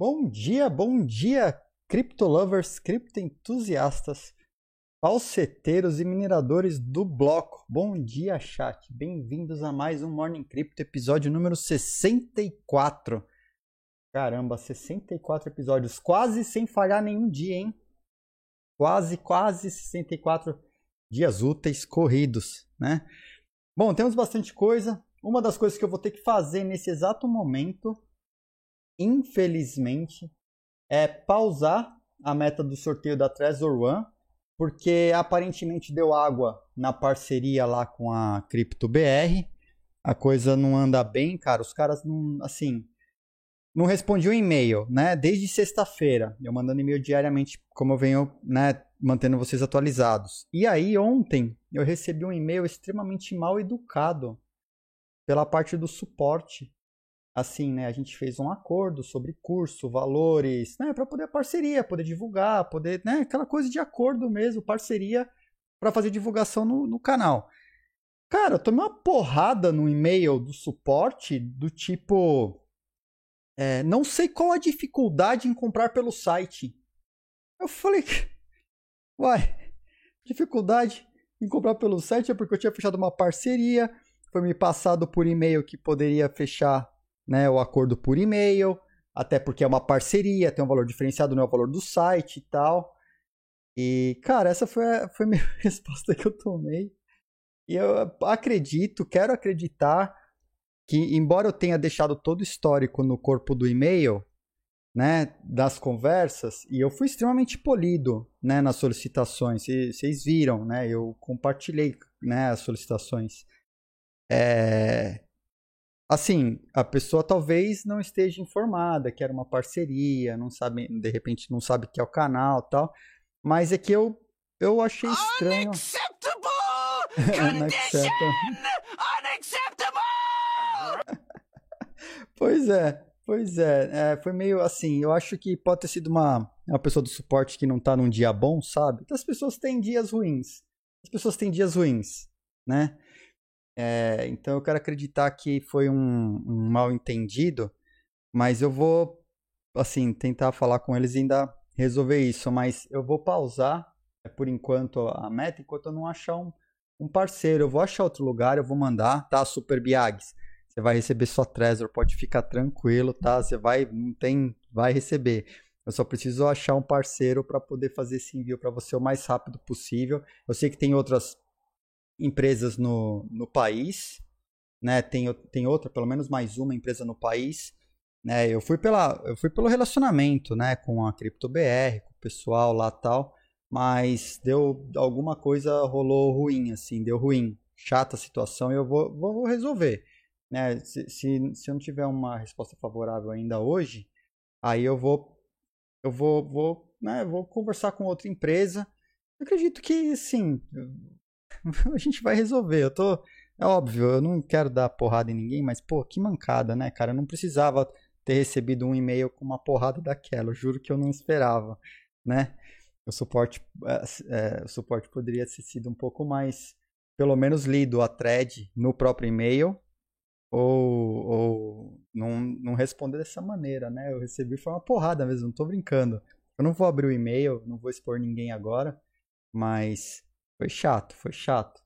Bom dia, bom dia, criptolovers, criptoentusiastas, falseteiros e mineradores do bloco. Bom dia, chat. Bem-vindos a mais um Morning Crypto, episódio número 64. Caramba, 64 episódios, quase sem falhar nenhum dia, hein? Quase, quase 64 dias úteis corridos, né? Bom, temos bastante coisa. Uma das coisas que eu vou ter que fazer nesse exato momento, infelizmente, é pausar a meta do sorteio da Trezor One, porque aparentemente deu água na parceria lá com a CryptoBR. A coisa não anda bem, cara. Os caras não, assim, não respondiam e-mail, né? Desde sexta-feira, eu mandando e-mail diariamente, como eu venho, né, mantendo vocês atualizados. E aí ontem eu recebi um e-mail extremamente mal educado pela parte do suporte. Assim, né, a gente fez um acordo sobre curso, valores, né, para poder parceria, poder divulgar, poder, né, aquela coisa de acordo mesmo, parceria para fazer divulgação no, no canal. Cara, eu tomei uma porrada no e-mail do suporte do tipo é, não sei qual a dificuldade em comprar pelo site. Eu falei, uai, dificuldade em comprar pelo site é porque eu tinha fechado uma parceria, foi me passado por e-mail que poderia fechar né, o acordo por e-mail, até porque é uma parceria, tem um valor diferenciado, não é o valor do site e tal. E, cara, essa foi a, foi a minha resposta que eu tomei. E eu acredito, quero acreditar que, embora eu tenha deixado todo o histórico no corpo do e-mail, né, das conversas, e eu fui extremamente polido, né, nas solicitações. Vocês viram, né, eu compartilhei, né, as solicitações. É... Assim, a pessoa talvez não esteja informada que era uma parceria, não sabe, de repente não sabe que é o canal, tal. Mas é que eu eu achei estranho. Unacceptable condition! Unacceptable! pois é, pois é, é, Foi meio assim. Eu acho que pode ter sido uma, uma pessoa do suporte que não tá num dia bom, sabe? As pessoas têm dias ruins. As pessoas têm dias ruins, né? É, então eu quero acreditar que foi um, um mal entendido, mas eu vou, assim, tentar falar com eles e ainda resolver isso. Mas eu vou pausar, é, por enquanto, a meta, enquanto eu não achar um, um parceiro. Eu vou achar outro lugar, eu vou mandar, tá? Super Biags. Você vai receber sua Trezor, pode ficar tranquilo, tá? Você vai, não tem, vai receber. Eu só preciso achar um parceiro para poder fazer esse envio para você o mais rápido possível. Eu sei que tem outras empresas no, no país, né? Tem, tem outra, pelo menos mais uma empresa no país. Né? Eu fui pela, eu fui pelo relacionamento, né? Com a CryptoBR, com o pessoal lá tal, mas deu alguma coisa rolou ruim, assim, deu ruim, chata a situação e eu vou, vou resolver. Né? Se, se, se eu não tiver uma resposta favorável ainda hoje, aí eu vou eu vou, vou, né, vou conversar com outra empresa. Acredito que, sim, a gente vai resolver. Eu tô, é óbvio, eu não quero dar porrada em ninguém, mas pô, que mancada, né, cara? Eu não precisava ter recebido um e-mail com uma porrada daquela. Eu juro que eu não esperava, né? O suporte, é, o suporte poderia ter sido um pouco mais, pelo menos lido a thread no próprio e-mail, ou, ou não, não responder dessa maneira, né? Eu recebi foi uma porrada mesmo, não tô brincando. Eu não vou abrir o e-mail, não vou expor ninguém agora, mas foi chato, foi chato.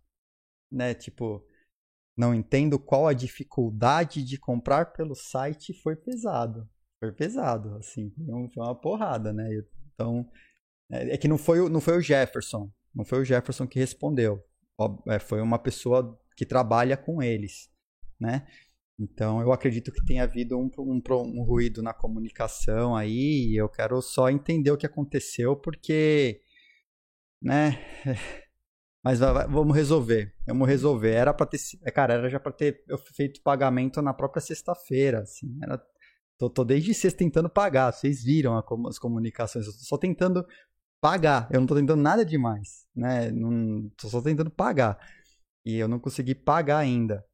Né? Tipo, não entendo qual a dificuldade de comprar pelo site foi pesado. Foi pesado, assim, foi uma porrada, né? Então, é, é que não foi, não foi o Jefferson, não foi o Jefferson que respondeu. É, foi uma pessoa que trabalha com eles né? Então eu acredito que tenha havido um, um, um ruído na comunicação aí eu quero só entender o que aconteceu porque, né? Mas vamos resolver, vamos resolver. Era para ter, cara, era já para ter feito pagamento na própria sexta-feira, assim. Era, tô, tô, desde sexta tentando pagar. Vocês viram a, as comunicações? Eu tô só tentando pagar. Eu não tô tentando nada demais, né? Não, tô só tentando pagar e eu não consegui pagar ainda.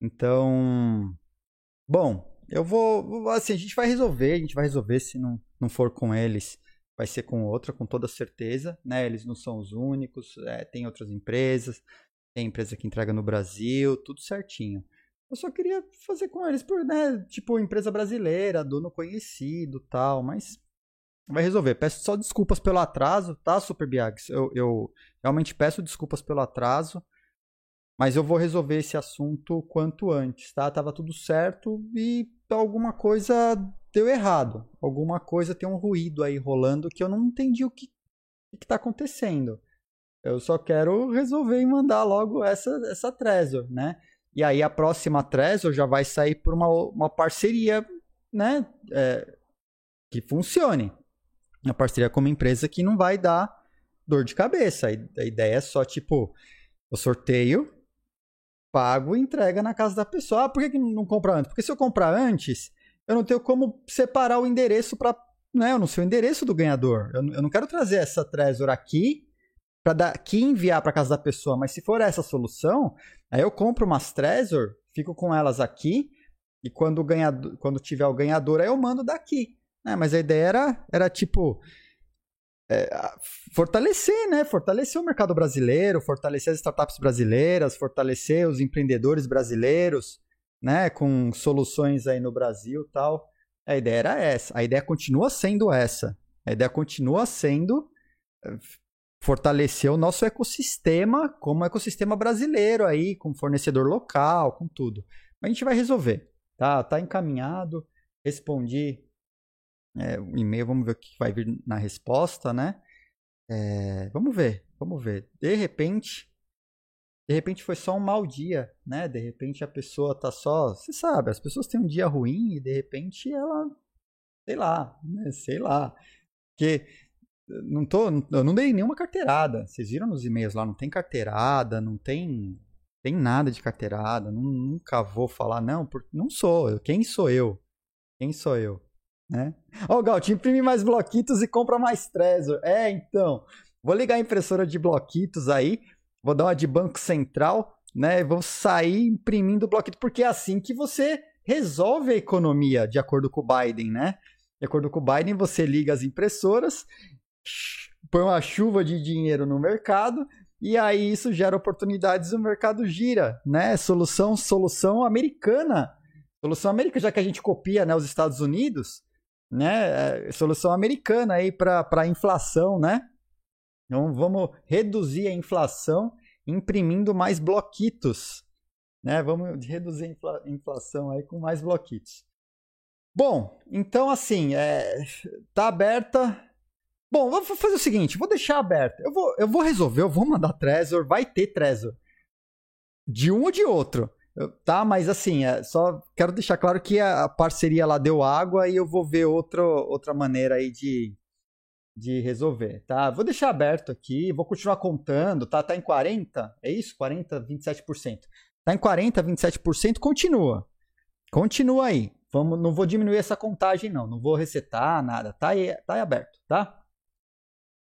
Então, bom, eu vou, assim, a gente vai resolver, a gente vai resolver se não, não for com eles, vai ser com outra, com toda certeza, né? Eles não são os únicos, é, tem outras empresas, tem empresa que entrega no Brasil, tudo certinho. Eu só queria fazer com eles por, né, tipo, empresa brasileira, dono conhecido tal, mas vai resolver. Peço só desculpas pelo atraso, tá, Super Biags? Eu, eu realmente peço desculpas pelo atraso, mas eu vou resolver esse assunto quanto antes, tá? Tava tudo certo e alguma coisa deu errado. Alguma coisa tem um ruído aí rolando que eu não entendi o que, que tá acontecendo. Eu só quero resolver e mandar logo essa, essa Trezor, né? E aí a próxima Trezor já vai sair por uma, uma parceria, né? É, que funcione. Uma parceria com uma empresa que não vai dar dor de cabeça. A ideia é só, tipo, o sorteio, pago e entrega na casa da pessoa. Ah, por que, que não compra antes? Porque se eu comprar antes, eu não tenho como separar o endereço para. Né, eu não sei o endereço do ganhador. Eu, eu não quero trazer essa Trezor aqui para daqui enviar para casa da pessoa. Mas se for essa solução, aí eu compro umas Trezor, fico com elas aqui e quando, o ganhador, quando tiver o ganhador, aí eu mando daqui. É, mas a ideia era, era tipo é, fortalecer, né? Fortalecer o mercado brasileiro, fortalecer as startups brasileiras, fortalecer os empreendedores brasileiros, né? Com soluções aí no Brasil, tal. A ideia era essa. A ideia continua sendo essa. A ideia continua sendo fortalecer o nosso ecossistema como ecossistema brasileiro aí, com fornecedor local, com tudo. A gente vai resolver, tá? Tá encaminhado. Respondi é, o e-mail, vamos ver o que vai vir na resposta, né? É, vamos ver, vamos ver. De repente, de repente foi só um mau dia, né? De repente a pessoa tá só, você sabe, as pessoas têm um dia ruim e de repente ela, sei lá, né? Sei lá. Porque não tô, eu não dei nenhuma carteirada. Vocês viram nos e-mails lá, não tem carteirada, não tem tem nada de carteirada, não, nunca vou falar não, porque não sou, quem sou eu? Quem sou eu? Né? Ó, oh, Galt, imprime mais bloquitos e compra mais Trezor. É, então, vou ligar a impressora de bloquitos aí, vou dar uma de Banco Central, né? Vou sair imprimindo bloquito, porque é assim que você resolve a economia, de acordo com o Biden, né? De acordo com o Biden, você liga as impressoras põe uma chuva de dinheiro no mercado e aí isso gera oportunidades o mercado gira, né? Solução, solução americana. Solução americana, já que a gente copia né, os Estados Unidos, né? É, solução americana aí para a inflação, né? Então vamos reduzir a inflação imprimindo mais bloquitos, né? Vamos reduzir a infla, inflação aí com mais bloquitos. Bom, então assim, é, tá aberta Bom, vou fazer o seguinte, vou deixar aberto. Eu vou, eu vou resolver, eu vou mandar Trezor, vai ter Trezor. De um ou de outro. Eu, tá, mas assim, é, só quero deixar claro que a parceria lá deu água e eu vou ver outro, outra maneira aí de, de resolver, tá? Vou deixar aberto aqui, vou continuar contando, tá? Tá em 40, é isso? 40, 27%. Tá em 40, 27%, continua. Continua aí. Vamos, não vou diminuir essa contagem não, não vou resetar nada, tá aí, tá aí aberto, tá?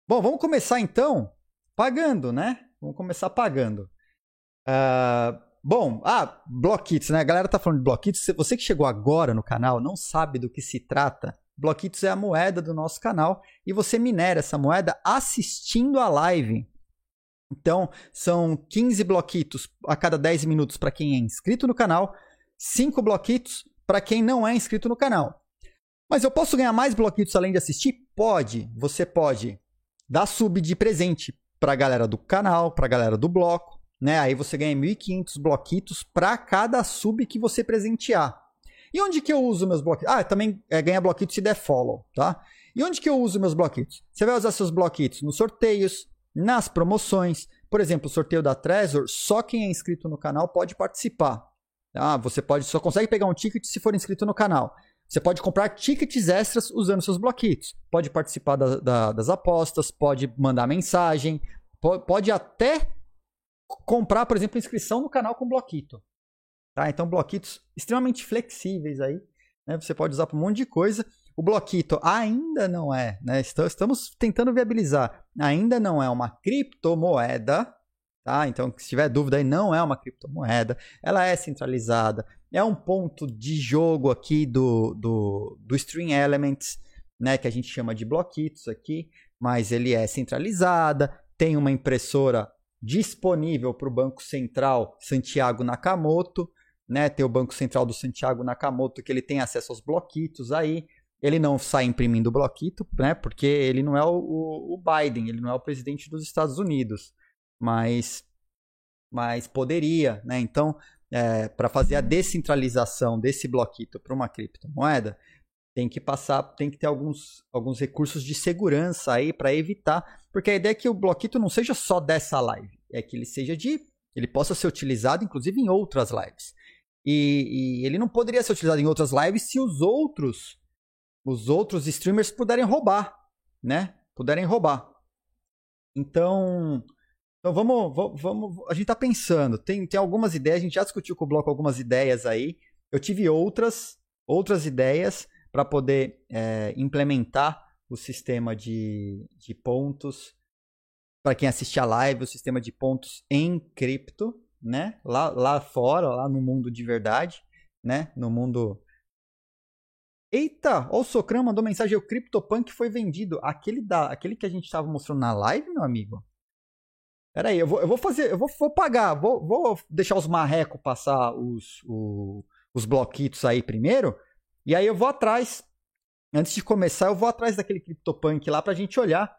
Bom, vamos começar então pagando, né? Vamos começar pagando. Uh, bom, ah, Blockits, né? A galera tá falando de Blockits. Você que chegou agora no canal não sabe do que se trata. Blockits é a moeda do nosso canal e você minera essa moeda assistindo a live. Então, são 15 bloquitos a cada 10 minutos para quem é inscrito no canal, 5 bloquitos para quem não é inscrito no canal. Mas eu posso ganhar mais bloquitos além de assistir? Pode. Você pode dar sub de presente para a galera do canal, para a galera do bloco, né? Aí você ganha 1.500 bloquitos para cada sub que você presentear. E onde que eu uso meus bloquitos? Ah, também é, ganha bloquitos se der follow, tá? E onde que eu uso meus bloquitos? Você vai usar seus bloquitos nos sorteios, nas promoções. Por exemplo, o sorteio da Trezor, só quem é inscrito no canal pode participar. Tá? Você pode só consegue pegar um ticket se for inscrito no canal. Você pode comprar tickets extras usando seus bloquitos. Pode participar da, da, das apostas, pode mandar mensagem, pode até comprar, por exemplo, inscrição no canal com bloquito. Tá? Então, bloquitos extremamente flexíveis aí. Né? Você pode usar para um monte de coisa. O bloquito ainda não é, né? Estamos tentando viabilizar. Ainda não é uma criptomoeda, tá? Então, se tiver dúvida aí, não é uma criptomoeda. Ela é centralizada, é um ponto de jogo aqui do, do, do String Elements, né, que a gente chama de bloquitos aqui, mas ele é centralizada, tem uma impressora disponível para o Banco Central Santiago Nakamoto, né? Tem o Banco Central do Santiago Nakamoto, que ele tem acesso aos bloquitos aí. Ele não sai imprimindo bloquito, né? Porque ele não é o, o, o Biden, ele não é o presidente dos Estados Unidos. Mas, mas poderia, né? Então, é, para fazer a descentralização desse bloquito para uma criptomoeda, tem que passar, tem que ter alguns, alguns recursos de segurança aí para evitar, porque a ideia é que o bloquito não seja só dessa live, é que ele seja de, ele possa ser utilizado inclusive em outras lives. E, e ele não poderia ser utilizado em outras lives se os outros, os outros streamers puderem roubar, né? Puderem roubar. Então, então vamos, vamos, a gente tá pensando, tem, tem algumas ideias, a gente já discutiu com o bloco algumas ideias aí. Eu tive outras, outras ideias para poder é, implementar o sistema de, de pontos. Para quem assiste a live, o sistema de pontos em cripto, né? Lá, lá fora, lá no mundo de verdade, né? No mundo. Eita! O Socran mandou mensagem: o CryptoPunk foi vendido. Aquele, da, aquele que a gente estava mostrando na live, meu amigo? Pera aí, eu vou, eu vou fazer, eu vou, vou pagar, vou, vou deixar os marrecos passar os, o, os bloquitos aí primeiro. E aí eu vou atrás. Antes de começar, eu vou atrás daquele CryptoPunk lá pra gente olhar.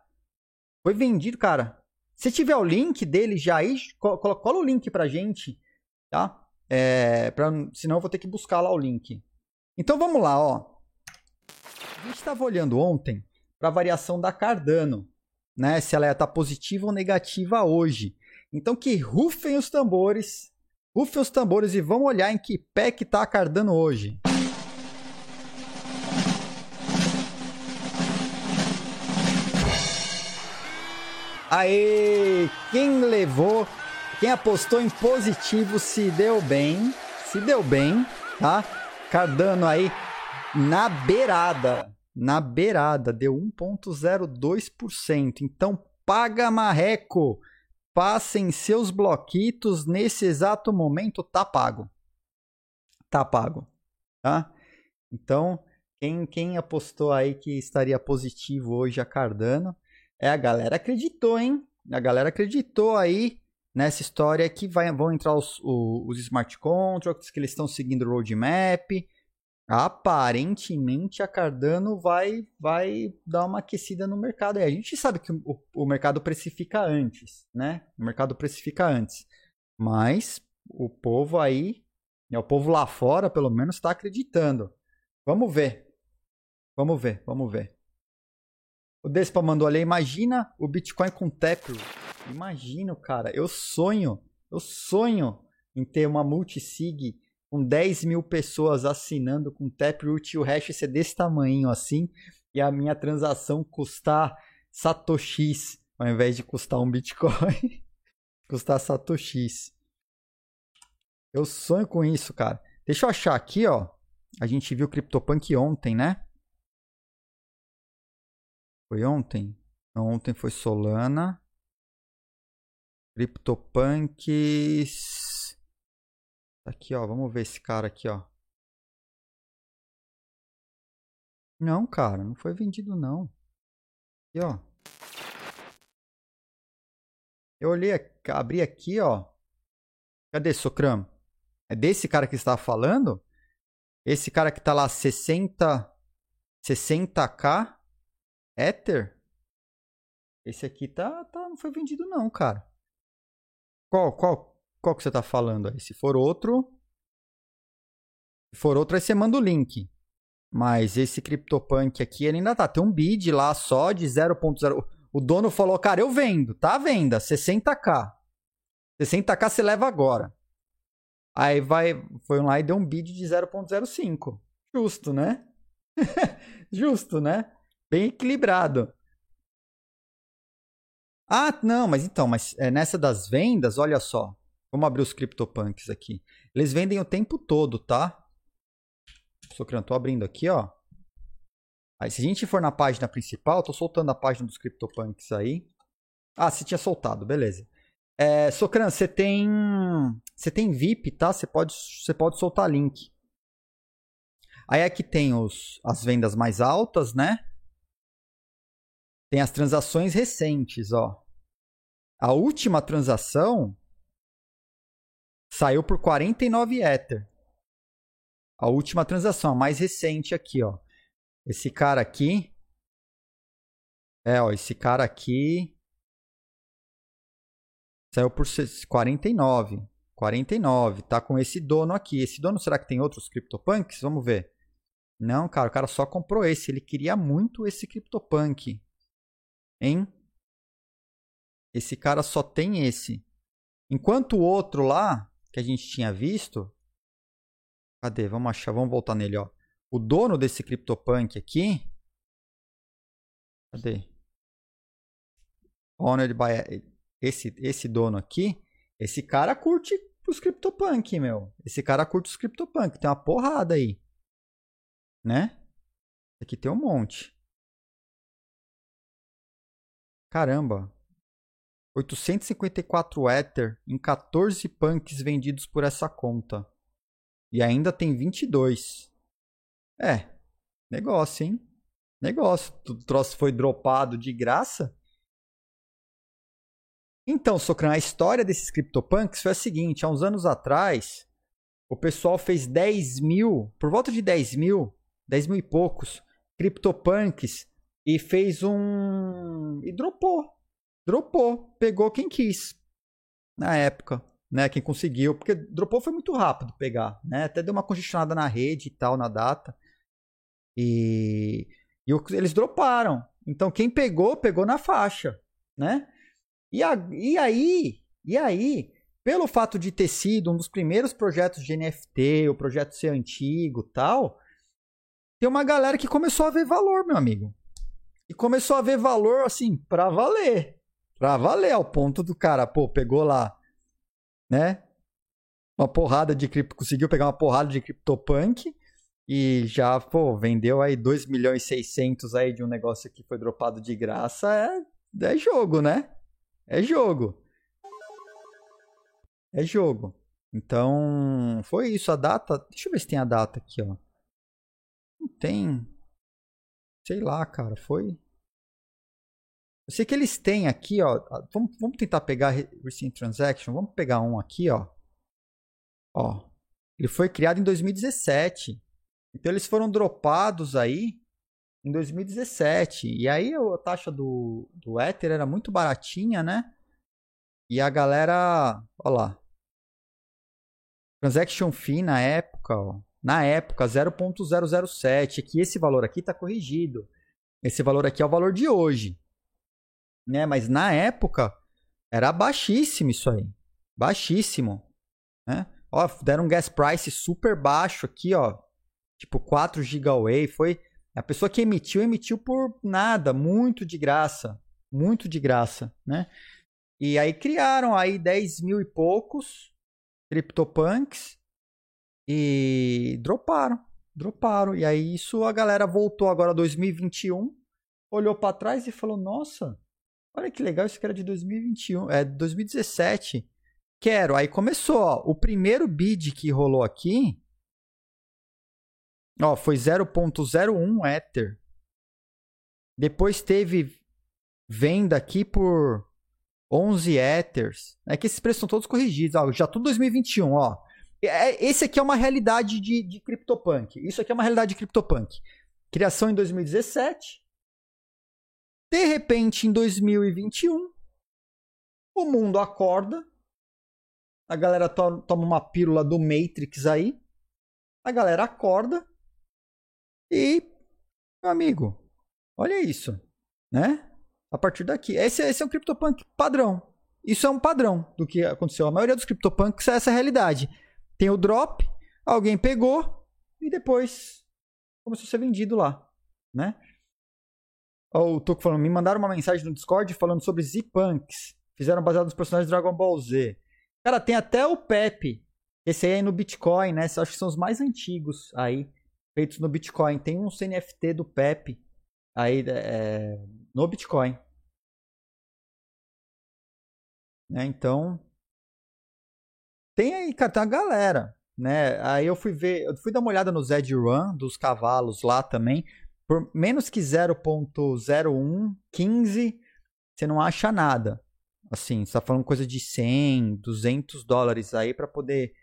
Foi vendido, cara. Se tiver o link dele já aí, cola, cola o link pra gente, tá? É, pra, senão eu vou ter que buscar lá o link. Então vamos lá, ó. A gente estava olhando ontem para a variação da Cardano, né? Se ela ia estar tá positiva ou negativa hoje. Então que rufem os tambores, rufem os tambores e vamos olhar em que pé que tá a Cardano hoje. Aê! Quem levou, quem apostou em positivo se deu bem. Se deu bem, tá? Cardano aí na beirada. Na beirada, deu 1,02%. Então paga marreco. Passem seus bloquitos nesse exato momento, tá pago. Tá pago, tá? Então, quem, quem apostou aí que estaria positivo hoje a Cardano, é, a galera acreditou, hein? A galera acreditou aí nessa história que vai, vão entrar os, os, smart contracts, que eles estão seguindo o roadmap. Aparentemente a Cardano vai, vai dar uma aquecida no mercado. E a gente sabe que o, o mercado precifica antes, né? O mercado precifica antes. Mas o povo aí, né, o povo lá fora, pelo menos, está acreditando. Vamos ver. Vamos ver, vamos ver. O Despa mandou ali, imagina o Bitcoin com Taproot. Imagino, cara, eu sonho, eu sonho em ter uma multisig com 10 mil pessoas assinando com Taproot e o hash ser desse tamanho assim, e a minha transação custar satoshis ao invés de custar um Bitcoin, custar satoshis. Eu sonho com isso, cara. Deixa eu achar aqui, ó. A gente viu CryptoPunk ontem, né? Foi ontem? Não, ontem foi Solana. CryptoPunks. Tá aqui, ó. Vamos ver esse cara aqui, ó. Não, cara, não foi vendido não. Aqui, ó. Eu olhei, abri aqui, ó. Cadê Socram? É desse cara que está falando? Esse cara que tá lá 60 60k Ether? Esse aqui tá, tá, não foi vendido não, cara. Qual, qual, qual que você tá falando aí? Se for outro, se for outro aí você manda o link. Mas esse CryptoPunk aqui, ele ainda tá. Tem um bid lá só de 0.0. O dono falou, cara, eu vendo, tá à venda, 60k. 60k você leva agora. Aí vai, foi lá e deu um bid de 0.05. Justo, né? Justo, né? Bem equilibrado. Ah, não, mas então, mas é, nessa das vendas, olha só. Vamos abrir os CryptoPunks aqui. Eles vendem o tempo todo, tá? Socran, tô abrindo aqui, ó. Aí, se a gente for na página principal, tô soltando a página dos CryptoPunks aí. Ah, você tinha soltado, beleza. É, Socran, você tem. Você tem VIP, tá? Você pode, você pode soltar link. Aí aqui tem os, as vendas mais altas, né? Tem as transações recentes, ó. A última transação saiu por 49 Ether. a última transação, a mais recente aqui, ó. Esse cara aqui. É, ó, esse cara aqui. Saiu por 49. 49. Tá com esse dono aqui. Esse dono, será que tem outros CryptoPunks? Vamos ver. Não, cara, o cara só comprou esse. Ele queria muito esse CryptoPunk. Hein? Esse cara só tem esse. Enquanto o outro lá, que a gente tinha visto. Cadê? Vamos achar, vamos voltar nele, ó. O dono desse CryptoPunk aqui. Cadê? Honored by. Esse, esse dono aqui. Esse cara curte os CryptoPunk, meu. Esse cara curte os CryptoPunk. Tem uma porrada aí. Né? Aqui tem um monte. Caramba. 854 Ether em 14 punks vendidos por essa conta. E ainda tem 22. É, negócio, hein? Negócio. O troço foi dropado de graça. Então, Socran, a história desses CryptoPunks foi a seguinte: há uns anos atrás, o pessoal fez 10 mil, por volta de 10 mil, 10 mil e poucos, CryptoPunks e fez um. e dropou dropou, pegou quem quis na época, né? Quem conseguiu, porque dropou foi muito rápido pegar, né? Até deu uma congestionada na rede e tal, na data. E, e eles droparam. Então quem pegou, pegou na faixa, né? E, a, e aí, e aí, pelo fato de ter sido um dos primeiros projetos de NFT, o projeto ser antigo, tal, tem uma galera que começou a ver valor, meu amigo. E começou a ver valor assim para valer, Pra valer, ao ponto do cara, pô, pegou lá, né? Uma porrada de cripto, conseguiu pegar uma porrada de CryptoPunk e já, pô, vendeu aí 2 milhões e 600 aí de um negócio que foi dropado de graça. É, é jogo, né? É jogo. É jogo. Então, foi isso. A data. Deixa eu ver se tem a data aqui, ó. Não tem. Sei lá, cara. Foi. Eu sei que eles têm aqui, ó. Vamos, vamos tentar pegar Recent Transaction. Vamos pegar um aqui, ó. Ó. Ele foi criado em 2017. Então eles foram dropados aí em 2017. E aí a taxa do, do Ether era muito baratinha, né? E a galera. Ó lá. Transaction fee na época, ó. Na época, 0.007. Que esse valor aqui está corrigido. Esse valor aqui é o valor de hoje né? Mas na época era baixíssimo isso aí. Baixíssimo, né? Ó, deram um gas price super baixo aqui, ó. Tipo 4 gigaway, foi a pessoa que emitiu emitiu por nada, muito de graça, muito de graça, né? E aí criaram aí 10 mil e poucos CryptoPunks e droparam, droparam. E aí isso a galera voltou agora 2021, olhou para trás e falou: "Nossa, Olha que legal, isso que era de 2021, é 2017. Quero. Aí começou, ó, o primeiro bid que rolou aqui, ó, foi 0.01 Ether. Depois teve venda aqui por 11 Ethers. É que esses preços são todos corrigidos, ó, já tudo 2021, ó. É, esse aqui é uma realidade de, de CryptoPunk. Isso aqui é uma realidade de CryptoPunk. Criação em 2017. De repente, em 2021, o mundo acorda, a galera to toma uma pílula do Matrix aí, a galera acorda e, meu amigo, olha isso, né? A partir daqui, esse, esse é um CryptoPunk padrão. Isso é um padrão do que aconteceu. A maioria dos CryptoPunks é essa realidade. Tem o drop, alguém pegou e depois começou a ser vendido lá, né? O Toco falando, me mandaram uma mensagem no Discord falando sobre Z-Punks. Fizeram baseado nos personagens de Dragon Ball Z. Cara, tem até o Pepe. Esse aí é no Bitcoin, né? Acho que são os mais antigos aí, feitos no Bitcoin. Tem um CNFT do Pepe aí é, no Bitcoin. Né? Então, tem aí, cara, tem uma galera, né? Aí eu fui ver, eu fui dar uma olhada no Zed Run dos cavalos lá também por menos que 0.0115, você não acha nada. Assim, você tá falando coisa de 100, 200 dólares aí para poder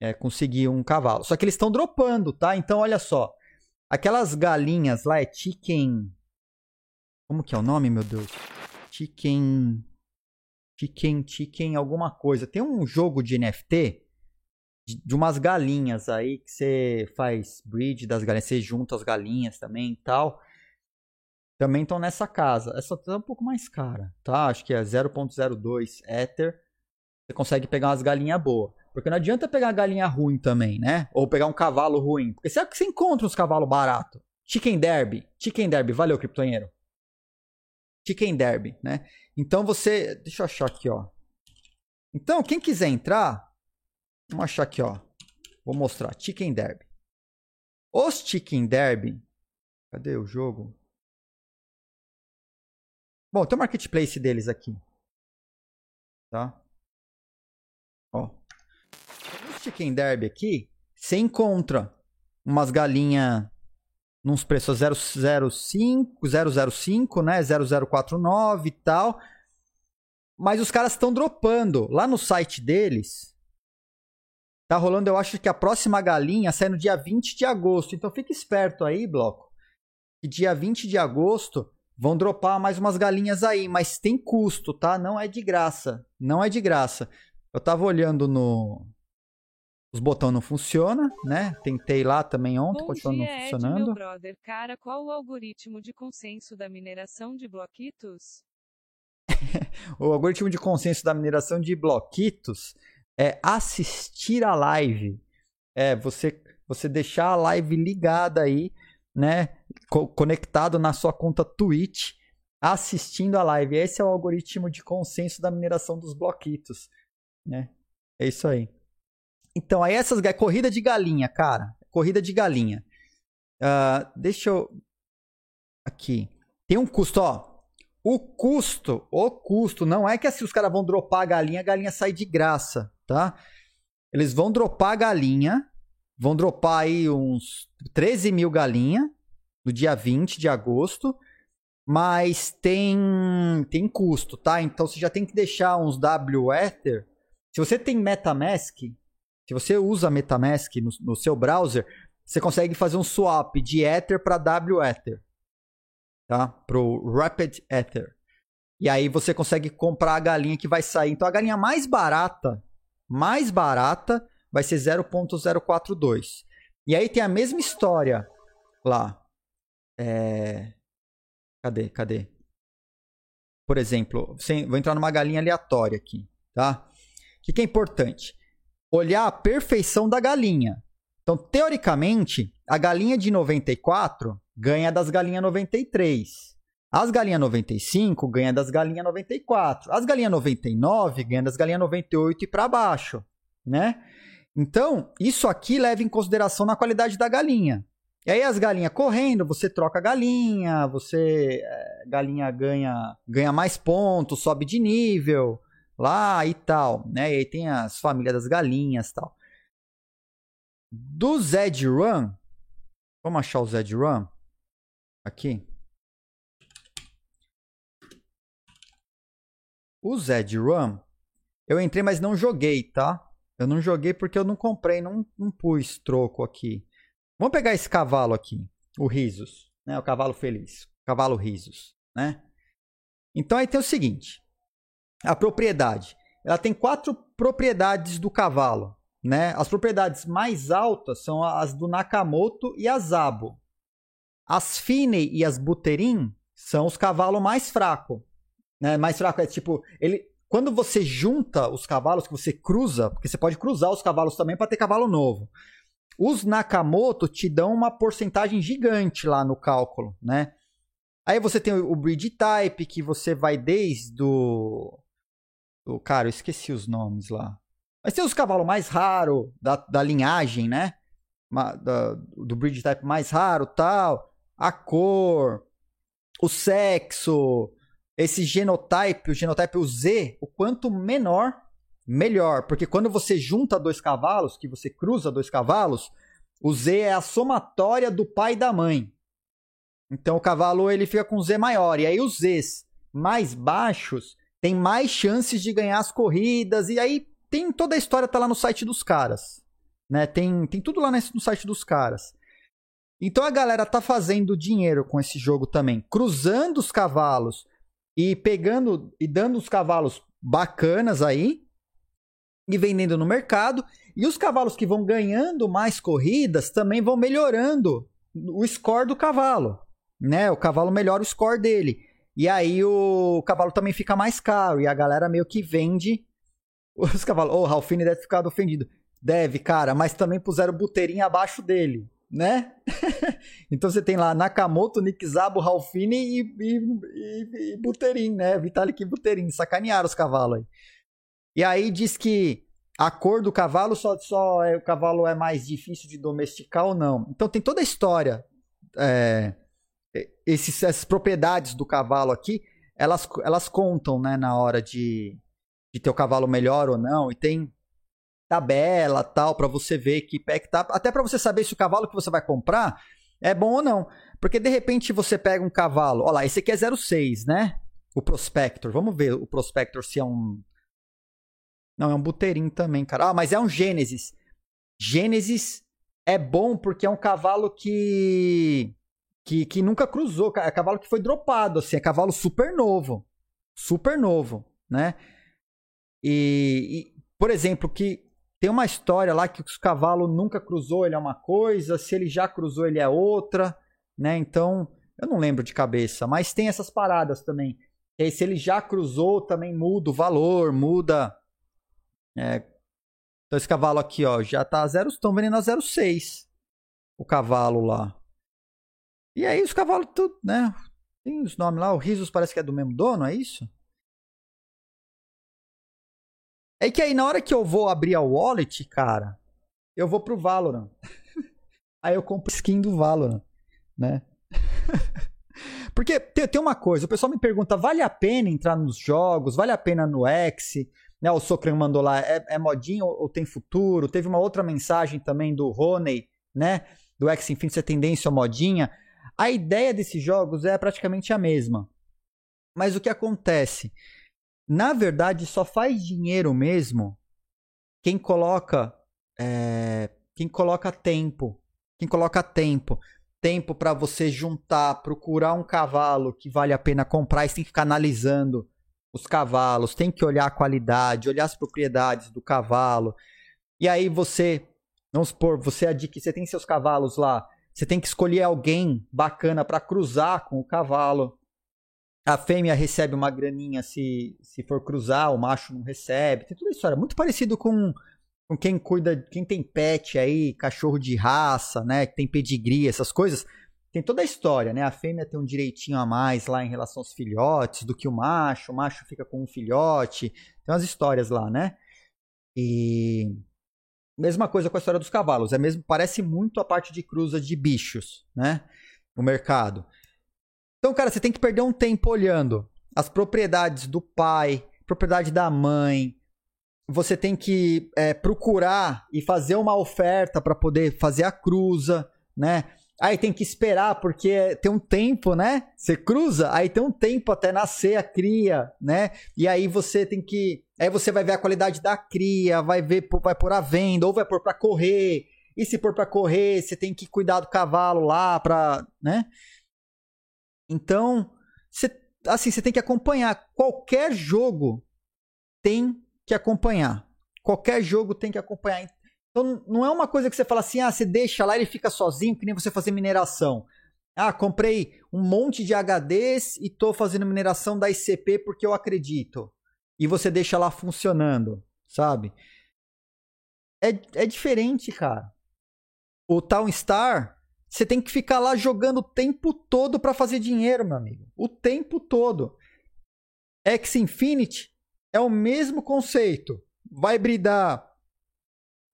é, conseguir um cavalo. Só que eles estão dropando, tá? Então, olha só. Aquelas galinhas lá é chicken. Como que é o nome, meu Deus? Chicken. Chicken, chicken, alguma coisa. Tem um jogo de NFT de, de umas galinhas aí que você faz breed das galinhas, você junta as galinhas também e tal. Também estão nessa casa. Essa tá um pouco mais cara, tá? Acho que é 0.02 Ether. Você consegue pegar umas galinhas boas. Porque não adianta pegar galinha ruim também, né? Ou pegar um cavalo ruim. Porque será que você encontra uns cavalos baratos? Chicken Derby. Chicken Derby. Valeu, criptonheiro. Chicken Derby, né? Então você... Deixa eu achar aqui, ó. Então, quem quiser entrar... Vamos achar aqui, ó. Vou mostrar. Chicken Derby. Os Chicken Derby... Cadê o jogo? Bom, tem o marketplace deles aqui. Tá? Ó Chicken Derby aqui, você encontra umas galinhas nos preços 005, 005, né? 0049 e tal. Mas os caras estão dropando. Lá no site deles, tá rolando, eu acho que a próxima galinha sai no dia 20 de agosto. Então fique esperto aí, bloco. Que dia 20 de agosto vão dropar mais umas galinhas aí, mas tem custo, tá? Não é de graça. Não é de graça. Eu tava olhando no os botões não funcionam, né? Tentei lá também ontem, continua não funcionando. Ed, meu brother. Cara, qual o algoritmo de consenso da mineração de bloquitos? o algoritmo de consenso da mineração de bloquitos é assistir a live. É você você deixar a live ligada aí, né? Co conectado na sua conta Twitch, assistindo a live. Esse é o algoritmo de consenso da mineração dos bloquitos, né? É isso aí. Então, aí essas corrida de galinha, cara. Corrida de galinha. Uh, deixa eu. Aqui. Tem um custo, ó. O custo, o custo, não é que assim os caras vão dropar a galinha, a galinha sai de graça, tá? Eles vão dropar galinha, vão dropar aí uns 13 mil galinha no dia 20 de agosto, mas tem, tem custo, tá? Então você já tem que deixar uns W Ether. Se você tem Metamask, se você usa MetaMask no, no seu browser, você consegue fazer um swap de Ether para WEther, tá? Pro Rapid Ether. E aí você consegue comprar a galinha que vai sair. Então a galinha mais barata, mais barata, vai ser 0.042. E aí tem a mesma história lá. É... Cadê? Cadê? Por exemplo, vou entrar numa galinha aleatória aqui, tá? O que, que é importante? olhar a perfeição da galinha. Então, teoricamente, a galinha de 94 ganha das galinhas 93. As galinhas 95 ganham das galinhas 94. As galinhas 99 ganham das galinhas 98 e para baixo, né? Então, isso aqui leva em consideração na qualidade da galinha. E aí as galinhas correndo, você troca a galinha, você é, galinha ganha ganha mais pontos, sobe de nível, lá e tal, né? E aí tem as famílias das galinhas tal. Do Zed Run, vamos achar o Zed Run aqui. O Zed Run, eu entrei, mas não joguei, tá? Eu não joguei porque eu não comprei, não, não pus troco aqui. Vamos pegar esse cavalo aqui, o Risos, né? O cavalo feliz, cavalo Risos, né? Então aí tem o seguinte, a propriedade. Ela tem quatro propriedades do cavalo. Né? As propriedades mais altas são as do Nakamoto e a Zabo. As Fine e as Buterin são os cavalos mais fracos. Né? Mais fraco é tipo, ele, quando você junta os cavalos que você cruza, porque você pode cruzar os cavalos também para ter cavalo novo. Os Nakamoto te dão uma porcentagem gigante lá no cálculo, né? Aí você tem o breed type que você vai desde o o, cara, eu esqueci os nomes lá. Mas tem os cavalos mais raros da, da linhagem, né? Da, do breed type mais raro tal. A cor, o sexo, esse genotype, o genotype o Z, o quanto menor, melhor. Porque quando você junta dois cavalos, que você cruza dois cavalos, o Z é a somatória do pai e da mãe. Então o cavalo ele fica com Z maior. E aí os Zs mais baixos tem mais chances de ganhar as corridas. E aí tem toda a história tá lá no site dos caras. né? Tem, tem tudo lá no site dos caras. Então a galera tá fazendo dinheiro com esse jogo também, cruzando os cavalos e pegando e dando os cavalos bacanas aí e vendendo no mercado. E os cavalos que vão ganhando mais corridas também vão melhorando o score do cavalo, né? O cavalo melhora o score dele. E aí o cavalo também fica mais caro e a galera meio que vende os cavalos. Oh, o Ralfine deve ficar ofendido. Deve, cara, mas também puseram o Buterin abaixo dele, né? então você tem lá Nakamoto, Nikizabo, Ralfine e, e, e, e Buterin, né? Vitalik e Buterin. Sacanearam os cavalos aí. E aí diz que a cor do cavalo só, só é, o cavalo é mais difícil de domesticar ou não. Então tem toda a história. É, esses, essas propriedades do cavalo aqui, elas, elas contam, né, na hora de, de ter o cavalo melhor ou não. E tem tabela tal para você ver que pé que tá, até para você saber se o cavalo que você vai comprar é bom ou não. Porque de repente você pega um cavalo, olha lá, esse aqui é 06, né? O Prospector. Vamos ver o Prospector se é um Não, é um Buterin também, cara. Ah, mas é um Gênesis. Gênesis é bom porque é um cavalo que que, que nunca cruzou, é cavalo que foi dropado, assim, é cavalo super novo. Super novo, né? E, e, por exemplo, que tem uma história lá que o cavalo nunca cruzou, ele é uma coisa, se ele já cruzou, ele é outra, né? Então, eu não lembro de cabeça, mas tem essas paradas também. E aí, se ele já cruzou, também muda o valor, muda. É... Então, esse cavalo aqui, ó, já tá a zero, estão vendendo a 0,6. O cavalo lá. E aí os cavalos tudo, né? Tem os nomes lá, o Risos parece que é do mesmo dono, é isso? É que aí na hora que eu vou abrir a wallet, cara, eu vou pro Valorant. aí eu compro skin do Valorant, né? Porque tem, tem, uma coisa, o pessoal me pergunta, vale a pena entrar nos jogos? Vale a pena no X? Né, o Socran mandou lá, é, é modinho ou, tem futuro? Teve uma outra mensagem também do Rony, né? Do X Infinity, é tendência ou modinha. A ideia desses jogos é praticamente a mesma. Mas o que acontece? Na verdade, só faz dinheiro mesmo quem coloca é, quem coloca tempo. Quem coloca tempo. Tempo para você juntar, procurar um cavalo que vale a pena comprar. E tem que ficar analisando os cavalos, tem que olhar a qualidade, olhar as propriedades do cavalo. E aí você, vamos supor, você adquire, você tem seus cavalos lá, você tem que escolher alguém bacana para cruzar com o cavalo. A fêmea recebe uma graninha se, se for cruzar, o macho não recebe. Tem toda a história. Muito parecido com, com quem cuida, quem tem pet aí, cachorro de raça, né? Que tem pedigree, essas coisas. Tem toda a história, né? A fêmea tem um direitinho a mais lá em relação aos filhotes do que o macho. O macho fica com um filhote. Tem umas histórias lá, né? E Mesma coisa com a história dos cavalos. É mesmo, parece muito a parte de cruza de bichos, né? No mercado. Então, cara, você tem que perder um tempo olhando as propriedades do pai, propriedade da mãe. Você tem que é, procurar e fazer uma oferta para poder fazer a cruza, né? Aí tem que esperar, porque tem um tempo, né? Você cruza, aí tem um tempo até nascer a cria, né? E aí você tem que. Aí você vai ver a qualidade da cria, vai ver, vai pôr a venda, ou vai pôr para correr. E se pôr para correr, você tem que cuidar do cavalo lá pra. né? Então, você, assim, você tem que acompanhar. Qualquer jogo tem que acompanhar. Qualquer jogo tem que acompanhar. Então não é uma coisa que você fala assim, ah, você deixa lá ele fica sozinho, que nem você fazer mineração. Ah, comprei um monte de HDs e tô fazendo mineração da ICP porque eu acredito. E você deixa lá funcionando, sabe? É, é diferente, cara. O Town Star, você tem que ficar lá jogando o tempo todo para fazer dinheiro, meu amigo. O tempo todo. X Infinity é o mesmo conceito. Vai bridar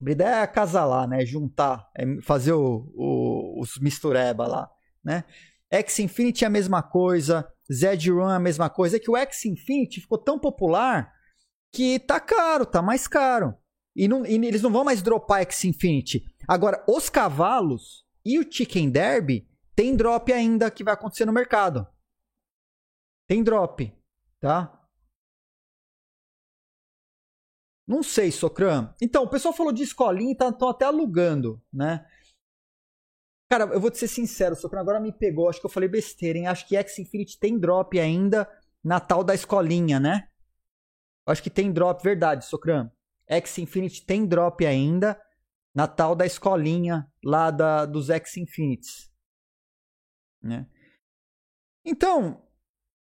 Brida é acasalar, né? Juntar, é fazer o, o, os mistureba lá, né? X Infinity é a mesma coisa, Z-Run é a mesma coisa. É que o X Infinity ficou tão popular que tá caro, tá mais caro. E, não, e eles não vão mais dropar X Infinity. Agora, os cavalos e o Chicken Derby tem drop ainda que vai acontecer no mercado. Tem drop, tá? Não sei, Socran. Então, o pessoal falou de escolinha e estão tá, até alugando, né? Cara, eu vou te ser sincero, Socran, agora me pegou. Acho que eu falei besteira, hein? Acho que X Infinity tem drop ainda na tal da escolinha, né? Acho que tem drop, verdade, Socran. X Infinity tem drop ainda na tal da escolinha lá da, dos X Infinities. Né? Então,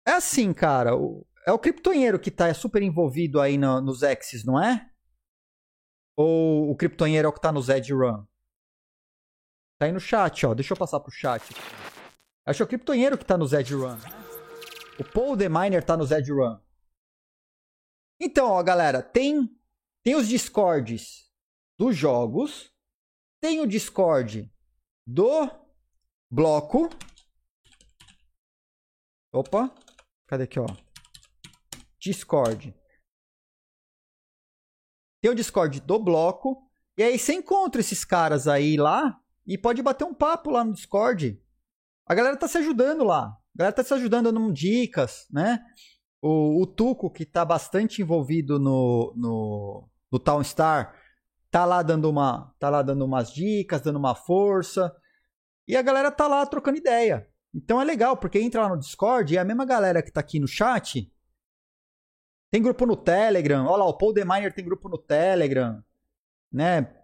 é assim, cara. O, é o criptonheiro que tá super envolvido aí no, nos X's, não é? Ou o criptonheiro é o que tá no Zed Run? Tá aí no chat, ó. Deixa eu passar pro chat. Acho que é o criptonheiro que tá no Zed Run. O Paul The Miner tá no Zed Run. Então, ó, galera, tem tem os discords dos jogos, tem o discord do bloco. Opa, cadê aqui, ó? Discord. Tem o Discord do bloco. E aí você encontra esses caras aí lá e pode bater um papo lá no Discord. A galera tá se ajudando lá. A galera tá se ajudando dando dicas, né? O, o Tuco, que tá bastante envolvido no, no, no Town Star, tá lá dando uma, tá lá dando umas dicas, dando uma força. E a galera tá lá trocando ideia. Então é legal, porque entra lá no Discord e é a mesma galera que tá aqui no chat tem grupo no Telegram. Olha lá, o Paul Deminer tem grupo no Telegram. Né?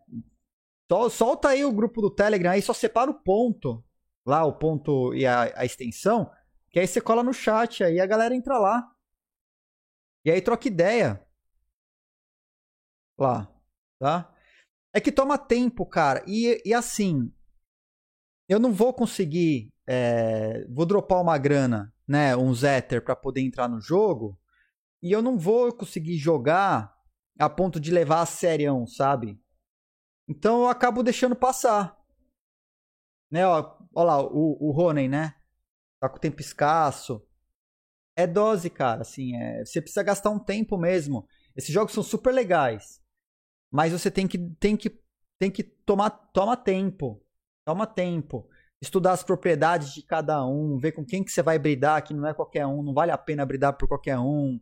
Solta aí o grupo do Telegram aí, só separa o ponto. Lá, o ponto e a, a extensão. Que aí você cola no chat aí a galera entra lá. E aí troca ideia. Lá. Tá? É que toma tempo, cara. E, e assim. Eu não vou conseguir. É, vou dropar uma grana, né? Um Ether para poder entrar no jogo e eu não vou conseguir jogar a ponto de levar a serião, sabe? Então eu acabo deixando passar. Né, ó, ó lá, o, o Ronen, né? Tá com tempo escasso. É dose, cara, assim, é, você precisa gastar um tempo mesmo. Esses jogos são super legais. Mas você tem que tem que tem que tomar toma tempo. Toma tempo. Estudar as propriedades de cada um, ver com quem que você vai bridar, que não é qualquer um, não vale a pena bridar por qualquer um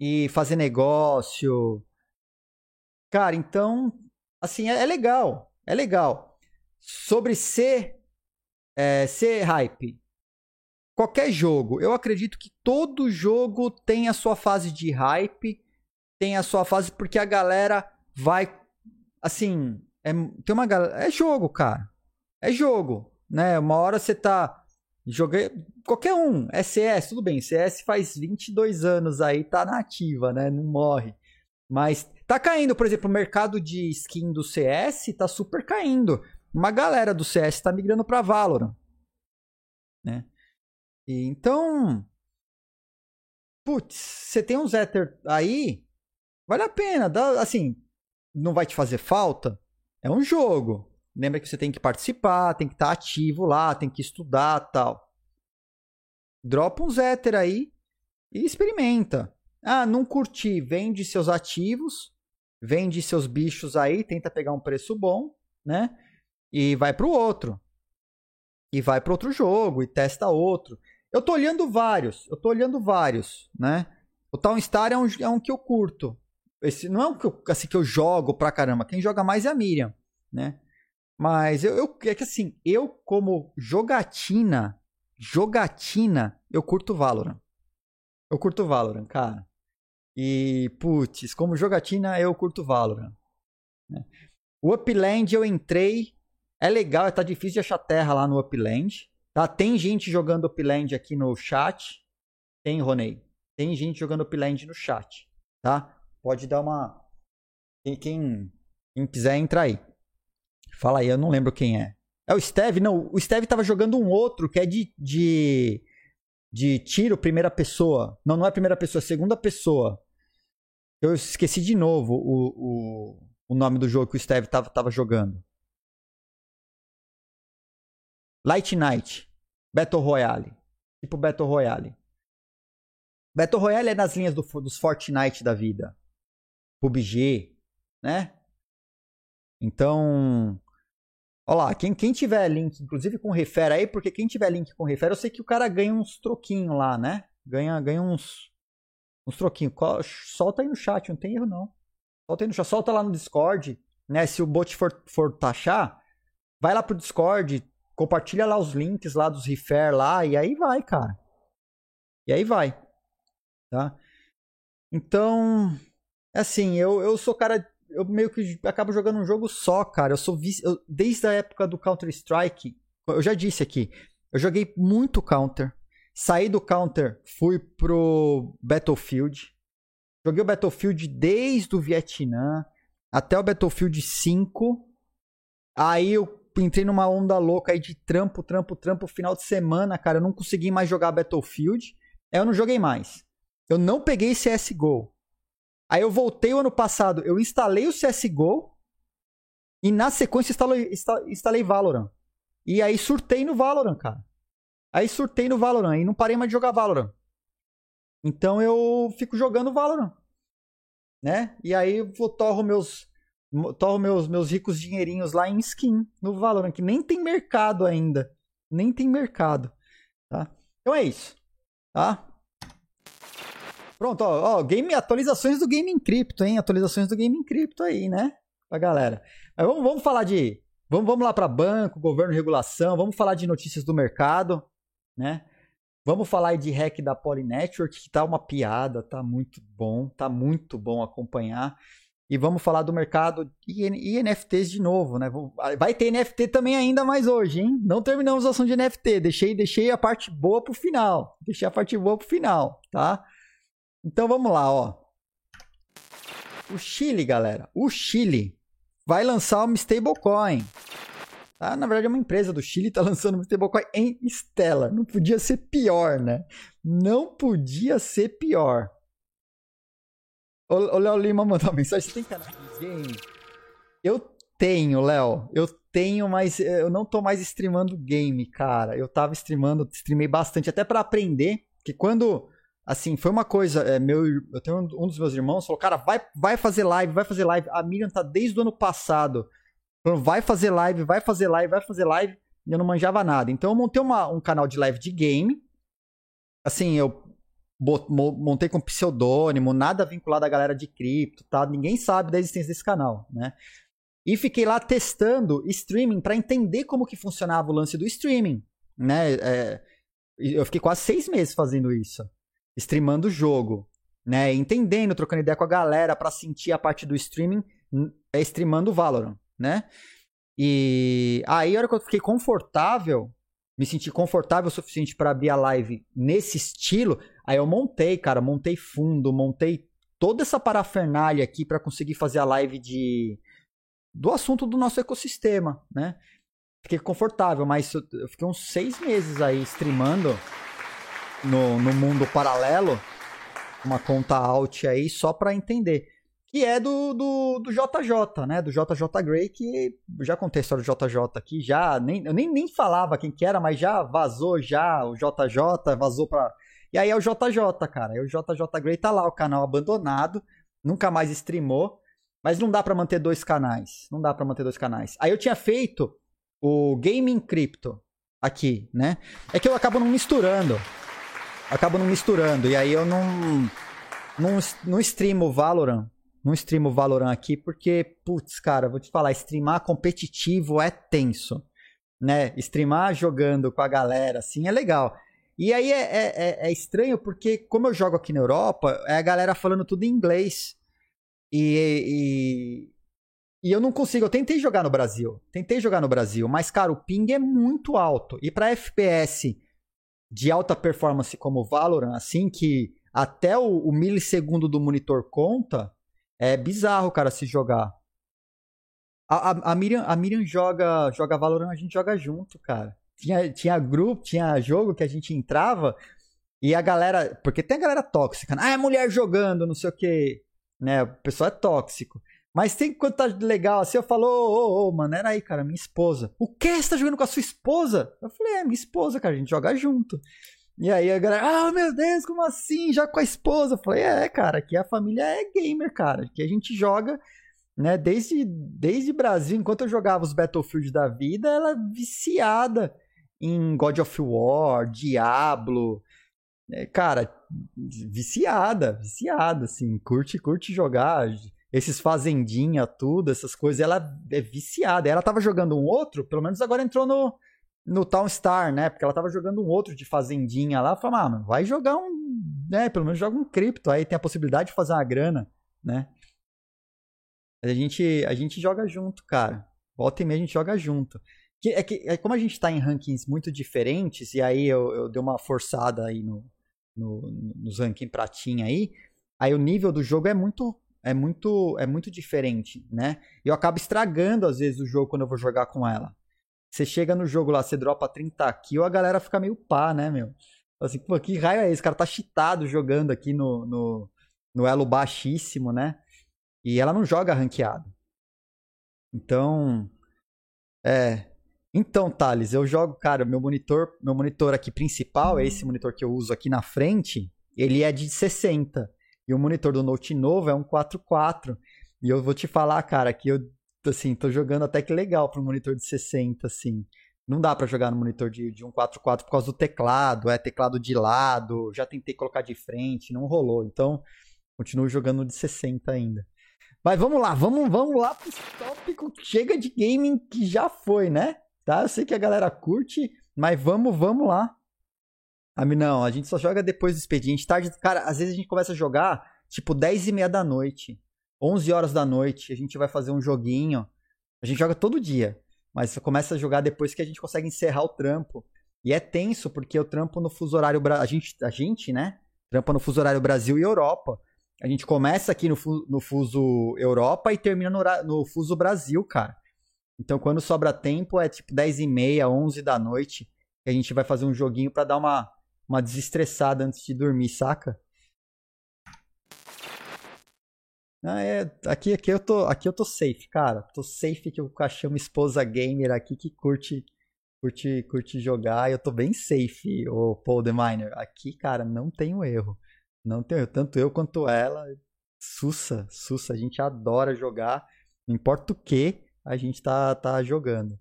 e fazer negócio. Cara, então, assim, é, é legal. É legal. Sobre ser, é, ser hype. Qualquer jogo, eu acredito que todo jogo tem a sua fase de hype, tem a sua fase porque a galera vai, assim, é, tem uma galera, é jogo, cara, é jogo, né? Uma hora você tá Joguei. Qualquer um. É CS, tudo bem. CS faz 22 anos aí, tá na ativa, né? Não morre. Mas tá caindo, por exemplo, o mercado de skin do CS tá super caindo. Uma galera do CS tá migrando pra Valorant. Né? E, então. Putz, você tem um Zether aí, vale a pena. Dá, assim, não vai te fazer falta. É um jogo. Lembra que você tem que participar, tem que estar tá ativo lá, tem que estudar tal. Dropa uns éter aí e experimenta. Ah, não curti, vende seus ativos, vende seus bichos aí, tenta pegar um preço bom, né? E vai pro outro. E vai pro outro jogo e testa outro. Eu tô olhando vários, eu tô olhando vários, né? O Town Star é um, é um que eu curto. Esse não é um que eu, assim, que eu jogo pra caramba. Quem joga mais é a Miriam, né? Mas eu, eu é que assim, eu como jogatina, jogatina, eu curto Valorant. Eu curto Valorant, cara. E, putz, como jogatina, eu curto Valorant. Né? O Upland eu entrei. É legal, tá difícil de achar terra lá no Upland. Tá? Tem gente jogando Upland aqui no chat. Tem, Ronei. Tem gente jogando Upland no chat. Tá? Pode dar uma. Quem, quem, quem quiser entrar aí. Fala aí, eu não lembro quem é. É o Steve? Não, o Steve tava jogando um outro que é de, de, de tiro primeira pessoa. Não, não é primeira pessoa, é segunda pessoa. Eu esqueci de novo o, o, o nome do jogo que o Steve tava, tava jogando. Light Night. Battle Royale. Tipo Battle Royale. Battle Royale é nas linhas do, dos Fortnite da vida. PUBG, né? Então, olha lá, quem, quem tiver link, inclusive com refere aí, porque quem tiver link com refere, eu sei que o cara ganha uns troquinhos lá, né? Ganha, ganha uns, uns troquinhos. Solta aí no chat, não tem erro não. Solta aí no chat, solta lá no Discord, né? Se o bot for, for taxar, vai lá pro Discord, compartilha lá os links lá dos refer lá, e aí vai, cara. E aí vai. Tá? Então, assim, eu, eu sou cara. Eu meio que acabo jogando um jogo só, cara. Eu sou vice, eu, desde a época do Counter-Strike. Eu já disse aqui. Eu joguei muito Counter. Saí do Counter, fui pro Battlefield. Joguei o Battlefield desde o Vietnã até o Battlefield 5. Aí eu entrei numa onda louca aí de trampo, trampo, trampo, final de semana, cara. Eu não consegui mais jogar Battlefield. Aí eu não joguei mais. Eu não peguei CSGO. Aí eu voltei o ano passado, eu instalei o CSGO e na sequência instalei, instalei Valorant. E aí surtei no Valorant, cara. Aí surtei no Valorant e não parei mais de jogar Valorant. Então eu fico jogando Valorant. Né? E aí eu torro meus torro meus meus ricos dinheirinhos lá em skin no Valorant, que nem tem mercado ainda. Nem tem mercado, tá? Então é isso tá? Pronto, ó, ó, game, atualizações do Game Crypto, hein? Atualizações do Game Crypto aí, né? Pra galera. Mas vamos, vamos falar de. Vamos, vamos lá para banco, governo, regulação, vamos falar de notícias do mercado, né? Vamos falar de hack da Polynetwork, que tá uma piada, tá muito bom, tá muito bom acompanhar. E vamos falar do mercado e, NFTs de novo, né? Vai ter NFT também ainda mais hoje, hein? Não terminamos o assunto de NFT. Deixei, deixei a parte boa pro final. Deixei a parte boa pro final, tá? Então vamos lá, ó. O Chile, galera. O Chile vai lançar uma stablecoin. Tá? Na verdade, é uma empresa do Chile está lançando uma stablecoin em Stellar. Não podia ser pior, né? Não podia ser pior. O Léo Lima mandou uma mensagem: você tem canal de game? Eu tenho, Léo. Eu tenho, mas eu não tô mais streamando game, cara. Eu tava streamando, streamei bastante, até para aprender. Que quando. Assim, foi uma coisa. É, meu, eu tenho um, dos meus irmãos falou: Cara, vai, vai fazer live, vai fazer live. A Miriam tá desde o ano passado. Falando, vai fazer live, vai fazer live, vai fazer live. E eu não manjava nada. Então eu montei uma, um canal de live de game. Assim, eu montei com pseudônimo, nada vinculado à galera de cripto, tá? Ninguém sabe da existência desse canal, né? E fiquei lá testando streaming para entender como que funcionava o lance do streaming, né? É, eu fiquei quase seis meses fazendo isso, streamando o jogo, né? Entendendo, trocando ideia com a galera para sentir a parte do streaming, é streamando o Valorant, né? E aí, a hora que eu fiquei confortável, me senti confortável o suficiente para abrir a live nesse estilo, Aí eu montei, cara, montei fundo, montei toda essa parafernália aqui para conseguir fazer a live de do assunto do nosso ecossistema, né? Fiquei confortável, mas eu, fiquei uns seis meses aí streamando no, no mundo paralelo, uma conta alt aí só para entender. Que é do, do, do JJ, né? Do JJ Grey, que já contei a história do JJ aqui, já nem, eu nem, nem falava quem que era, mas já vazou já o JJ, vazou para e aí é o JJ, cara. Aí o JJ Grey tá lá, o canal abandonado, nunca mais streamou. Mas não dá para manter dois canais. Não dá para manter dois canais. Aí eu tinha feito o Gaming Crypto aqui, né? É que eu acabo não misturando. Acabo não misturando. E aí eu não. Não, não streamo Valorant. Não streamo Valorant aqui porque, putz, cara, vou te falar, streamar competitivo é tenso. Né? Streamar jogando com a galera, assim, é legal. E aí é, é, é, é, estranho porque, como eu jogo aqui na Europa, é a galera falando tudo em inglês. E, e, e, eu não consigo. Eu tentei jogar no Brasil. Tentei jogar no Brasil, mas, cara, o ping é muito alto. E para FPS de alta performance como Valorant, assim, que até o, o milissegundo do monitor conta, é bizarro, cara, se jogar. A, a, a, Miriam, a Miriam joga, joga Valorant, a gente joga junto, cara tinha, tinha grupo, tinha jogo que a gente entrava e a galera. Porque tem a galera tóxica, né? Ah, é mulher jogando, não sei o quê. Né? O pessoal é tóxico. Mas tem quando tá legal assim, eu falo, ô, ô, ô, mano, era aí, cara, minha esposa. O quê? Você tá jogando com a sua esposa? Eu falei, é, minha esposa, cara, a gente joga junto. E aí a galera, ah, meu Deus, como assim? Já com a esposa? Eu falei, é, cara, aqui a família é gamer, cara. Aqui a gente joga né? Desde, desde Brasil, enquanto eu jogava os Battlefield da vida, ela é viciada em God of War, Diablo. É, cara, viciada, viciada, assim. Curte, curte jogar. Esses fazendinha, tudo, essas coisas, ela é viciada. Ela tava jogando um outro, pelo menos agora entrou no, no Town Star, né? Porque ela tava jogando um outro de fazendinha lá. Falei, ah, mano, vai jogar um, né? Pelo menos joga um cripto, aí tem a possibilidade de fazer uma grana, né? A gente, a gente joga junto, cara. Volta e meia a gente joga junto. Que, é que é como a gente tá em rankings muito diferentes, e aí eu, eu dei uma forçada aí no, no, nos rankings pratinha aí, aí o nível do jogo é muito é muito é muito diferente, né? E eu acabo estragando às vezes o jogo quando eu vou jogar com ela. Você chega no jogo lá, você dropa 30 kills, a galera fica meio pá, né, meu? Assim, pô, que raio é esse? O cara tá cheatado jogando aqui no, no, no elo baixíssimo, né? E ela não joga ranqueado. Então, é. Então, Thales, eu jogo, cara, meu monitor, meu monitor aqui principal, é esse monitor que eu uso aqui na frente, ele é de 60. E o monitor do Note novo é um 44. E eu vou te falar, cara, que eu, assim, tô jogando até que legal pro monitor de 60, assim. Não dá para jogar no monitor de, de 144 por causa do teclado, é teclado de lado, já tentei colocar de frente, não rolou. Então, continuo jogando de 60 ainda. Mas vamos lá, vamos, vamos lá pro tópico. Chega de gaming que já foi, né? Tá? Eu sei que a galera curte, mas vamos, vamos lá. Ah, não, a gente só joga depois do expediente. Tarde, cara, às vezes a gente começa a jogar tipo 10 e meia da noite, 11 horas da noite. A gente vai fazer um joguinho. A gente joga todo dia, mas começa a jogar depois que a gente consegue encerrar o trampo. E é tenso porque eu trampo no fuso horário a gente, a gente, né? Trampa no fuso horário Brasil e Europa. A gente começa aqui no, no fuso Europa e termina no, no fuso Brasil, cara. Então, quando sobra tempo, é tipo 10 e meia, 11 da noite. Que a gente vai fazer um joguinho para dar uma, uma desestressada antes de dormir, saca? Ah, é, aqui, aqui, eu tô, aqui eu tô safe, cara. Tô safe que eu achei uma esposa gamer aqui que curte curte, curte jogar. Eu tô bem safe, o Paul the Miner. Aqui, cara, não tenho erro. Não tenho, tanto eu quanto ela. Sussa, sussa, a gente adora jogar. Não importa o que, a gente tá, tá jogando,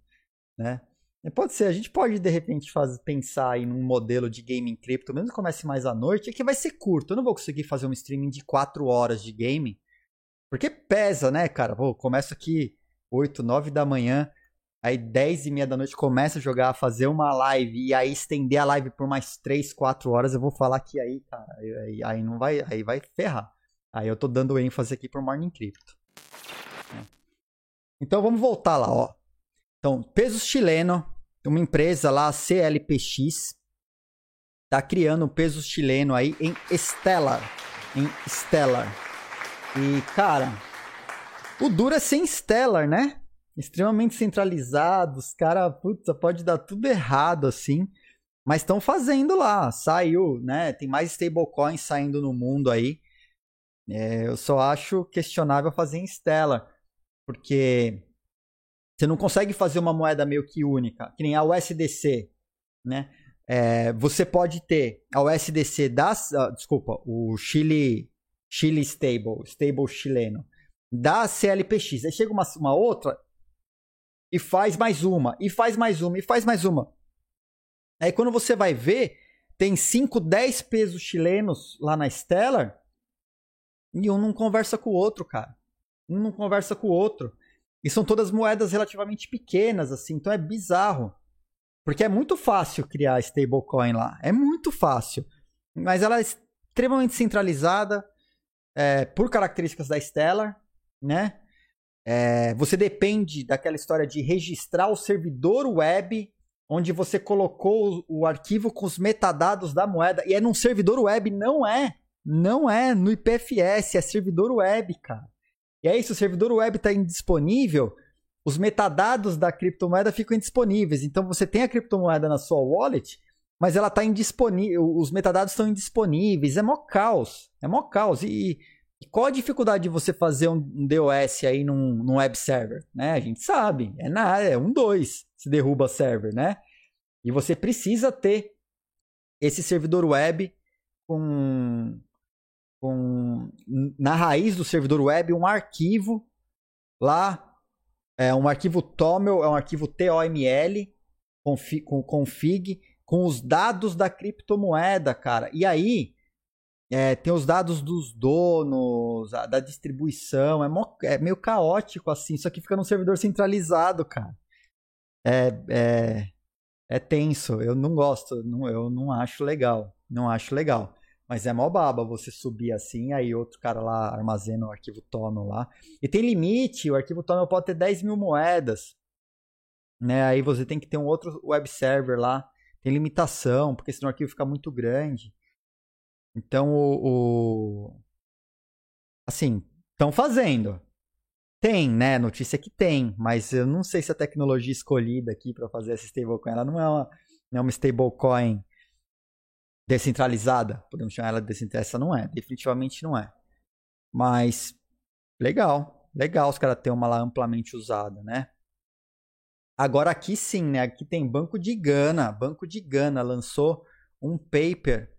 né? Pode ser, a gente pode de repente fazer, pensar em um modelo de gaming cripto, mesmo que comece mais à noite, é que vai ser curto. Eu não vou conseguir fazer um streaming de 4 horas de game, porque pesa, né, cara? Pô, começo aqui 8, 9 da manhã, aí 10 e meia da noite começa a jogar, fazer uma live e aí estender a live por mais 3, 4 horas, eu vou falar que aí, cara, aí, aí não vai, aí vai ferrar. Aí eu tô dando ênfase aqui pro Morning Crypto. É. Então vamos voltar lá, ó. Então, pesos chileno, uma empresa lá, CLPX, tá criando um peso chileno aí em Stellar, em Stellar. E, cara, o duro é sem Stellar, né? extremamente centralizados, cara, puta, pode dar tudo errado assim, mas estão fazendo lá, saiu, né? Tem mais stablecoins saindo no mundo aí. É, eu só acho questionável fazer em Stellar, porque você não consegue fazer uma moeda meio que única, que nem a USDC, né? É, você pode ter a USDC das, uh, desculpa, o Chile, Chile Stable, Stable chileno, da CLPX. Aí chega uma, uma outra, e faz mais uma, e faz mais uma, e faz mais uma. Aí quando você vai ver, tem 5, 10 pesos chilenos lá na Stellar e um não conversa com o outro, cara. Um não conversa com o outro. E são todas moedas relativamente pequenas, assim, então é bizarro. Porque é muito fácil criar stablecoin lá. É muito fácil. Mas ela é extremamente centralizada é, por características da Stellar, né? É, você depende daquela história de registrar o servidor web onde você colocou o, o arquivo com os metadados da moeda. E é num servidor web, não é. Não é no IPFS, é servidor web, cara. E aí, se o servidor web está indisponível, os metadados da criptomoeda ficam indisponíveis. Então você tem a criptomoeda na sua wallet, mas ela está indisponível, os metadados estão indisponíveis. É mó caos. É mó caos. E, e qual a dificuldade de você fazer um DOS aí num, num web server? Né? A gente sabe, é nada, é um dois se derruba server, né? E você precisa ter esse servidor web com, com na raiz do servidor web um arquivo lá, é um arquivo TOML, é um arquivo TOML config, com config com os dados da criptomoeda, cara. E aí é, tem os dados dos donos, a, da distribuição, é, mó, é, meio caótico assim, só que fica num servidor centralizado, cara. É, é, é tenso, eu não gosto, não, eu não acho legal, não acho legal. Mas é mó baba você subir assim, aí outro cara lá armazena o arquivo Toml lá. E tem limite, o arquivo Toml pode ter 10 mil moedas. Né? Aí você tem que ter um outro web server lá. Tem limitação, porque senão o arquivo fica muito grande. Então o. o... Assim, estão fazendo. Tem, né? Notícia que tem, mas eu não sei se a tecnologia escolhida aqui para fazer essa stablecoin, ela não é uma, não é uma stablecoin descentralizada, podemos chamar ela de descentralizada, essa não é, definitivamente não é. Mas legal, legal os caras terem uma lá amplamente usada, né? Agora aqui sim, né? Aqui tem Banco de Gana, Banco de Gana lançou um paper,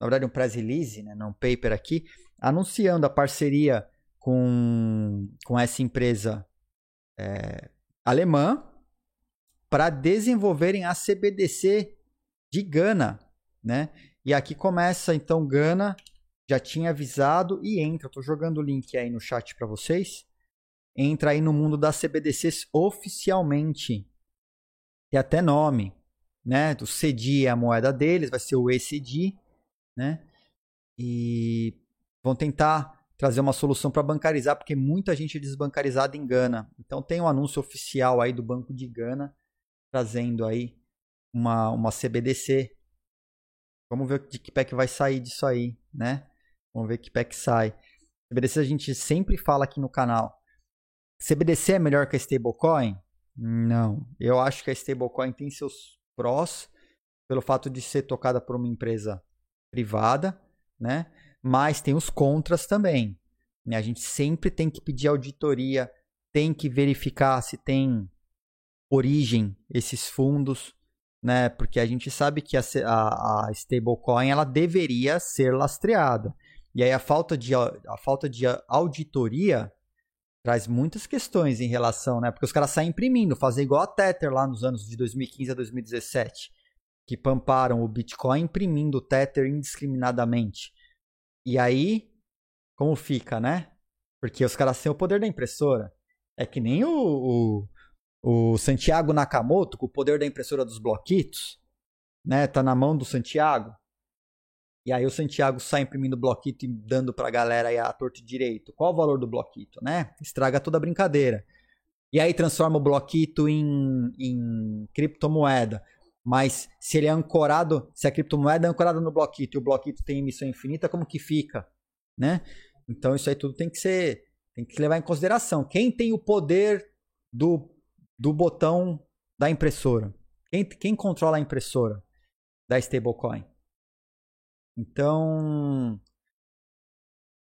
na verdade um press release, né? Não um paper aqui, anunciando a parceria com, com essa empresa é, alemã para desenvolverem a CBDC de Gana né? E aqui começa então Gana, já tinha avisado e entra. Estou jogando o link aí no chat para vocês. Entra aí no mundo das CBDCs oficialmente. Tem até nome, né? O CDI é a moeda deles, vai ser o ECD, né? E vão tentar trazer uma solução para bancarizar, porque muita gente é desbancarizada em Gana. Então tem um anúncio oficial aí do Banco de Gana trazendo aí uma, uma CBDC Vamos ver de que pack vai sair disso aí, né? Vamos ver que pack sai. CBDC a gente sempre fala aqui no canal. CBDC é melhor que a stablecoin? Não. Eu acho que a stablecoin tem seus prós pelo fato de ser tocada por uma empresa privada, né? Mas tem os contras também. Né? A gente sempre tem que pedir auditoria, tem que verificar se tem origem esses fundos, né? Porque a gente sabe que a, a, a stablecoin ela deveria ser lastreada. E aí a falta de, a falta de auditoria traz muitas questões em relação, né? Porque os caras saem imprimindo, fazem igual a Tether lá nos anos de 2015 a 2017, que pamparam o Bitcoin imprimindo o Tether indiscriminadamente. E aí, como fica, né? Porque os caras têm o poder da impressora. É que nem o, o, o Santiago Nakamoto, com o poder da impressora dos bloquitos, né? Tá na mão do Santiago. E aí o Santiago sai imprimindo bloquito e dando pra galera aí a torto direito. Qual o valor do bloquito, né? Estraga toda a brincadeira. E aí transforma o bloquito em, em criptomoeda. Mas se ele é ancorado, se a criptomoeda é ancorada no bloquito e o bloquito tem emissão infinita, como que fica, né? Então isso aí tudo tem que ser, tem que levar em consideração. Quem tem o poder do do botão da impressora. Quem, quem controla a impressora da stablecoin? Então,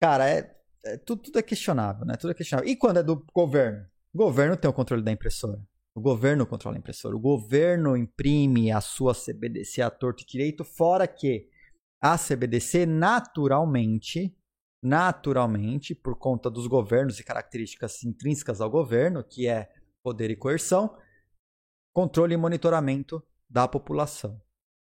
cara, é, é tudo, tudo, é questionável, né? Tudo é questionável. E quando é do governo? O governo tem o controle da impressora. O governo controla a impressora. O governo imprime a sua CBDC a torto e direito, fora que a CBDC naturalmente, naturalmente, por conta dos governos e características intrínsecas ao governo, que é poder e coerção, controle e monitoramento da população.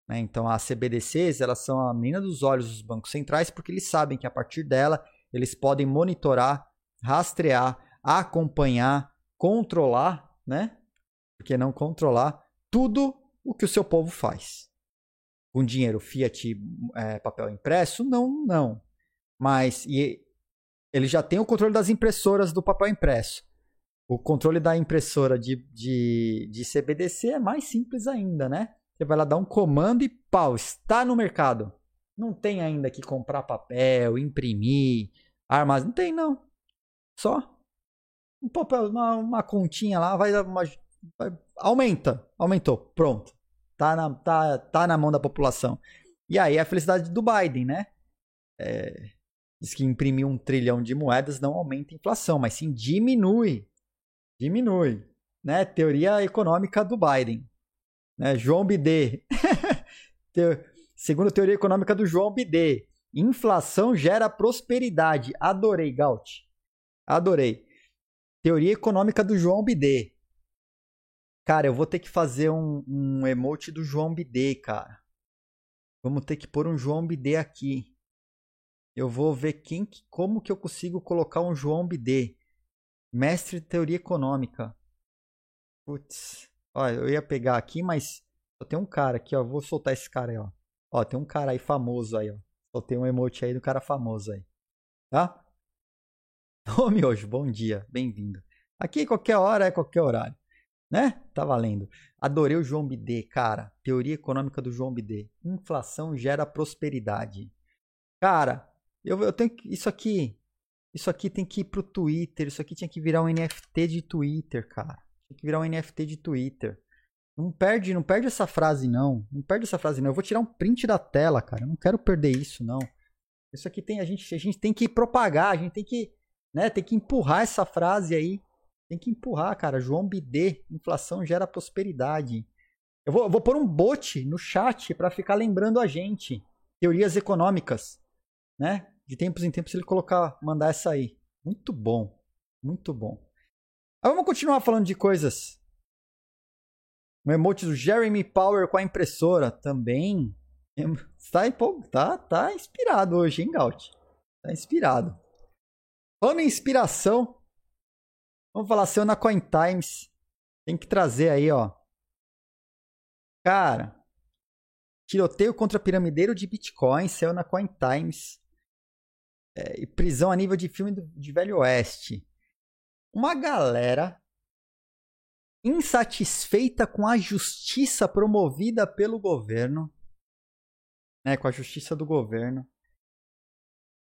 Né? Então, as CBDCs elas são a menina dos olhos dos bancos centrais porque eles sabem que a partir dela eles podem monitorar, rastrear, acompanhar, controlar, né? Porque não controlar tudo o que o seu povo faz. Com dinheiro fiat, é, papel impresso, não, não. Mas e ele já tem o controle das impressoras do papel impresso. O controle da impressora de, de, de CBDC é mais simples ainda, né? Você vai lá dar um comando e pau, está no mercado. Não tem ainda que comprar papel, imprimir, armazenar. Não tem, não. Só um papel, uma, uma continha lá, vai, uma, vai, aumenta, aumentou, pronto. Tá na, tá, tá na mão da população. E aí a felicidade do Biden, né? É, diz que imprimir um trilhão de moedas não aumenta a inflação, mas sim diminui diminui. Né? Teoria econômica do Biden. Né? João Bidê. Segundo a teoria econômica do João Bidê, inflação gera prosperidade. Adorei, Gaut. Adorei. Teoria econômica do João Bidê. Cara, eu vou ter que fazer um, um emote do João Bidê, cara. Vamos ter que pôr um João Bidê aqui. Eu vou ver quem, como que eu consigo colocar um João Bidê, mestre de teoria econômica. Putz, eu ia pegar aqui, mas só tem um cara aqui, ó. Vou soltar esse cara aí, ó. Ó, tem um cara aí famoso aí, ó. Só tem um emote aí do cara famoso aí. Tá? Ô, Miojo, bom dia. Bem-vindo. Aqui qualquer hora é qualquer horário. Né? Tá valendo. Adorei o João Bidê, cara. Teoria econômica do João Bidê. Inflação gera prosperidade. Cara, eu, eu tenho que. Isso aqui. Isso aqui tem que ir pro Twitter. Isso aqui tinha que virar um NFT de Twitter, cara. Tinha que virar um NFT de Twitter. Não perde, não perde essa frase, não. Não perde essa frase, não. Eu vou tirar um print da tela, cara. Eu não quero perder isso, não. Isso aqui tem. A gente, a gente tem que propagar, a gente tem que. Né, tem que empurrar essa frase aí. Tem que empurrar, cara. João Bidê, inflação gera prosperidade. Eu vou, eu vou pôr um bot no chat para ficar lembrando a gente. Teorias econômicas, né? De tempos em tempos ele colocar, mandar essa aí. Muito bom, muito bom. Aí vamos continuar falando de coisas um emote do Jeremy Power com a impressora também. Tá, tá, tá inspirado hoje, hein, Gaut? Tá inspirado. Falando em inspiração, vamos falar seu na Coin Times. Tem que trazer aí, ó. Cara, tiroteio contra piramideiro de Bitcoin saiu na Coin Times. É, prisão a nível de filme de Velho Oeste. Uma galera insatisfeita com a justiça promovida pelo governo, né, com a justiça do governo,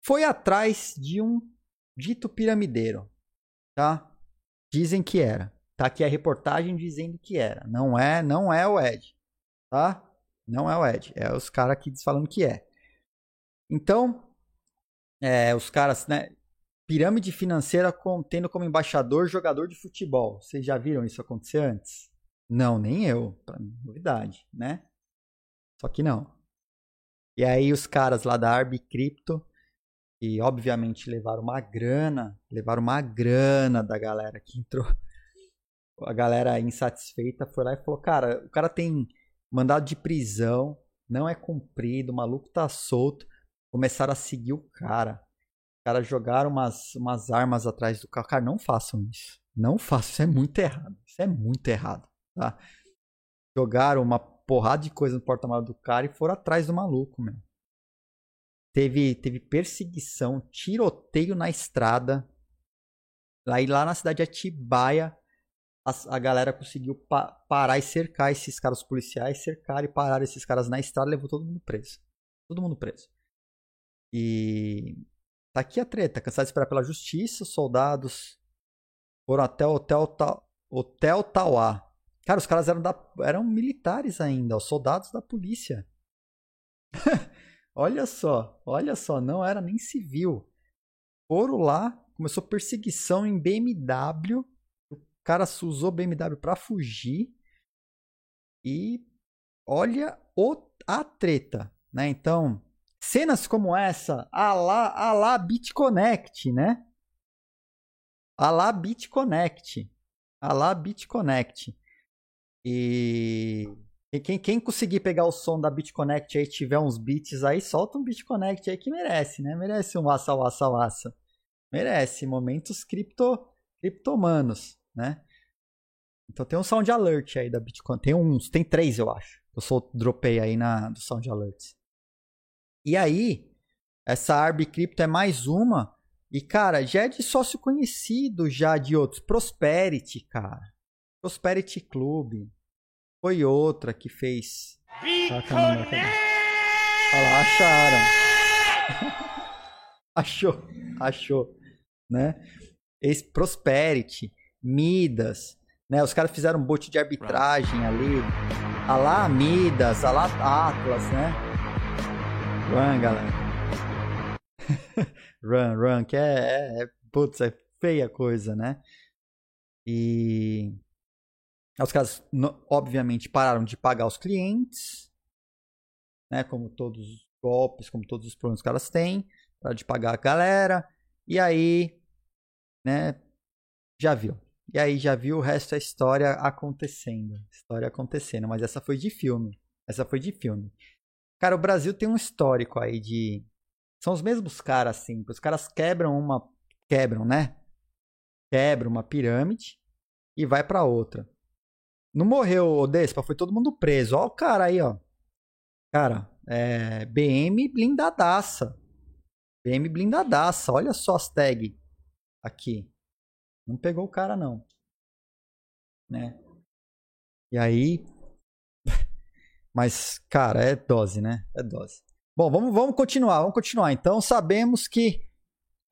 foi atrás de um dito piramideiro, tá? Dizem que era. Tá aqui a reportagem dizendo que era. Não é, não é o Ed, tá? Não é o Ed, é os caras aqui falando que é. Então, é, os caras, né, Pirâmide financeira tendo como embaixador jogador de futebol. Vocês já viram isso acontecer antes? Não, nem eu. Pra mim, novidade, né? Só que não. E aí os caras lá da Arbi Crypto, e obviamente levaram uma grana, levaram uma grana da galera que entrou. A galera insatisfeita foi lá e falou: Cara, o cara tem mandado de prisão, não é cumprido, o maluco tá solto. Começaram a seguir o cara caras jogaram umas, umas armas atrás do carro. Cara, não façam isso. Não façam. Isso é muito errado. Isso é muito errado. Tá? Jogaram uma porrada de coisa no porta-malas do cara e foram atrás do maluco, meu. Teve, teve perseguição, tiroteio na estrada. Aí lá na cidade de Atibaia, a, a galera conseguiu pa parar e cercar esses caras policiais, cercar e parar esses caras na estrada, levou todo mundo preso. Todo mundo preso. E Tá aqui a treta. Cansado de esperar pela justiça, soldados foram até o Hotel, Ta... Hotel Tauá. Cara, os caras eram, da... eram militares ainda, os soldados da polícia. olha só, olha só, não era nem civil. Foram lá, começou perseguição em BMW. O cara usou BMW para fugir. E olha o... a treta, né? Então, Cenas como essa, a lá, a lá BitConnect, né? A lá BitConnect. A lá BitConnect. E quem, quem conseguir pegar o som da BitConnect aí, tiver uns beats aí, solta um BitConnect aí que merece, né? Merece um assa, assa, assa. Merece. Momentos cripto, criptomanos, né? Então tem um sound alert aí da Bitcoin. Tem uns, tem três, eu acho. Eu só dropei aí na, do sound alerts. E aí, essa Arb Crypto é mais uma. E, cara, já é de sócio conhecido já de outros. Prosperity, cara. Prosperity Club. Foi outra que fez. Olha lá, acharam. achou, achou, né? Esse Prosperity, Midas, né? Os caras fizeram um bot de arbitragem ali. A lá Midas, a lá Atlas, né? Run, galera. run, run, que é, é, é, putz, é feia coisa, né? E os caras, obviamente, pararam de pagar os clientes, né? Como todos os golpes, como todos os problemas que elas têm, pararam de pagar a galera, e aí, né? Já viu. E aí já viu o resto da história acontecendo. História acontecendo, mas essa foi de filme. Essa foi de filme. Cara, o Brasil tem um histórico aí de São os mesmos caras, assim. Os caras quebram uma. Quebram, né? Quebram uma pirâmide e vai para outra. Não morreu o Despa, foi todo mundo preso. Ó o cara aí, ó. Cara, é BM blindadaça. BM blindadaça. Olha só as tags aqui. Não pegou o cara, não. Né? E aí. Mas, cara, é dose, né? É dose. Bom, vamos, vamos continuar, vamos continuar. Então, sabemos que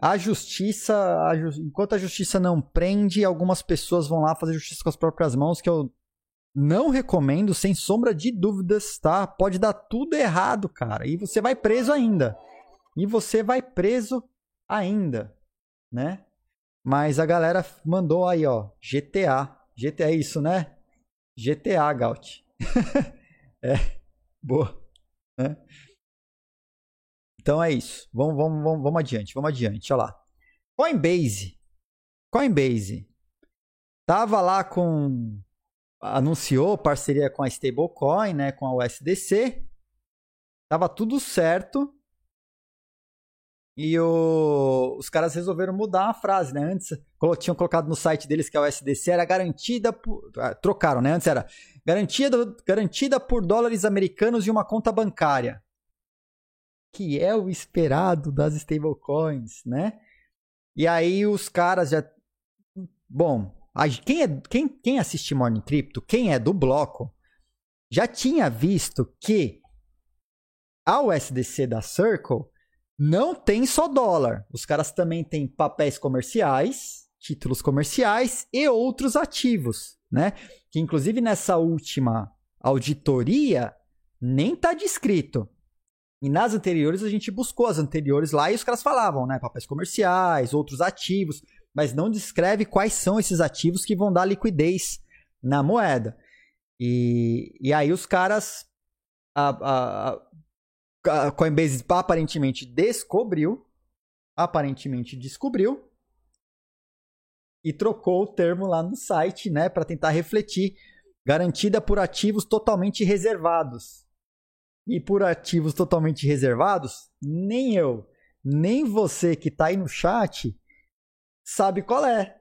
a justiça, a ju... enquanto a justiça não prende, algumas pessoas vão lá fazer justiça com as próprias mãos, que eu não recomendo, sem sombra de dúvidas, tá? Pode dar tudo errado, cara. E você vai preso ainda. E você vai preso ainda, né? Mas a galera mandou aí, ó, GTA. GTA é isso, né? GTA, Gaut. é, boa. Né? Então é isso. Vamos, vamos, vamos, vamos adiante, vamos adiante. Olha lá. Coinbase. Coinbase. Tava lá com. Anunciou parceria com a stablecoin, né? Com a USDC. Tava tudo certo. E o, os caras resolveram mudar a frase, né? Antes tinham colocado no site deles que a USDC era garantida por. Ah, trocaram, né? Antes era garantida, garantida por dólares americanos e uma conta bancária que é o esperado das stablecoins, né? E aí os caras já. Bom, quem, é, quem, quem assiste Morning Crypto, quem é do bloco, já tinha visto que a USDC da Circle não tem só dólar. Os caras também têm papéis comerciais, títulos comerciais e outros ativos, né? Que inclusive nessa última auditoria nem tá descrito. E nas anteriores a gente buscou as anteriores lá e os caras falavam, né? Papéis comerciais, outros ativos, mas não descreve quais são esses ativos que vão dar liquidez na moeda. E, e aí os caras. A, a, a Coinbase aparentemente descobriu. Aparentemente descobriu. E trocou o termo lá no site, né? Para tentar refletir. Garantida por ativos totalmente reservados e por ativos totalmente reservados, nem eu, nem você que está aí no chat sabe qual é,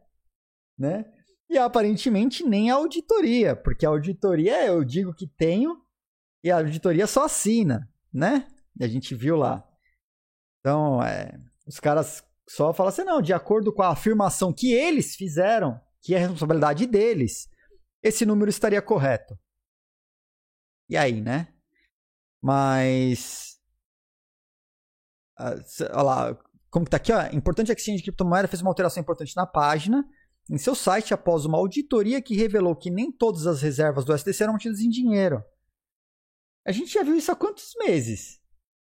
né? E aparentemente nem a auditoria, porque a auditoria eu digo que tenho e a auditoria só assina, né? E a gente viu lá. Então, é, os caras só falam assim, não, de acordo com a afirmação que eles fizeram, que é responsabilidade deles, esse número estaria correto. E aí, né? Mas. Olha lá, como que tá aqui, ó. Importante Exchange de criptomoeda fez uma alteração importante na página em seu site após uma auditoria que revelou que nem todas as reservas do SDC eram mantidas em dinheiro. A gente já viu isso há quantos meses?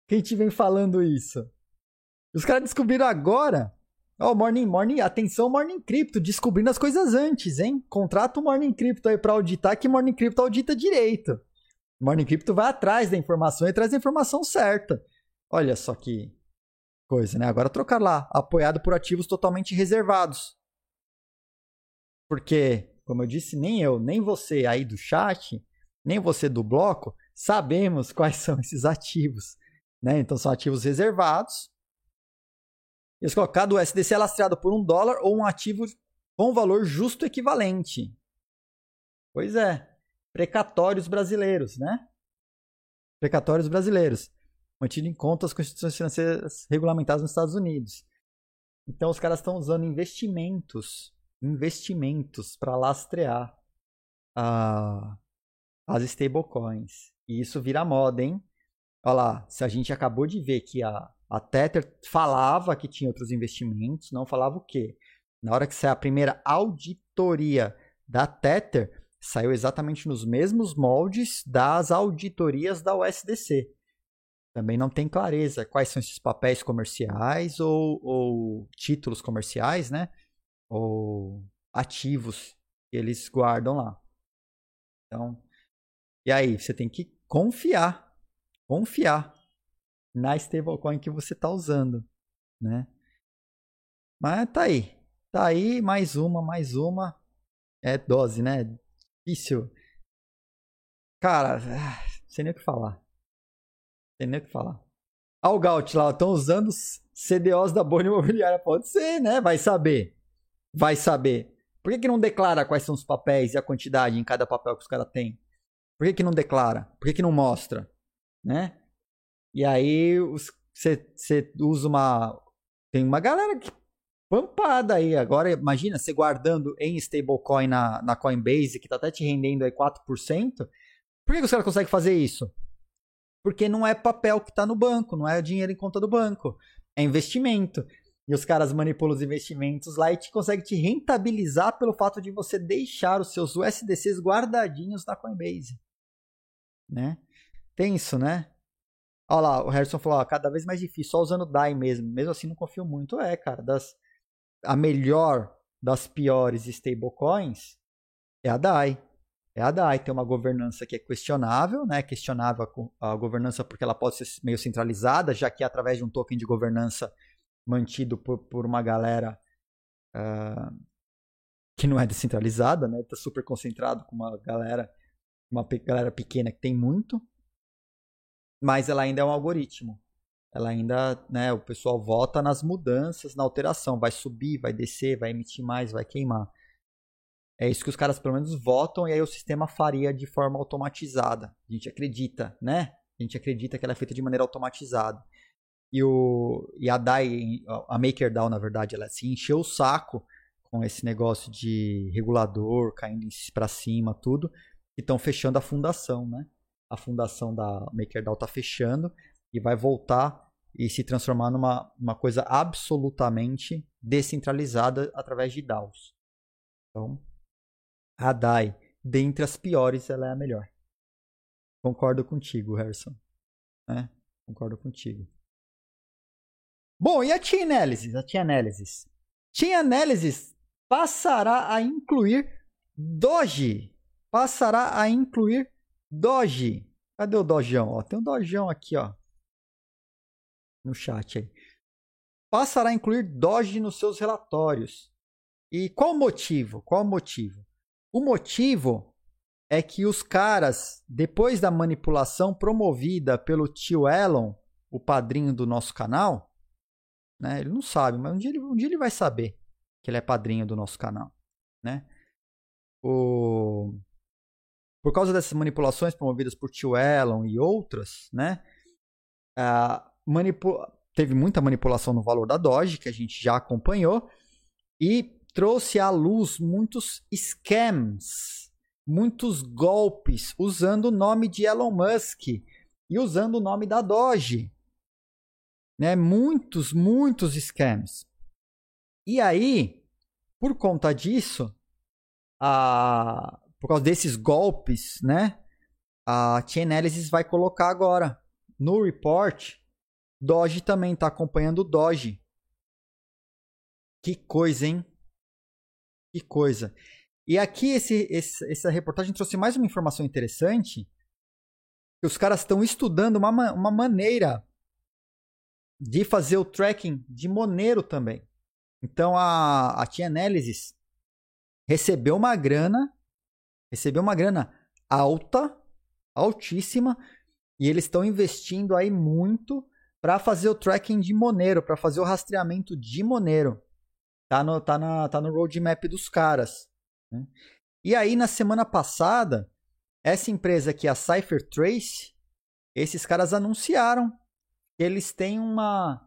Que a gente vem falando isso. Os caras descobriram agora. Ó, oh, Morning, Morning, atenção Morning Crypto, descobrindo as coisas antes, hein? Contrata o Morning Crypto aí para auditar que Morning Crypto audita direito. Morning Crypto vai atrás da informação e traz a informação certa. Olha só que coisa, né? Agora trocar lá, apoiado por ativos totalmente reservados. Porque, como eu disse, nem eu, nem você aí do chat, nem você do bloco, sabemos quais são esses ativos. Né? Então são ativos reservados. Eles colocam o USDC é lastreado por um dólar ou um ativo com valor justo equivalente. Pois é precatórios brasileiros, né? Precatórios brasileiros. Mantido em conta as constituições financeiras regulamentadas nos Estados Unidos. Então os caras estão usando investimentos, investimentos para lastrear a, as stablecoins. E isso vira moda, hein? Olha lá, se a gente acabou de ver que a, a Tether falava que tinha outros investimentos, não falava o quê? Na hora que sair a primeira auditoria da Tether, saiu exatamente nos mesmos moldes das auditorias da USDC. Também não tem clareza quais são esses papéis comerciais ou, ou títulos comerciais, né? Ou ativos que eles guardam lá. Então, e aí, você tem que confiar, confiar na stablecoin que você está usando, né? Mas tá aí, tá aí mais uma, mais uma, é dose, né? difícil. Cara, sem nem o que falar. Sem nem o que falar. Ah, o Gaut lá, estão usando CDOs da bolha imobiliária. Pode ser, né? Vai saber. Vai saber. Por que, que não declara quais são os papéis e a quantidade em cada papel que os caras têm? Por que, que não declara? Por que, que não mostra? Né? E aí você usa uma. Tem uma galera que pampada aí. Agora, imagina você guardando em stablecoin na, na Coinbase, que tá até te rendendo aí 4%. Por que, os caras conseguem fazer isso? Porque não é papel que está no banco, não é dinheiro em conta do banco. É investimento. E os caras manipulam os investimentos lá e te conseguem te rentabilizar pelo fato de você deixar os seus USDCs guardadinhos na Coinbase. Né? Tem isso, né? Olha lá, o Harrison falou, ó, cada vez mais difícil, só usando DAI mesmo. Mesmo assim, não confio muito. É, cara, das, a melhor das piores stablecoins é a DAI é a DAI. Tem uma governança que é questionável, né? Questionável a, governança porque ela pode ser meio centralizada, já que é através de um token de governança mantido por, por uma galera uh, que não é descentralizada, né? Está super concentrado com uma galera, uma galera pequena que tem muito, mas ela ainda é um algoritmo. Ela ainda, né? O pessoal vota nas mudanças, na alteração, vai subir, vai descer, vai emitir mais, vai queimar. É isso que os caras pelo menos votam e aí o sistema faria de forma automatizada. A gente acredita, né? A gente acredita que ela é feita de maneira automatizada. E, o, e a DAI, a MakerDAO, na verdade, ela se encheu o saco com esse negócio de regulador caindo para cima, tudo. E estão fechando a fundação, né? A fundação da MakerDAO está fechando e vai voltar e se transformar numa uma coisa absolutamente descentralizada através de DAOs. Então, a DAI, dentre as piores, ela é a melhor. Concordo contigo, Harrison. É, concordo contigo. Bom, e a T-Analysis? A T-Analysis. T-Analysis passará a incluir Doge. Passará a incluir Doge. Cadê o Dojão? Ó, tem um Dojão aqui, ó. No chat aí. Passará a incluir Doge nos seus relatórios. E qual o motivo? Qual o motivo? O motivo é que os caras, depois da manipulação promovida pelo tio Elon, o padrinho do nosso canal, né? Ele não sabe, mas um dia ele, um dia ele vai saber que ele é padrinho do nosso canal, né? O... Por causa dessas manipulações promovidas por tio Elon e outras, né? Manipu... Teve muita manipulação no valor da Doge, que a gente já acompanhou, e trouxe à luz muitos scams, muitos golpes, usando o nome de Elon Musk e usando o nome da Doge. Né? Muitos, muitos scams. E aí, por conta disso, a, por causa desses golpes, né? A Chainalysis vai colocar agora no report. Doge também está acompanhando o Doge. Que coisa, hein? Que coisa. E aqui esse, esse, essa reportagem trouxe mais uma informação interessante. Que os caras estão estudando uma, uma maneira de fazer o tracking de Monero também. Então a, a T-Analysis recebeu uma grana, recebeu uma grana alta, altíssima, e eles estão investindo aí muito para fazer o tracking de Monero, para fazer o rastreamento de Monero. Tá no, tá na, tá no roadmap dos caras. Né? E aí, na semana passada, essa empresa aqui, a CypherTrace, esses caras anunciaram que eles têm uma,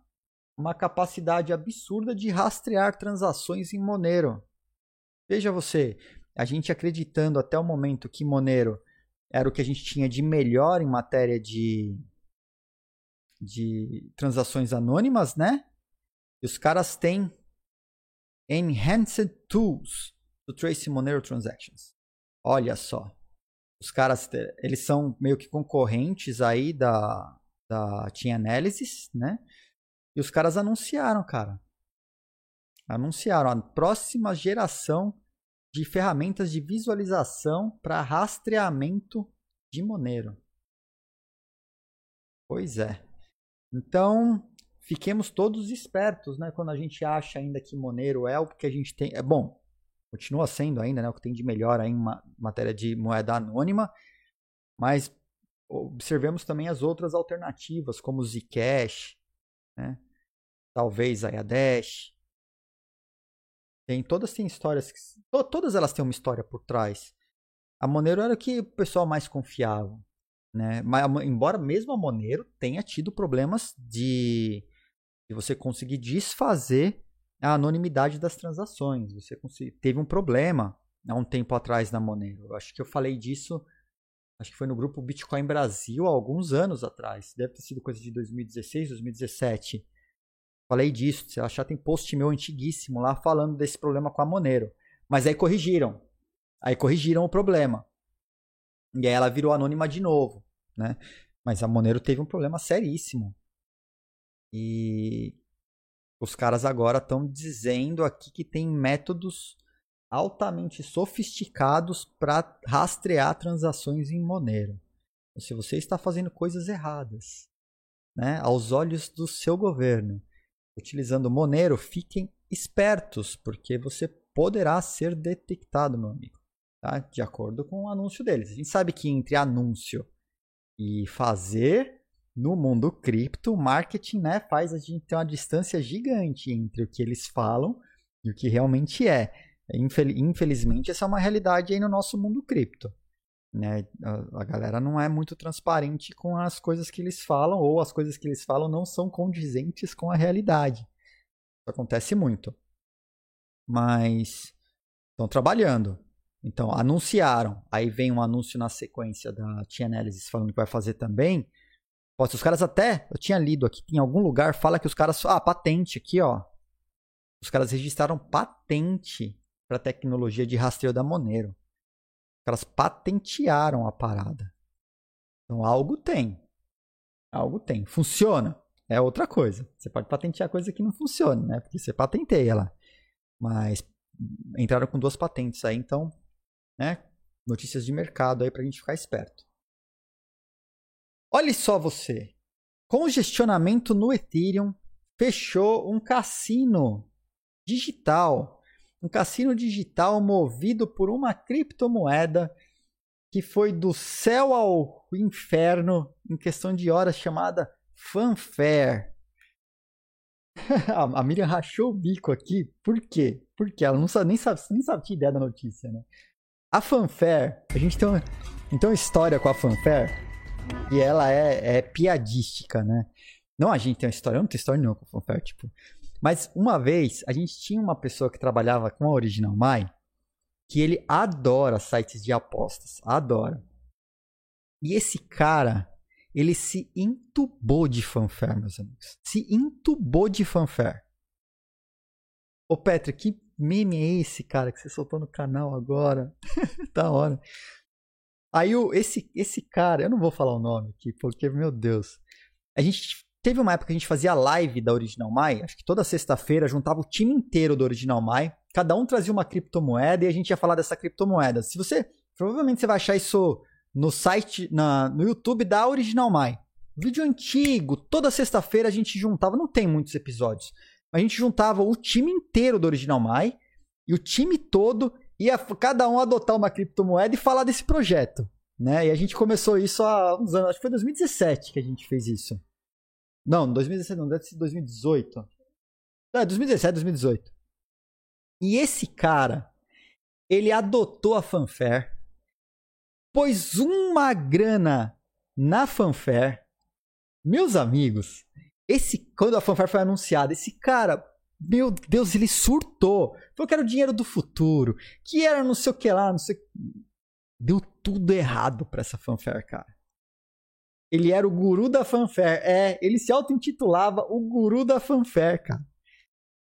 uma capacidade absurda de rastrear transações em Monero. Veja você, a gente acreditando até o momento que Monero era o que a gente tinha de melhor em matéria de, de transações anônimas, né? E os caras têm Enhanced Tools to Trace Monero Transactions. Olha só. Os caras, eles são meio que concorrentes aí da, da Team Analysis, né? E os caras anunciaram, cara. Anunciaram a próxima geração de ferramentas de visualização para rastreamento de Monero. Pois é. Então, fiquemos todos espertos, né? Quando a gente acha ainda que Monero é o que a gente tem. É bom, continua sendo ainda, né? O que tem de melhor aí em matéria de moeda anônima, mas observemos também as outras alternativas, como Zcash, né? talvez a Dash. Tem, todas têm histórias, to, todas elas têm uma história por trás. A Monero era o que o pessoal mais confiava. Né? Mas, embora mesmo a Monero tenha tido problemas de, de você conseguir desfazer a anonimidade das transações. Você teve um problema há um tempo atrás na Monero. Eu acho que eu falei disso, acho que foi no grupo Bitcoin Brasil há alguns anos atrás. Deve ter sido coisa de 2016, 2017. Falei disso. Se achar, tem post meu antiguíssimo lá falando desse problema com a Monero. Mas aí corrigiram. Aí corrigiram o problema. E aí ela virou anônima de novo, né? Mas a Monero teve um problema seríssimo. E os caras agora estão dizendo aqui que tem métodos altamente sofisticados para rastrear transações em Monero. Se você está fazendo coisas erradas, né, aos olhos do seu governo, utilizando Monero, fiquem espertos, porque você poderá ser detectado, meu amigo tá? de acordo com o anúncio deles. A gente sabe que entre anúncio e fazer no mundo cripto, marketing né, faz a gente ter uma distância gigante entre o que eles falam e o que realmente é. Infelizmente, essa é uma realidade aí no nosso mundo cripto. Né? A, a galera não é muito transparente com as coisas que eles falam, ou as coisas que eles falam não são condizentes com a realidade. Isso acontece muito. Mas estão trabalhando. Então, anunciaram. Aí vem um anúncio na sequência da T-Analysis falando que vai fazer também. Pode, os caras até, eu tinha lido aqui, em algum lugar, fala que os caras. Ah, patente aqui, ó. Os caras registraram patente para tecnologia de rastreio da Monero. Caras patentearam a parada. Então, algo tem. Algo tem. Funciona. É outra coisa. Você pode patentear coisa que não funciona, né? Porque você patenteia lá. Mas entraram com duas patentes aí, então né? Notícias de mercado aí para a gente ficar esperto. Olhe só você. Congestionamento no Ethereum fechou um cassino digital. Um cassino digital movido por uma criptomoeda que foi do céu ao inferno em questão de horas, chamada Fanfare. a Miriam rachou o bico aqui. Por quê? Porque ela não sabe, nem sabe, nem sabe que ideia da notícia, né? A fanfare, a gente tem uma, então, história com a fanfare e ela é, é piadística, né? Não a gente tem uma história, eu não tenho história nenhuma com a fanfare, tipo. Mas uma vez, a gente tinha uma pessoa que trabalhava com a Original Mai que ele adora sites de apostas, adora. E esse cara, ele se entubou de fanfare, meus amigos. Se entubou de fanfare. Ô, Petra, que meme é esse, cara, que você soltou no canal agora? da hora. Aí esse, esse cara, eu não vou falar o nome aqui, porque, meu Deus. A gente teve uma época que a gente fazia live da Original Mai, acho que toda sexta-feira juntava o time inteiro do Original Mai, cada um trazia uma criptomoeda e a gente ia falar dessa criptomoeda. Se você, provavelmente você vai achar isso no site, na, no YouTube da Original Mai. Vídeo antigo, toda sexta-feira a gente juntava, não tem muitos episódios, a gente juntava o time inteiro do Original Mai e o time todo ia cada um adotar uma criptomoeda e falar desse projeto. Né? E a gente começou isso há uns anos, acho que foi 2017 que a gente fez isso. Não, 2017 não, deve ser 2018. É, 2017, 2018. E esse cara, ele adotou a fanfare, pôs uma grana na fanfare. Meus amigos, esse, quando a fanfare foi anunciada, esse cara, meu Deus, ele surtou. Falou que era o dinheiro do futuro, que era não sei o que lá, não sei. Deu tudo errado pra essa fanfare, cara. Ele era o guru da fanfare. É, ele se auto-intitulava o guru da fanfare, cara.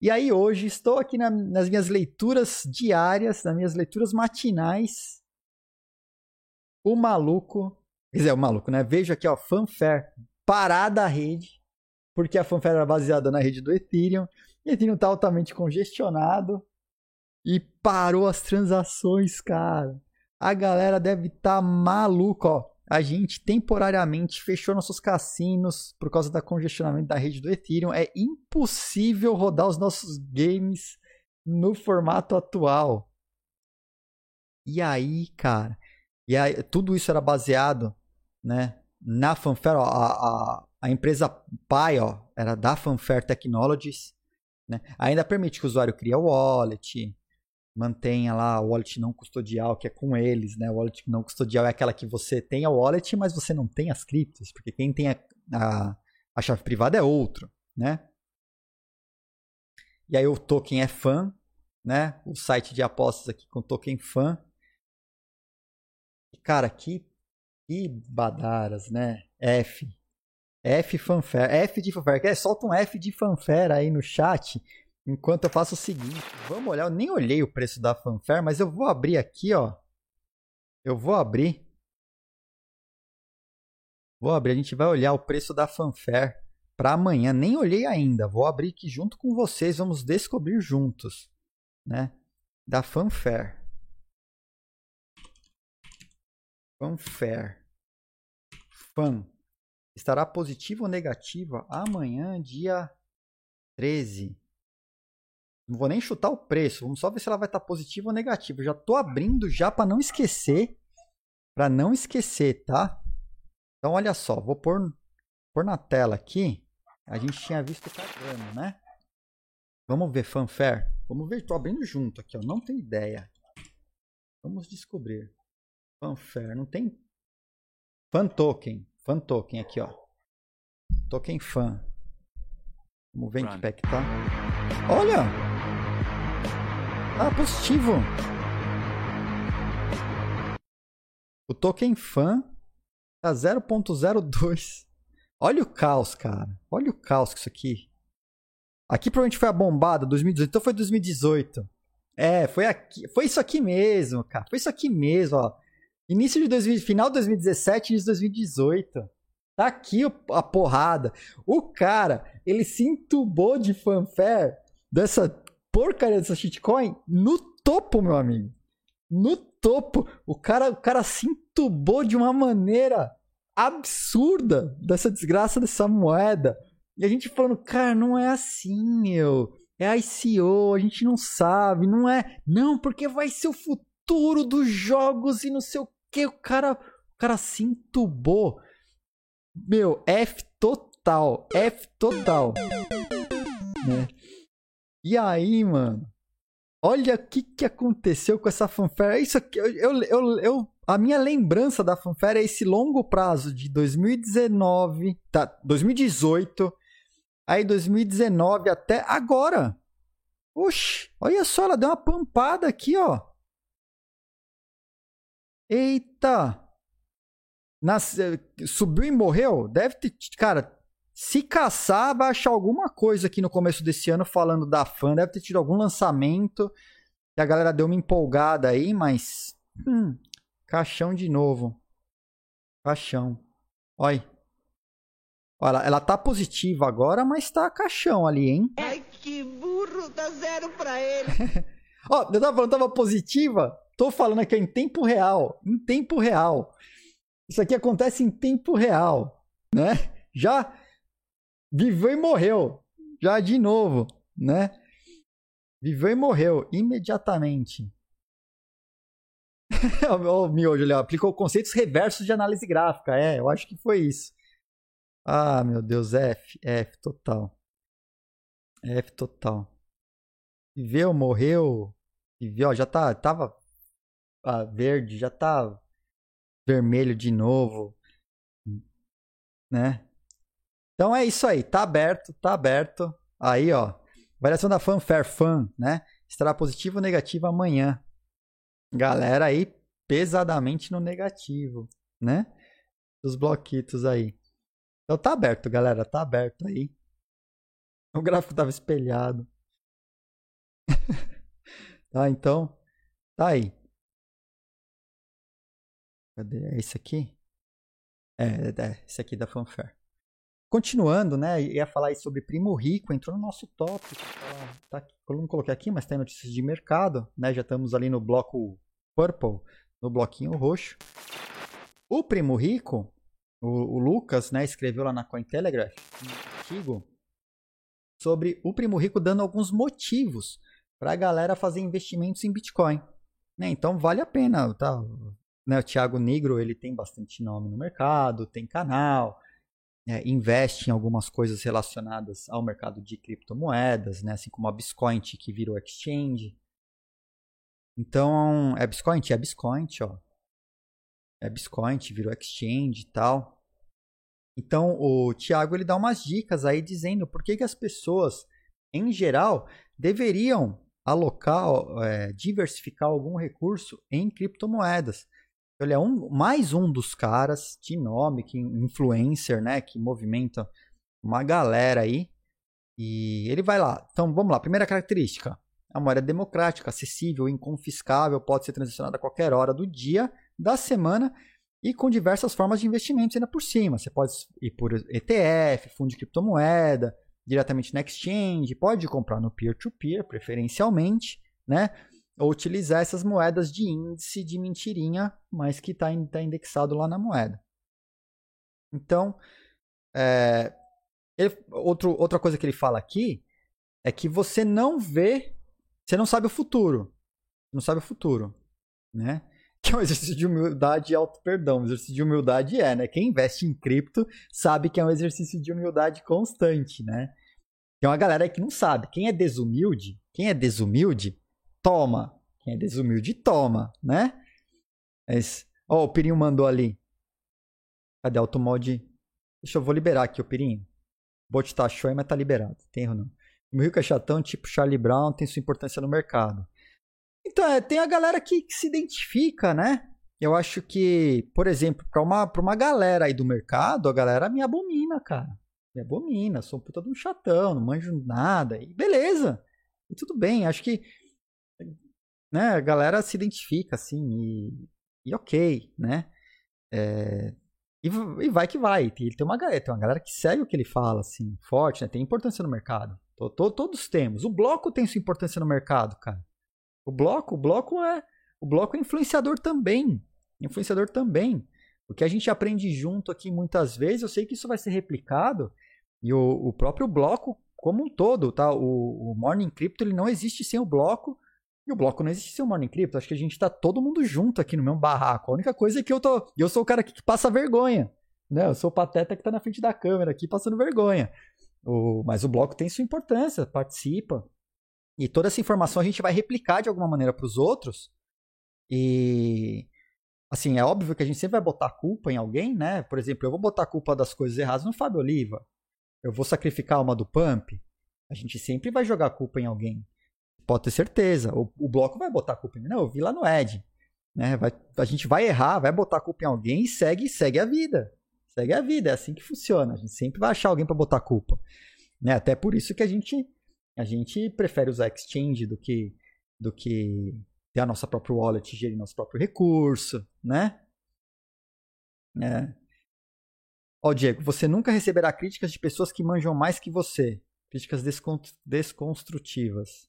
E aí hoje estou aqui na, nas minhas leituras diárias, nas minhas leituras matinais. O maluco, quer dizer, o maluco, né? Vejo aqui, ó, fanfare parada a rede porque a fanfare era baseada na rede do Ethereum. E Ethereum está altamente congestionado e parou as transações, cara. A galera deve estar tá maluca, ó. A gente temporariamente fechou nossos cassinos por causa do congestionamento da rede do Ethereum. É impossível rodar os nossos games no formato atual. E aí, cara, e aí, tudo isso era baseado, né, na Fanfare, ó, a, a, a empresa pai, ó, era da Fanfare Technologies, né? Ainda permite que o usuário crie o wallet, mantenha lá o wallet não custodial, que é com eles, né? O wallet não custodial é aquela que você tem a wallet, mas você não tem as criptos, porque quem tem a, a, a chave privada é outro, né? E aí o token é fã, né? O site de apostas aqui com token fã. Cara, que, que badaras, né? F. F fanfare. F de fanfare. Solta um F de fanfare aí no chat Enquanto eu faço o seguinte, vamos olhar, eu nem olhei o preço da fanfare, mas eu vou abrir aqui, ó. Eu vou abrir. Vou abrir, a gente vai olhar o preço da fanfare para amanhã. Nem olhei ainda, vou abrir aqui junto com vocês, vamos descobrir juntos, né? Da fanfare. Fanfare. Fan. Estará positiva ou negativa amanhã, dia 13. Não vou nem chutar o preço, vamos só ver se ela vai estar positiva ou negativa. Eu já estou abrindo já para não esquecer, para não esquecer, tá? Então olha só, vou pôr, pôr na tela aqui. A gente tinha visto carregando, né? Vamos ver fanfare. Vamos ver, estou abrindo junto aqui, ó. Não tem ideia. Vamos descobrir. Fanfare, não tem fan token, fan token aqui, ó. Token fan. Vamos ver em que pé que tá. Olha! Ah, positivo. O token fan tá 0.02. Olha o caos, cara. Olha o caos que isso aqui. Aqui provavelmente foi a bombada 2018. Então foi 2018. É, foi aqui, foi isso aqui mesmo, cara. Foi isso aqui mesmo, ó. Início de 2000, final de 2017, início de 2018. Tá aqui a porrada. O cara, ele se entubou de fanfare dessa porcaria dessa shitcoin no topo, meu amigo. No topo. O cara, o cara se entubou de uma maneira absurda dessa desgraça dessa moeda. E a gente falando, cara, não é assim, meu. É ICO, a gente não sabe, não é. Não, porque vai ser o futuro dos jogos e não sei o que. O cara, o cara se entubou. Meu, F total. F total. Né? E aí, mano, olha o que, que aconteceu com essa fanfare. É isso aqui, eu, eu, eu, a minha lembrança da fanfare é esse longo prazo de 2019, tá, 2018, aí 2019 até agora. Oxi, olha só, ela deu uma pampada aqui, ó. Eita! Nas, eh, subiu e morreu? Deve ter. Cara, se caçar, vai achar alguma coisa aqui no começo desse ano falando da fã. Deve ter tido algum lançamento. E a galera deu uma empolgada aí, mas. Hum, caixão de novo. Caixão. Olha. Olha, ela tá positiva agora, mas tá caixão ali, hein? Ai, que burro, dá zero pra ele. Ó, eu tava falando, tava positiva. Tô falando aqui em tempo real. Em tempo real. Isso aqui acontece em tempo real, né? Já Viveu e morreu. Já de novo, né? Viveu e morreu imediatamente. o miojo ali, aplicou conceitos reversos de análise gráfica. É, eu acho que foi isso. Ah, meu Deus, F, F total. F total. Viveu, morreu. Viveu, já tá, tava ah, verde, já tá vermelho de novo, né? Então é isso aí, tá aberto, tá aberto. Aí, ó, variação da fanfare fan, né? Estará positivo ou negativo amanhã. Galera aí pesadamente no negativo, né? Os bloquitos aí. Então tá aberto, galera, tá aberto aí. O gráfico tava espelhado. tá, então, tá aí. Cadê? É esse aqui? É, é, esse aqui da fanfare. Continuando, né, ia falar aí sobre Primo Rico, entrou no nosso tópico, tá, tá, eu não coloquei aqui, mas tem notícias de mercado, né, já estamos ali no bloco purple, no bloquinho roxo. O Primo Rico, o, o Lucas, né, escreveu lá na Cointelegraph, um artigo, sobre o Primo Rico dando alguns motivos para a galera fazer investimentos em Bitcoin. Né? Então vale a pena, tá? né, o Thiago Negro ele tem bastante nome no mercado, tem canal, é, investe em algumas coisas relacionadas ao mercado de criptomoedas, né, assim como a Bitcoin que virou exchange. Então, é Bitcoin? É Bitcoin, ó. É Bitcoin, virou exchange e tal. Então, o Thiago ele dá umas dicas aí dizendo por que, que as pessoas, em geral, deveriam alocar, é, diversificar algum recurso em criptomoedas. Ele é um, mais um dos caras de nome, que influencer, né, que movimenta uma galera aí. E ele vai lá. Então, vamos lá. Primeira característica: a moeda é democrática, acessível, inconfiscável, pode ser transacionada a qualquer hora do dia, da semana e com diversas formas de investimentos ainda por cima. Você pode ir por ETF, fundo de criptomoeda, diretamente na exchange, pode comprar no peer-to-peer, -peer, preferencialmente, né? Ou utilizar essas moedas de índice de mentirinha, mas que está tá indexado lá na moeda. Então, é, ele, outro, outra coisa que ele fala aqui é que você não vê, você não sabe o futuro. Não sabe o futuro, né? que é um exercício de humildade e auto-perdão. Um exercício de humildade é, né? Quem investe em cripto sabe que é um exercício de humildade constante, né? Tem uma galera aí que não sabe. Quem é desumilde, quem é desumilde, toma. Quem é desumilde, toma, né? Mas, ó, o Pirinho mandou ali. Cadê automod? Deixa eu vou liberar aqui o Pirinho. O bot tá show, mas tá liberado. Tem erro não. O Rico é chatão, tipo Charlie Brown, tem sua importância no mercado. Então, é, tem a galera que, que, se identifica, né? Eu acho que, por exemplo, para uma, pra uma galera aí do mercado, a galera me abomina, cara. Me abomina, sou um puta de um chatão, não manjo nada. E beleza, e tudo bem. Acho que né, a galera se identifica, assim, e, e ok, né? É, e, e, vai que vai. Ele tem uma, tem uma galera que segue o que ele fala, assim, forte, né? Tem importância no mercado. Todos temos. O bloco tem sua importância no mercado, cara. O bloco, o bloco é, o bloco é influenciador também, influenciador também. O que a gente aprende junto aqui muitas vezes, eu sei que isso vai ser replicado e o, o próprio bloco como um todo, tá? O, o Morning Crypto ele não existe sem o bloco e o bloco não existe o Morning Crypto. Acho que a gente está todo mundo junto aqui no mesmo barraco. A única coisa é que eu tô, eu sou o cara que passa vergonha, né? Eu sou o pateta que está na frente da câmera aqui passando vergonha. O, mas o bloco tem sua importância, participa, e toda essa informação a gente vai replicar de alguma maneira para os outros. E assim, é óbvio que a gente sempre vai botar culpa em alguém, né? Por exemplo, eu vou botar culpa das coisas erradas no Fábio Oliva. Eu vou sacrificar uma do Pump. A gente sempre vai jogar culpa em alguém. Pode ter certeza. O, o bloco vai botar a culpa em mim. Não, eu vi lá no Ed. Né? Vai, a gente vai errar, vai botar a culpa em alguém e segue, segue a vida. Segue a vida, é assim que funciona. A gente sempre vai achar alguém para botar a culpa. Né? Até por isso que a gente a gente prefere usar exchange do que, do que ter a nossa própria wallet, gerir nosso próprio recurso, né? É. Ó, Diego, você nunca receberá críticas de pessoas que manjam mais que você. Críticas desconstrutivas.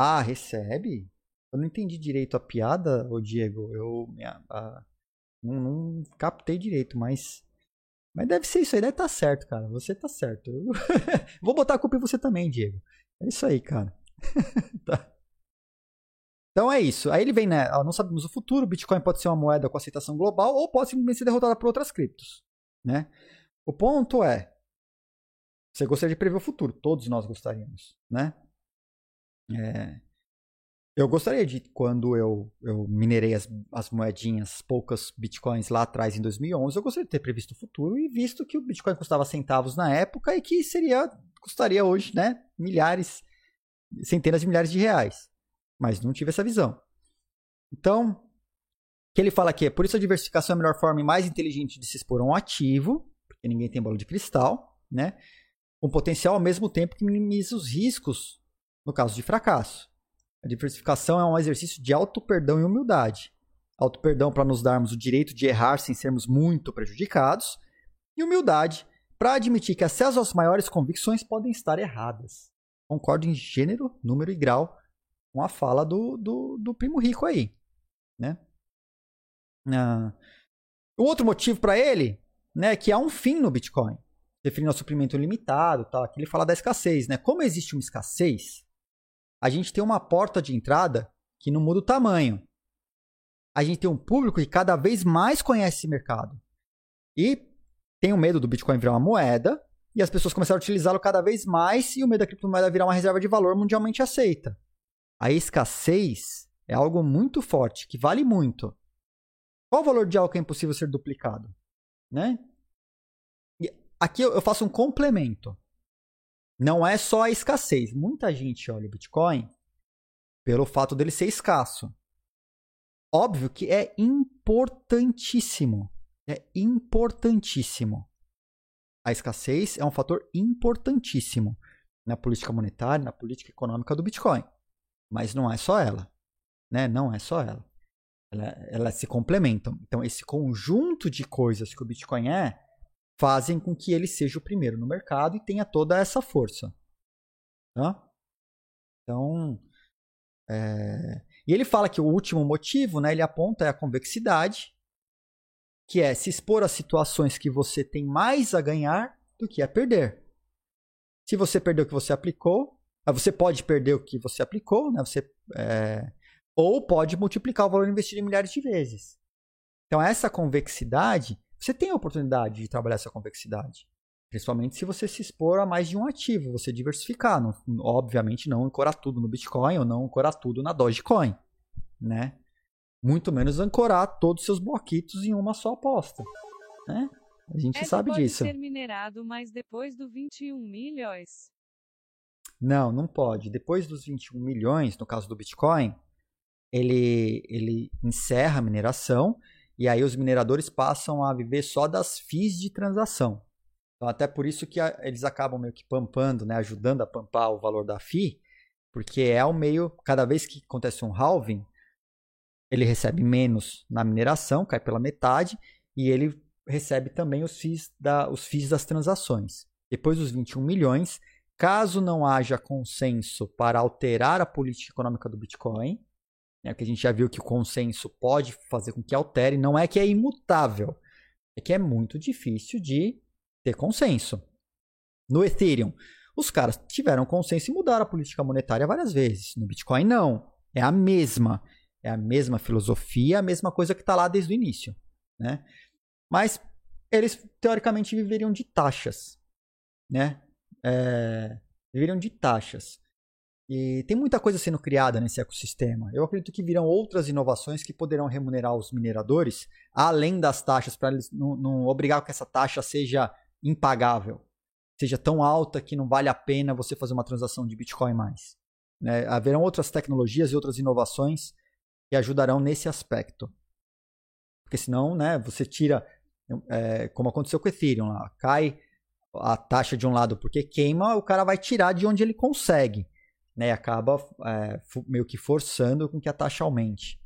Ah, recebe? Eu não entendi direito a piada, ô Diego. Eu minha, a, não, não captei direito, mas mas deve ser isso aí, deve estar tá certo, cara. Você tá certo. Eu... Vou botar a culpa em você também, Diego. É isso aí, cara. tá. Então é isso. Aí ele vem, né? Não sabemos o futuro. Bitcoin pode ser uma moeda com aceitação global ou pode simplesmente ser derrotada por outras criptos, né? O ponto é, você gostaria de prever o futuro? Todos nós gostaríamos, né? É, eu gostaria de, quando eu, eu minerei as, as moedinhas, poucas bitcoins lá atrás em 2011, eu gostaria de ter previsto o futuro e visto que o bitcoin custava centavos na época e que seria custaria hoje, né, milhares, centenas de milhares de reais. Mas não tive essa visão. Então, que ele fala aqui é, por isso a diversificação é a melhor forma e mais inteligente de se expor a um ativo, porque ninguém tem bola de cristal, né, com potencial ao mesmo tempo que minimiza os riscos no caso de fracasso. A diversificação é um exercício de auto-perdão e humildade. Auto-perdão para nos darmos o direito de errar sem sermos muito prejudicados, e humildade para admitir que até as nossas maiores convicções podem estar erradas. Concordo em gênero, número e grau com a fala do, do, do primo rico aí. Né? Ah, o outro motivo para ele né, é que há um fim no Bitcoin, referindo ao suprimento limitado, tal, aqui ele fala da escassez. Né? Como existe uma escassez, a gente tem uma porta de entrada que não muda o tamanho. a gente tem um público que cada vez mais conhece esse mercado. E tem o medo do Bitcoin virar uma moeda, e as pessoas começaram a utilizá-lo cada vez mais, e o medo da criptomoeda virar uma reserva de valor mundialmente aceita. A escassez é algo muito forte, que vale muito. Qual o valor de algo que é impossível ser duplicado? Né? E aqui eu faço um complemento. Não é só a escassez. Muita gente olha o Bitcoin pelo fato dele ser escasso. Óbvio que é importantíssimo. É importantíssimo. A escassez é um fator importantíssimo na política monetária, na política econômica do Bitcoin. Mas não é só ela. Né? Não é só ela. ela. Elas se complementam. Então, esse conjunto de coisas que o Bitcoin é fazem com que ele seja o primeiro no mercado e tenha toda essa força. Tá? Então, é... e ele fala que o último motivo, né, ele aponta é a convexidade, que é se expor a situações que você tem mais a ganhar do que a perder. Se você perdeu o que você aplicou, ah, você pode perder o que você aplicou, né? Você, é... ou pode multiplicar o valor investido em milhares de vezes. Então, essa convexidade, você tem a oportunidade de trabalhar essa convexidade. Principalmente se você se expor a mais de um ativo, você diversificar. Não, obviamente, não ancorar tudo no Bitcoin ou não ancorar tudo na Dogecoin. Né? muito menos ancorar todos os seus bloquitos em uma só aposta. Né? A gente Essa sabe pode disso. ser minerado, mas depois do 21 milhões. Não, não pode. Depois dos 21 milhões, no caso do Bitcoin, ele, ele encerra a mineração e aí os mineradores passam a viver só das FIIs de transação. Então, até por isso que a, eles acabam meio que pampando, né, ajudando a pampar o valor da FII, porque é o meio, cada vez que acontece um halving, ele recebe menos na mineração, cai pela metade, e ele recebe também os FIIs, da, os FIIs das transações. Depois dos 21 milhões, caso não haja consenso para alterar a política econômica do Bitcoin, né, que a gente já viu que o consenso pode fazer com que altere, não é que é imutável, é que é muito difícil de ter consenso. No Ethereum, os caras tiveram consenso e mudaram a política monetária várias vezes. No Bitcoin, não. É a mesma. É a mesma filosofia, a mesma coisa que está lá desde o início. Né? Mas eles, teoricamente, viveriam de taxas. Né? É, viveriam de taxas. E tem muita coisa sendo criada nesse ecossistema. Eu acredito que virão outras inovações que poderão remunerar os mineradores, além das taxas, para eles não, não obrigar que essa taxa seja impagável, seja tão alta que não vale a pena você fazer uma transação de Bitcoin mais. Né? Haverão outras tecnologias e outras inovações que ajudarão nesse aspecto. Porque senão, né, você tira, é, como aconteceu com o Ethereum, lá, cai a taxa de um lado porque queima, o cara vai tirar de onde ele consegue. Né, e acaba é, meio que forçando com que a taxa aumente.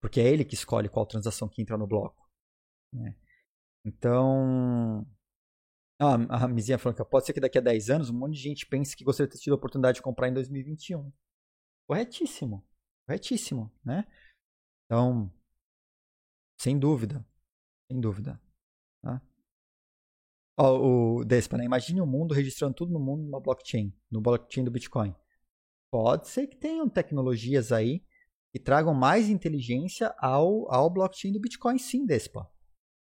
Porque é ele que escolhe qual transação que entra no bloco. Né? Então. Ah, a Mizinha falando que pode ser que daqui a 10 anos um monte de gente pense que gostaria de ter tido a oportunidade de comprar em 2021. Corretíssimo corretíssimo, né? Então, sem dúvida, sem dúvida. Tá? Ó, o Despa, né? Imagine o um mundo registrando tudo no mundo numa blockchain, no blockchain do Bitcoin. Pode ser que tenham tecnologias aí que tragam mais inteligência ao, ao blockchain do Bitcoin, sim, Despa.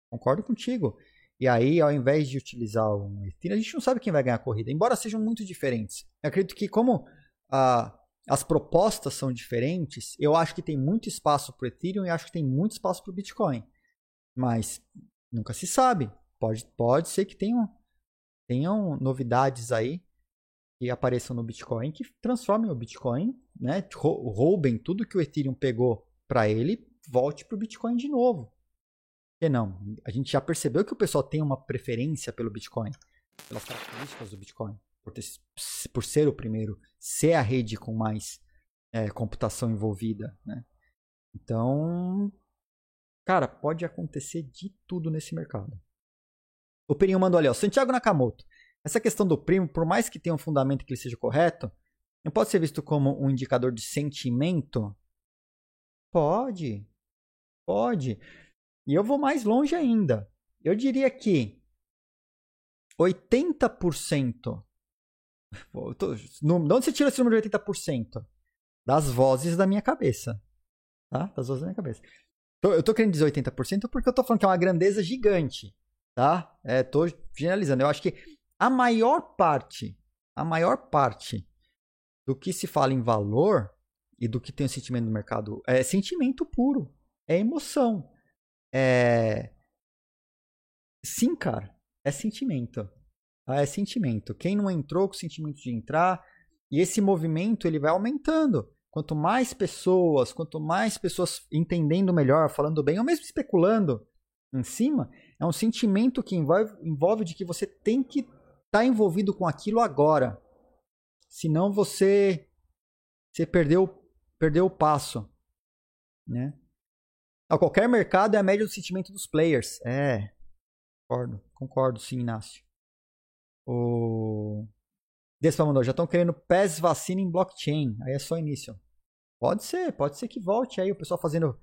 Concordo contigo. E aí, ao invés de utilizar um Ethereum, a gente não sabe quem vai ganhar a corrida, embora sejam muito diferentes. Eu acredito que como a as propostas são diferentes, eu acho que tem muito espaço para o Ethereum e acho que tem muito espaço para o Bitcoin. Mas nunca se sabe. Pode, pode ser que tenham, tenham novidades aí que apareçam no Bitcoin que transformem o Bitcoin, né? roubem tudo que o Ethereum pegou para ele, volte para o Bitcoin de novo. Por que não? A gente já percebeu que o pessoal tem uma preferência pelo Bitcoin, pelas características do Bitcoin por, ter, por ser o primeiro, ser a rede com mais é, computação envolvida, né? Então, cara, pode acontecer de tudo nesse mercado. O Perinho mandou ali, ó, Santiago Nakamoto. Essa questão do primo, por mais que tenha um fundamento que ele seja correto, não pode ser visto como um indicador de sentimento? Pode. Pode. E eu vou mais longe ainda. Eu diria que 80% Tô, de onde você tira esse número de 80%? Das vozes da minha cabeça. Tá? Das vozes da minha cabeça. Eu tô querendo dizer 80% porque eu tô falando que é uma grandeza gigante, tá? É, tô generalizando. Eu acho que a maior parte, a maior parte do que se fala em valor e do que tem o sentimento no mercado é sentimento puro, é emoção. É Sim, cara, é sentimento. Ah, é sentimento. Quem não entrou com o sentimento de entrar, e esse movimento ele vai aumentando. Quanto mais pessoas, quanto mais pessoas entendendo melhor, falando bem, ou mesmo especulando em cima, é um sentimento que envolve, envolve de que você tem que estar tá envolvido com aquilo agora. Senão você você perdeu perdeu o passo, né? A qualquer mercado é a média do sentimento dos players. É, concordo, concordo sim, Inácio. O Despa mandou, já estão querendo PES vacina em blockchain. Aí é só início. Pode ser, pode ser que volte aí o pessoal fazendo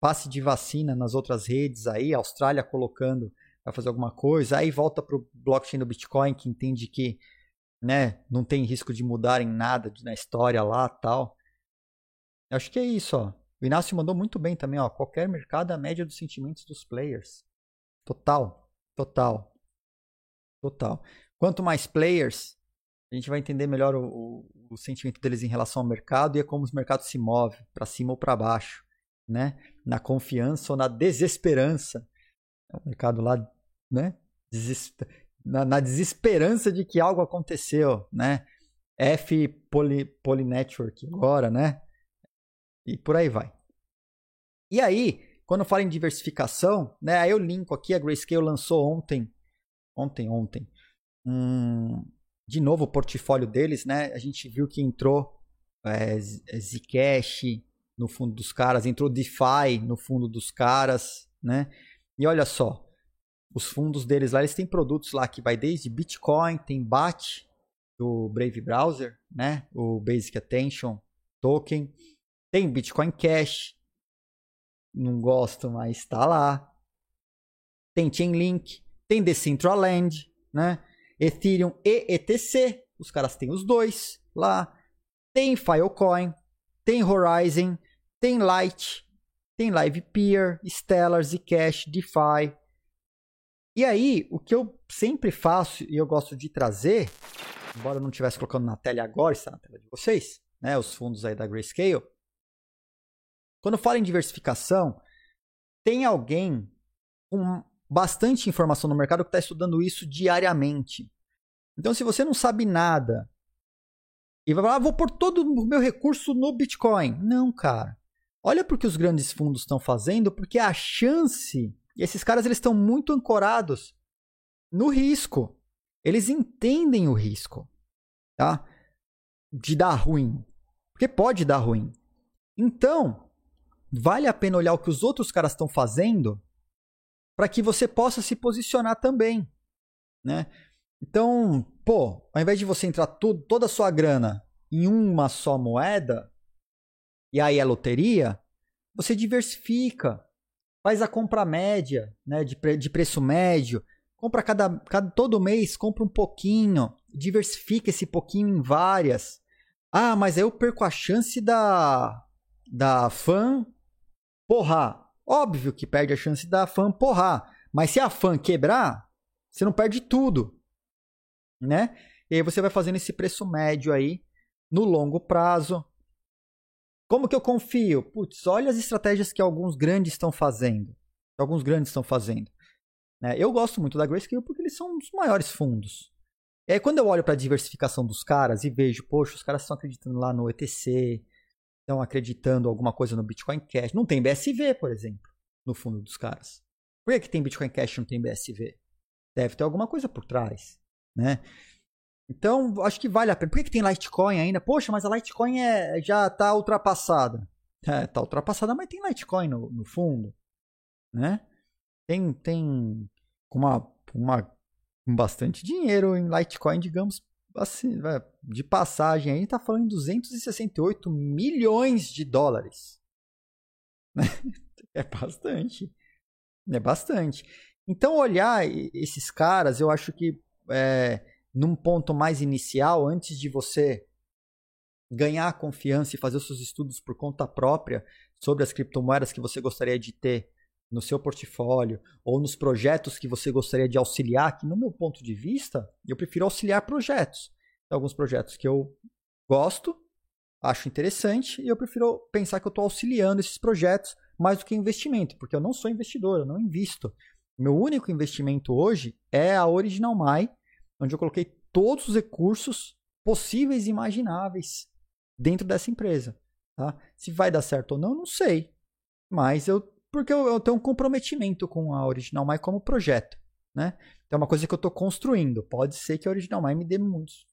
passe de vacina nas outras redes aí, Austrália colocando vai fazer alguma coisa, aí volta pro blockchain do Bitcoin que entende que, né, não tem risco de mudar em nada na história lá, tal. Eu acho que é isso, ó. O Inácio mandou muito bem também, ó. Qualquer mercado é a média dos sentimentos dos players. Total, total, total. Quanto mais players, a gente vai entender melhor o, o, o sentimento deles em relação ao mercado e é como os mercados se movem, para cima ou para baixo, né? Na confiança ou na desesperança. O mercado lá, né? Desesper... Na, na, desesperança de que algo aconteceu, né? F Poly, Poly Network agora, né? E por aí vai. E aí, quando fala em diversificação, né? Aí eu linko aqui, a Grayscale lançou ontem, ontem, ontem, um, de novo o portfólio deles, né? A gente viu que entrou é, Zcash no fundo dos caras, entrou DeFi no fundo dos caras, né? E olha só, os fundos deles lá, eles têm produtos lá que vai desde Bitcoin, tem BAT do Brave Browser, né? O Basic Attention Token, tem Bitcoin Cash, não gosto, mas está lá. Tem Chainlink, tem Decentraland, né? Ethereum e ETC, os caras têm os dois lá. Tem Filecoin, tem Horizon, tem Light, tem LivePeer, Stellar, Zcash, DeFi. E aí, o que eu sempre faço e eu gosto de trazer, embora eu não estivesse colocando na tela agora, está na tela de vocês, né, os fundos aí da Grayscale. Quando falo em diversificação, tem alguém com bastante informação no mercado que está estudando isso diariamente. Então, se você não sabe nada e vai falar, ah, vou pôr todo o meu recurso no Bitcoin. Não, cara. Olha porque os grandes fundos estão fazendo, porque a chance, e esses caras eles estão muito ancorados no risco. Eles entendem o risco, tá? De dar ruim. Porque pode dar ruim. Então, vale a pena olhar o que os outros caras estão fazendo para que você possa se posicionar também, né? Então, pô, ao invés de você entrar toda a sua grana em uma só moeda, e aí é loteria, você diversifica, faz a compra média, né, de, pre, de preço médio, compra cada, cada todo mês, compra um pouquinho, diversifica esse pouquinho em várias. Ah, mas aí eu perco a chance da da fã porrar. Óbvio que perde a chance da fã porrar, mas se a fã quebrar, você não perde tudo, né? E aí você vai fazendo esse preço médio aí no longo prazo. Como que eu confio? Putz, olha as estratégias que alguns grandes estão fazendo. Que alguns grandes estão fazendo. Né? Eu gosto muito da Grayscale porque eles são os maiores fundos. E aí quando eu olho para a diversificação dos caras e vejo, poxa, os caras estão acreditando lá no ETC, estão acreditando alguma coisa no Bitcoin Cash. Não tem BSV, por exemplo, no fundo dos caras. Por que, que tem Bitcoin Cash e não tem BSV? Deve ter alguma coisa por trás, né? Então, acho que vale a pena. Por que, que tem Litecoin ainda? Poxa, mas a Litecoin é, já está ultrapassada. É, está ultrapassada, mas tem Litecoin no, no fundo, né? Tem, tem uma, uma, bastante dinheiro em Litecoin, digamos assim, de passagem aí, está falando em 268 milhões de dólares. É bastante. É bastante. Então, olhar esses caras, eu acho que é, num ponto mais inicial, antes de você ganhar confiança e fazer os seus estudos por conta própria sobre as criptomoedas que você gostaria de ter no seu portfólio ou nos projetos que você gostaria de auxiliar, que no meu ponto de vista, eu prefiro auxiliar projetos. Tem alguns projetos que eu gosto, acho interessante e eu prefiro pensar que eu estou auxiliando esses projetos mais do que investimento, porque eu não sou investidor, eu não invisto. Meu único investimento hoje é a Original My, onde eu coloquei todos os recursos possíveis e imagináveis dentro dessa empresa. Tá? Se vai dar certo ou não, não sei. Mas eu. Porque eu, eu tenho um comprometimento com a Original My como projeto. Né? Então é uma coisa que eu estou construindo. Pode ser que a Original My me dê muitos,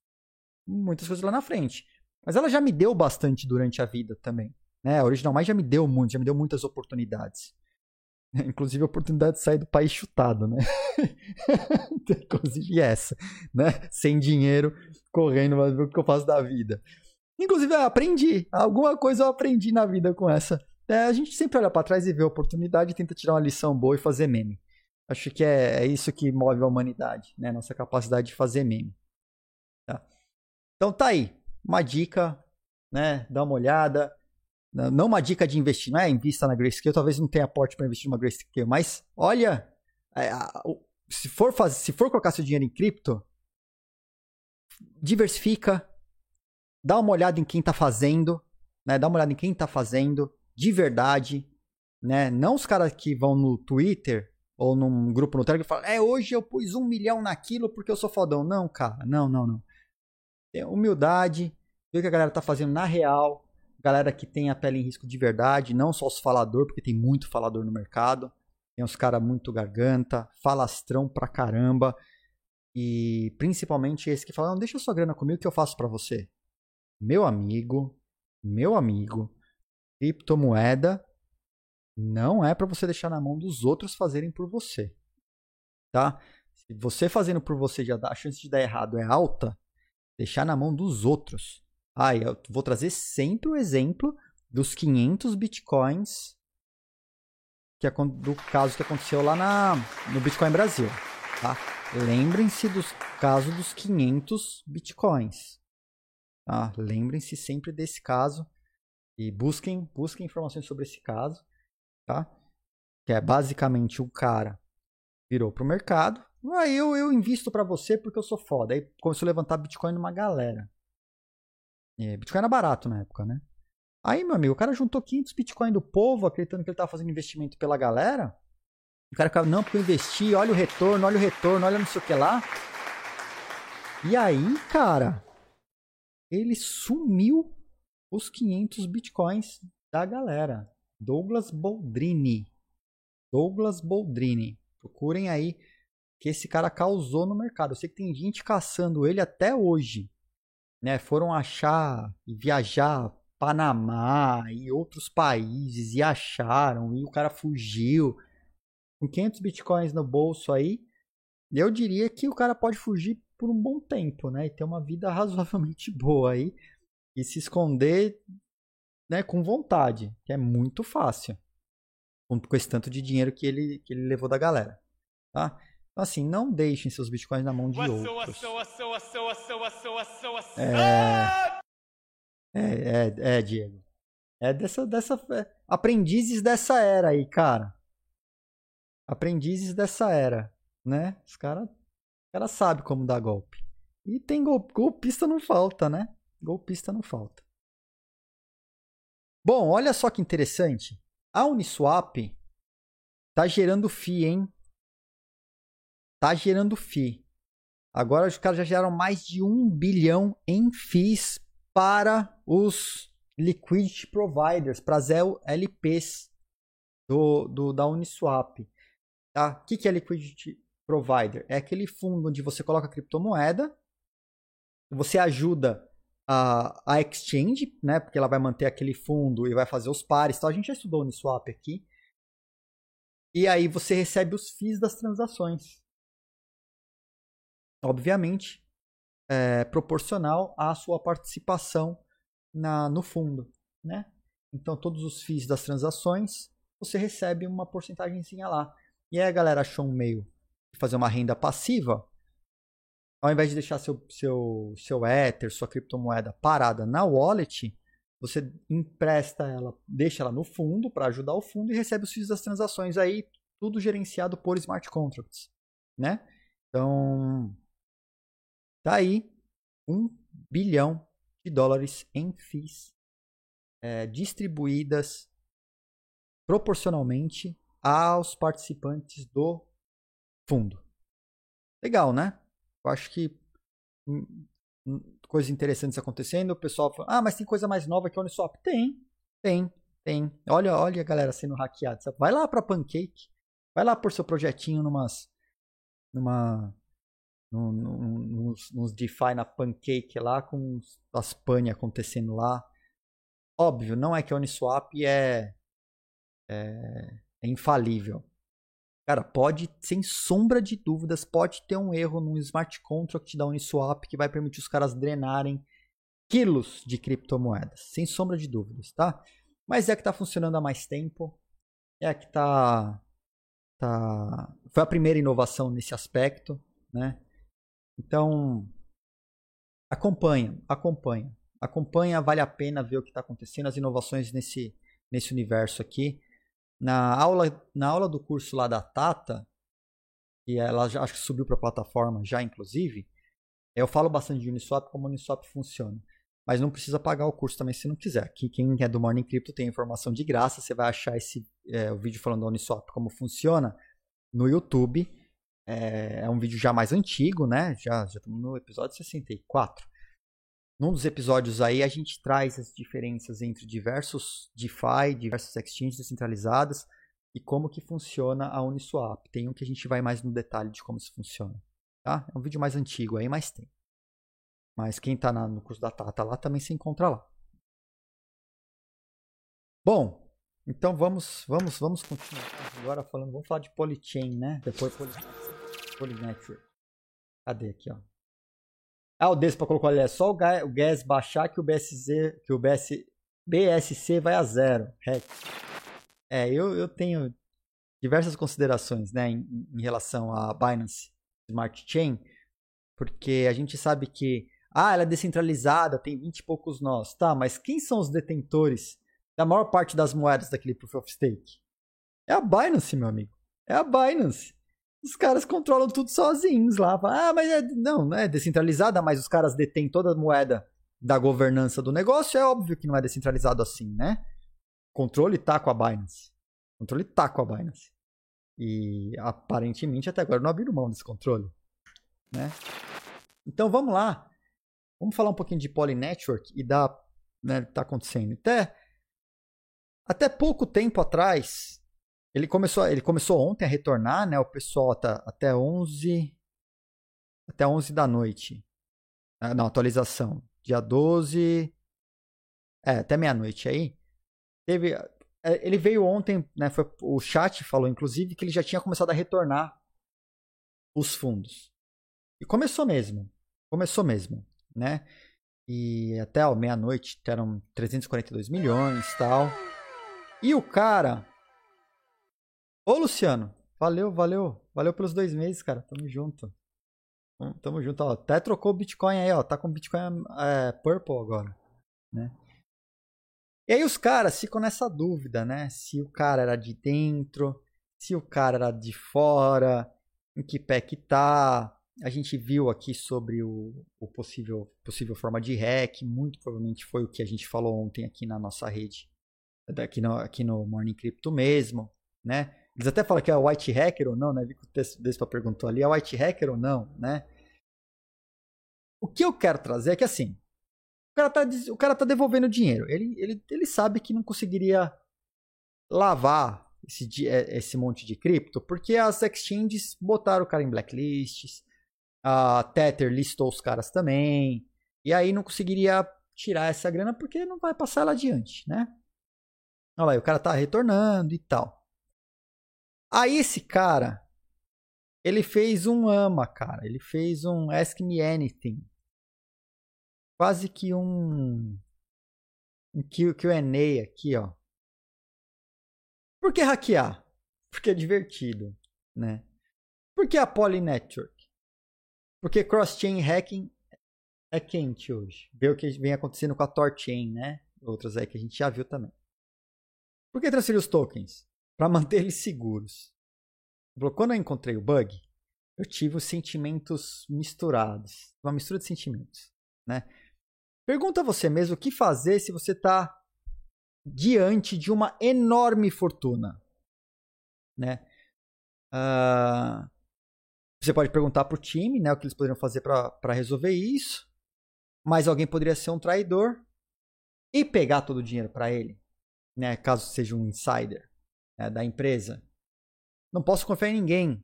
muitas coisas lá na frente. Mas ela já me deu bastante durante a vida também. Né? A Original My já me deu muito, já me deu muitas oportunidades. Inclusive a oportunidade de sair do país chutado, né? Inclusive essa, né? Sem dinheiro, correndo, mas o que eu faço da vida. Inclusive, eu aprendi. Alguma coisa eu aprendi na vida com essa. É, a gente sempre olha para trás e vê a oportunidade e tenta tirar uma lição boa e fazer meme. Acho que é, é isso que move a humanidade, né? Nossa capacidade de fazer meme. Tá? Então tá aí. Uma dica, né? Dá uma olhada. Não uma dica de investir, não é invista na Grayscale, talvez não tenha aporte para investir numa Grayscale, mas olha, é, se for fazer, se for colocar seu dinheiro em cripto, diversifica, dá uma olhada em quem está fazendo, né? Dá uma olhada em quem está fazendo de verdade, né? Não os caras que vão no Twitter ou num grupo no Telegram e falam, é, hoje eu pus um milhão naquilo porque eu sou fodão. Não, cara, não, não, não. Humildade, ver o que a galera tá fazendo na real, galera que tem a pele em risco de verdade, não só os falador, porque tem muito falador no mercado. Tem uns caras muito garganta, falastrão pra caramba. E principalmente esse que fala, não, deixa sua grana comigo que eu faço para você. Meu amigo, meu amigo, criptomoeda não é para você deixar na mão dos outros fazerem por você. Tá? Se você fazendo por você já dá, a chance de dar errado é alta, deixar na mão dos outros. Ah, eu vou trazer sempre o exemplo dos 500 bitcoins que é do caso que aconteceu lá na, no Bitcoin Brasil. Tá? Lembrem-se do caso dos 500 bitcoins. Tá? Lembrem-se sempre desse caso e busquem, busquem informações sobre esse caso. Tá? Que é basicamente o cara virou para o mercado. Ah, eu, eu invisto para você porque eu sou foda. Aí começou a levantar Bitcoin numa galera. É, Bitcoin era barato na época, né? Aí, meu amigo, o cara juntou 500 Bitcoin do povo, acreditando que ele estava fazendo investimento pela galera. O cara ficava, não, porque eu investi, olha o retorno, olha o retorno, olha não sei o que lá. E aí, cara, ele sumiu os 500 Bitcoins da galera. Douglas Boldrini. Douglas Boldrini. Procurem aí que esse cara causou no mercado. Eu sei que tem gente caçando ele até hoje. Né? Foram achar e viajar Panamá e outros países e acharam e o cara fugiu com 500 bitcoins no bolso aí. Eu diria que o cara pode fugir por um bom tempo, né? E ter uma vida razoavelmente boa aí e se esconder, né, com vontade, que é muito fácil. Com, esse tanto de dinheiro que ele que ele levou da galera, tá? Assim, não deixem seus bitcoins na mão de outros. É... É, é, é, Diego. É dessa. dessa é, aprendizes dessa era aí, cara. Aprendizes dessa era. Né? Os caras cara sabem como dar golpe. E tem gol, golpista não falta, né? Golpista não falta. Bom, olha só que interessante. A Uniswap tá gerando FII, hein? Tá gerando FII. Agora os caras já geraram mais de um bilhão em FIIs para os liquidity providers, para as LPs do, do, da Uniswap. Tá? O que, que é liquidity provider? É aquele fundo onde você coloca criptomoeda, você ajuda a, a exchange, né? Porque ela vai manter aquele fundo e vai fazer os pares. Então, a gente já estudou Uniswap aqui. E aí você recebe os FIIs das transações. Obviamente, é, proporcional à sua participação na, no fundo, né? Então, todos os FIIs das transações, você recebe uma porcentagemzinha lá. E aí a galera achou um meio de fazer uma renda passiva. ao invés de deixar seu, seu, seu Ether, sua criptomoeda parada na wallet, você empresta ela, deixa ela no fundo para ajudar o fundo e recebe os FIIs das transações aí, tudo gerenciado por smart contracts, né? Então, tá aí um bilhão de dólares em FIIs é, distribuídas proporcionalmente aos participantes do fundo. Legal, né? Eu acho que hum, hum, coisas interessantes acontecendo. O pessoal fala, ah, mas tem coisa mais nova que Uniswap. Tem, tem, tem. Olha, olha a galera sendo hackeada. Vai lá para Pancake, vai lá por seu projetinho numas, numa, num, num, nos, nos DeFi na Pancake lá, com as pane acontecendo lá. Óbvio, não é que a Uniswap é, é, é infalível. Cara, pode, sem sombra de dúvidas, pode ter um erro no smart contract da Uniswap que vai permitir os caras drenarem quilos de criptomoedas, sem sombra de dúvidas, tá? Mas é que tá funcionando há mais tempo, é que tá, tá foi a primeira inovação nesse aspecto, né? Então, acompanha, acompanha, acompanha, vale a pena ver o que está acontecendo, as inovações nesse nesse universo aqui. Na aula, na aula do curso lá da Tata, que ela já, acho que subiu para a plataforma já, inclusive, eu falo bastante de Uniswap, como Uniswap funciona. Mas não precisa pagar o curso também se não quiser. Aqui, quem é do Morning Crypto tem informação de graça. Você vai achar esse é, o vídeo falando da Uniswap como funciona no YouTube. É, é um vídeo já mais antigo, né? Já, estamos no episódio 64. Num dos episódios aí, a gente traz as diferenças entre diversos DeFi, diversos exchanges descentralizadas e como que funciona a Uniswap. Tem um que a gente vai mais no detalhe de como isso funciona. Tá? É um vídeo mais antigo aí, mas tem. Mas quem está no curso da Tata lá também se encontra lá. Bom, então vamos, vamos, vamos continuar agora falando. Vamos falar de Polychain, né? Depois Poly, Polynetwork. Cadê aqui, ó? Ah, o Despa colocou ali, é só o gas, baixar que o que o BS, BSC vai a zero. É, eu, eu tenho diversas considerações né, em, em relação à Binance Smart Chain, porque a gente sabe que ah, ela é descentralizada, tem 20 e poucos nós. Tá, mas quem são os detentores da maior parte das moedas daquele Proof of Stake? É a Binance, meu amigo. É a Binance os caras controlam tudo sozinhos lá. Ah, mas é, não, não é descentralizada, mas os caras detêm toda a moeda da governança do negócio. É óbvio que não é descentralizado assim, né? Controle tá com a Binance. Controle tá com a Binance. E aparentemente até agora não abriram mão desse controle, né? Então vamos lá. Vamos falar um pouquinho de Poly Network e da né, tá acontecendo. Até até pouco tempo atrás, ele começou, ele começou ontem a retornar, né? O pessoal tá até 11 até 11 da noite. Ah, não, atualização. Dia 12 é, até meia-noite aí. Teve é, ele veio ontem, né, foi, o chat falou inclusive que ele já tinha começado a retornar os fundos. E começou mesmo. Começou mesmo, né? E até meia-noite eram 342 milhões, tal. E o cara Ô, Luciano, valeu, valeu. Valeu pelos dois meses, cara. Tamo junto. Tamo junto, ó. Até trocou o Bitcoin aí, ó. Tá com Bitcoin é, Purple agora, né? E aí os caras ficam nessa dúvida, né? Se o cara era de dentro, se o cara era de fora, em que pé que tá. A gente viu aqui sobre o, o possível, possível forma de hack. Muito provavelmente foi o que a gente falou ontem aqui na nossa rede. Aqui no, aqui no Morning Crypto mesmo, né? Eles até falam que é white hacker ou não, né? Vi que o Despa perguntou ali, é white hacker ou não, né? O que eu quero trazer é que assim, o cara tá, o cara tá devolvendo dinheiro. Ele, ele, ele sabe que não conseguiria lavar esse, é, esse monte de cripto, porque as exchanges botaram o cara em blacklists, a Tether listou os caras também, e aí não conseguiria tirar essa grana porque não vai passar ela adiante, né? Olha lá, o cara tá retornando e tal. Aí esse cara, ele fez um ama, cara. Ele fez um Ask Me Anything. Quase que um. Um QA aqui, ó. Por que hackear? Porque é divertido, né? Por que a Poly Network? Porque cross-chain hacking é quente hoje. Vê o que vem acontecendo com a Torchain, né? Outras aí que a gente já viu também. Por que transferir os tokens? Para manter eles seguros. Quando eu encontrei o bug, eu tive os sentimentos misturados. Uma mistura de sentimentos, né? Pergunta a você mesmo o que fazer se você está diante de uma enorme fortuna, né? Uh, você pode perguntar para o time, né, o que eles poderiam fazer para resolver isso. Mas alguém poderia ser um traidor e pegar todo o dinheiro para ele, né, caso seja um insider né, da empresa. Não posso confiar em ninguém.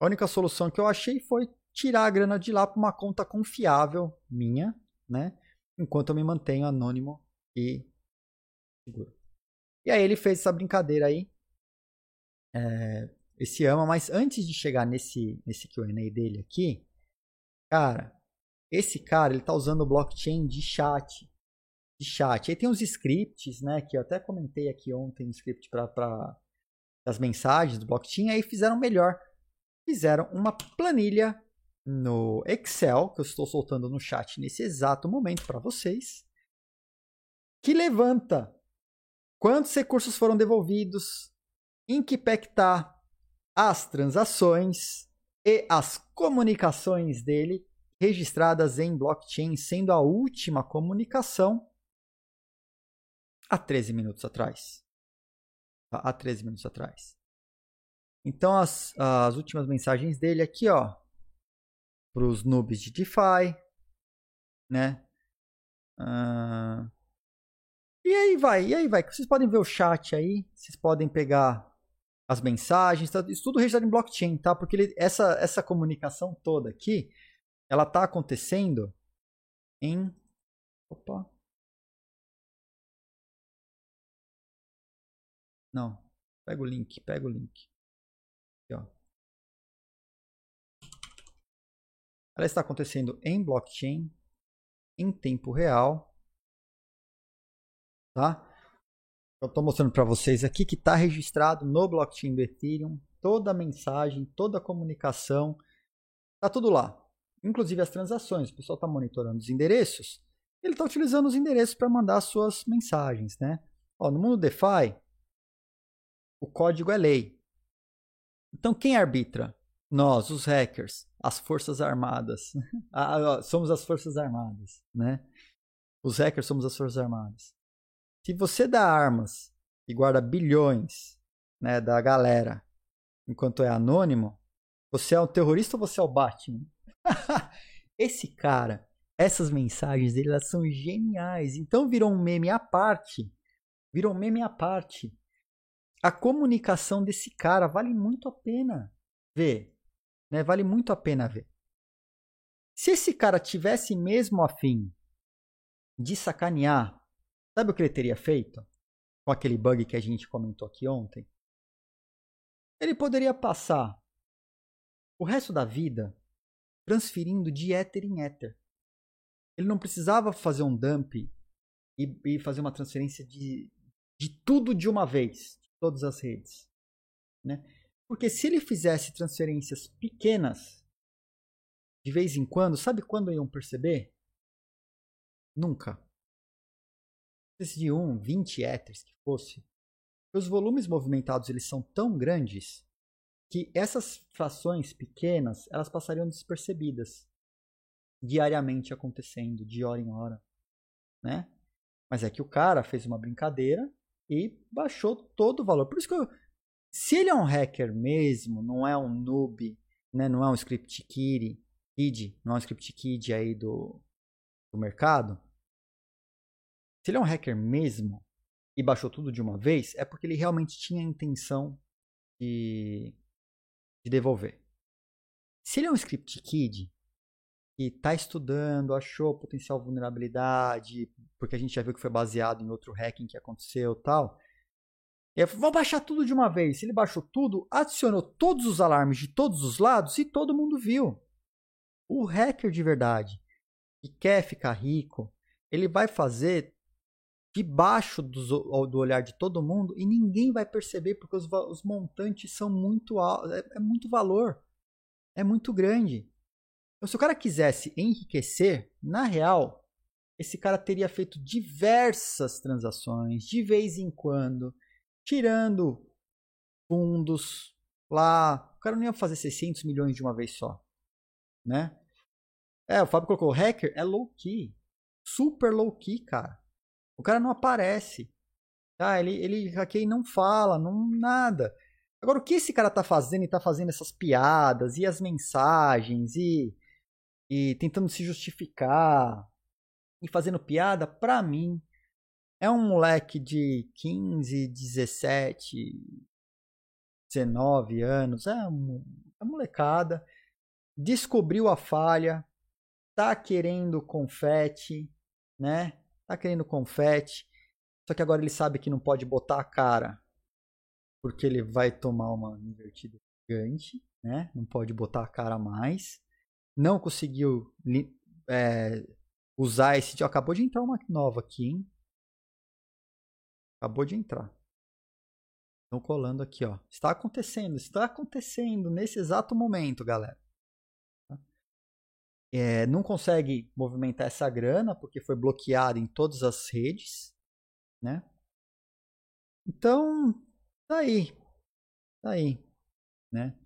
A única solução que eu achei foi tirar a grana de lá para uma conta confiável minha, né? Enquanto eu me mantenho anônimo e seguro. E aí ele fez essa brincadeira aí. É, esse ama, mas antes de chegar nesse, nesse QA dele aqui, cara, esse cara ele tá usando o blockchain de chat. De chat. Aí tem os scripts, né? Que eu até comentei aqui ontem, um script para as mensagens do blockchain. Aí fizeram melhor. Fizeram uma planilha no Excel, que eu estou soltando no chat nesse exato momento para vocês, que levanta quantos recursos foram devolvidos, em que pé está as transações e as comunicações dele registradas em blockchain, sendo a última comunicação há 13 minutos atrás. Tá? Há 13 minutos atrás. Então, as, as últimas mensagens dele aqui, ó, para os noobs de DeFi, né? Uh, e aí vai, e aí vai. Vocês podem ver o chat aí, vocês podem pegar as mensagens, tá, isso tudo registrado em blockchain, tá? Porque ele, essa, essa comunicação toda aqui, ela tá acontecendo em. Opa. Não. Pega o link, pega o link. Aqui, ó. Ela está acontecendo em blockchain, em tempo real, tá? Eu estou mostrando para vocês aqui que está registrado no blockchain do Ethereum toda a mensagem, toda a comunicação, está tudo lá. Inclusive as transações. O pessoal está monitorando os endereços. Ele está utilizando os endereços para mandar suas mensagens, né? Ó, no mundo DeFi, o código é lei. Então quem arbitra? Nós, os hackers, as forças armadas. Ah, somos as forças armadas, né? Os hackers somos as forças armadas. Se você dá armas e guarda bilhões né, da galera enquanto é anônimo, você é um terrorista ou você é o Batman? Esse cara, essas mensagens dele, elas são geniais. Então virou um meme à parte. Virou um meme à parte. A comunicação desse cara vale muito a pena ver. Né? Vale muito a pena ver. Se esse cara tivesse mesmo afim de sacanear Sabe o que ele teria feito? Com aquele bug que a gente comentou aqui ontem? Ele poderia passar o resto da vida transferindo de Ether em Ether. Ele não precisava fazer um dump e, e fazer uma transferência de, de tudo de uma vez, todas as redes. Né? Porque se ele fizesse transferências pequenas, de vez em quando, sabe quando iam perceber? Nunca de 1, 20 éteres que fosse, os volumes movimentados eles são tão grandes que essas frações pequenas elas passariam despercebidas diariamente acontecendo, de hora em hora, né? Mas é que o cara fez uma brincadeira e baixou todo o valor. Por isso que eu, se ele é um hacker mesmo, não é um noob, né? Não é um script kid, kid não é um script kid aí do, do mercado, se ele é um hacker mesmo e baixou tudo de uma vez, é porque ele realmente tinha a intenção de, de devolver. Se ele é um script kid e está estudando, achou potencial vulnerabilidade, porque a gente já viu que foi baseado em outro hacking que aconteceu tal. E vou baixar tudo de uma vez. Ele baixou tudo, adicionou todos os alarmes de todos os lados e todo mundo viu. O hacker de verdade que quer ficar rico, ele vai fazer debaixo do, do olhar de todo mundo e ninguém vai perceber porque os, os montantes são muito altos, é, é muito valor, é muito grande. Então, se o cara quisesse enriquecer, na real, esse cara teria feito diversas transações de vez em quando, tirando fundos lá. O cara não ia fazer 600 milhões de uma vez só, né? É, o Fábio colocou, hacker é low key, super low key, cara. O cara não aparece. Tá, ele, ele hackeia e não fala, não nada. Agora, o que esse cara tá fazendo e tá fazendo essas piadas e as mensagens e, e tentando se justificar e fazendo piada, pra mim, é um moleque de 15, 17, 19 anos, é uma é molecada, descobriu a falha, tá querendo confete, né? Tá querendo confete. Só que agora ele sabe que não pode botar a cara, porque ele vai tomar uma invertida gigante, né? Não pode botar a cara mais. Não conseguiu é, usar esse. Acabou de entrar uma nova aqui, hein? Acabou de entrar. Estão colando aqui, ó. Está acontecendo, está acontecendo nesse exato momento, galera. É, não consegue movimentar essa grana porque foi bloqueado em todas as redes, né? Então, tá aí. Tá aí, né?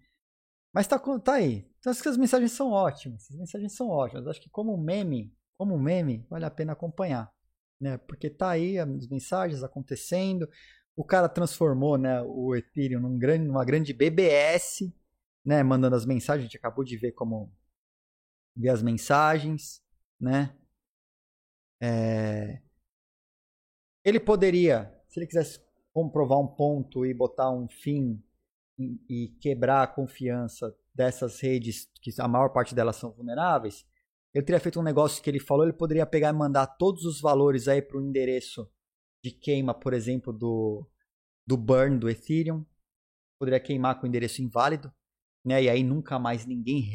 Mas tá, tá aí. Então, as mensagens são ótimas. As mensagens são ótimas. Acho que como meme, como meme, vale a pena acompanhar, né? Porque tá aí as mensagens acontecendo. O cara transformou, né, o Ethereum num grande, numa grande BBS, né, mandando as mensagens. A gente acabou de ver como ver as mensagens, né? É... Ele poderia, se ele quisesse comprovar um ponto e botar um fim e, e quebrar a confiança dessas redes, que a maior parte delas são vulneráveis, ele teria feito um negócio que ele falou, ele poderia pegar e mandar todos os valores aí para o endereço de queima, por exemplo, do, do burn do Ethereum. Poderia queimar com endereço inválido, né? E aí nunca mais ninguém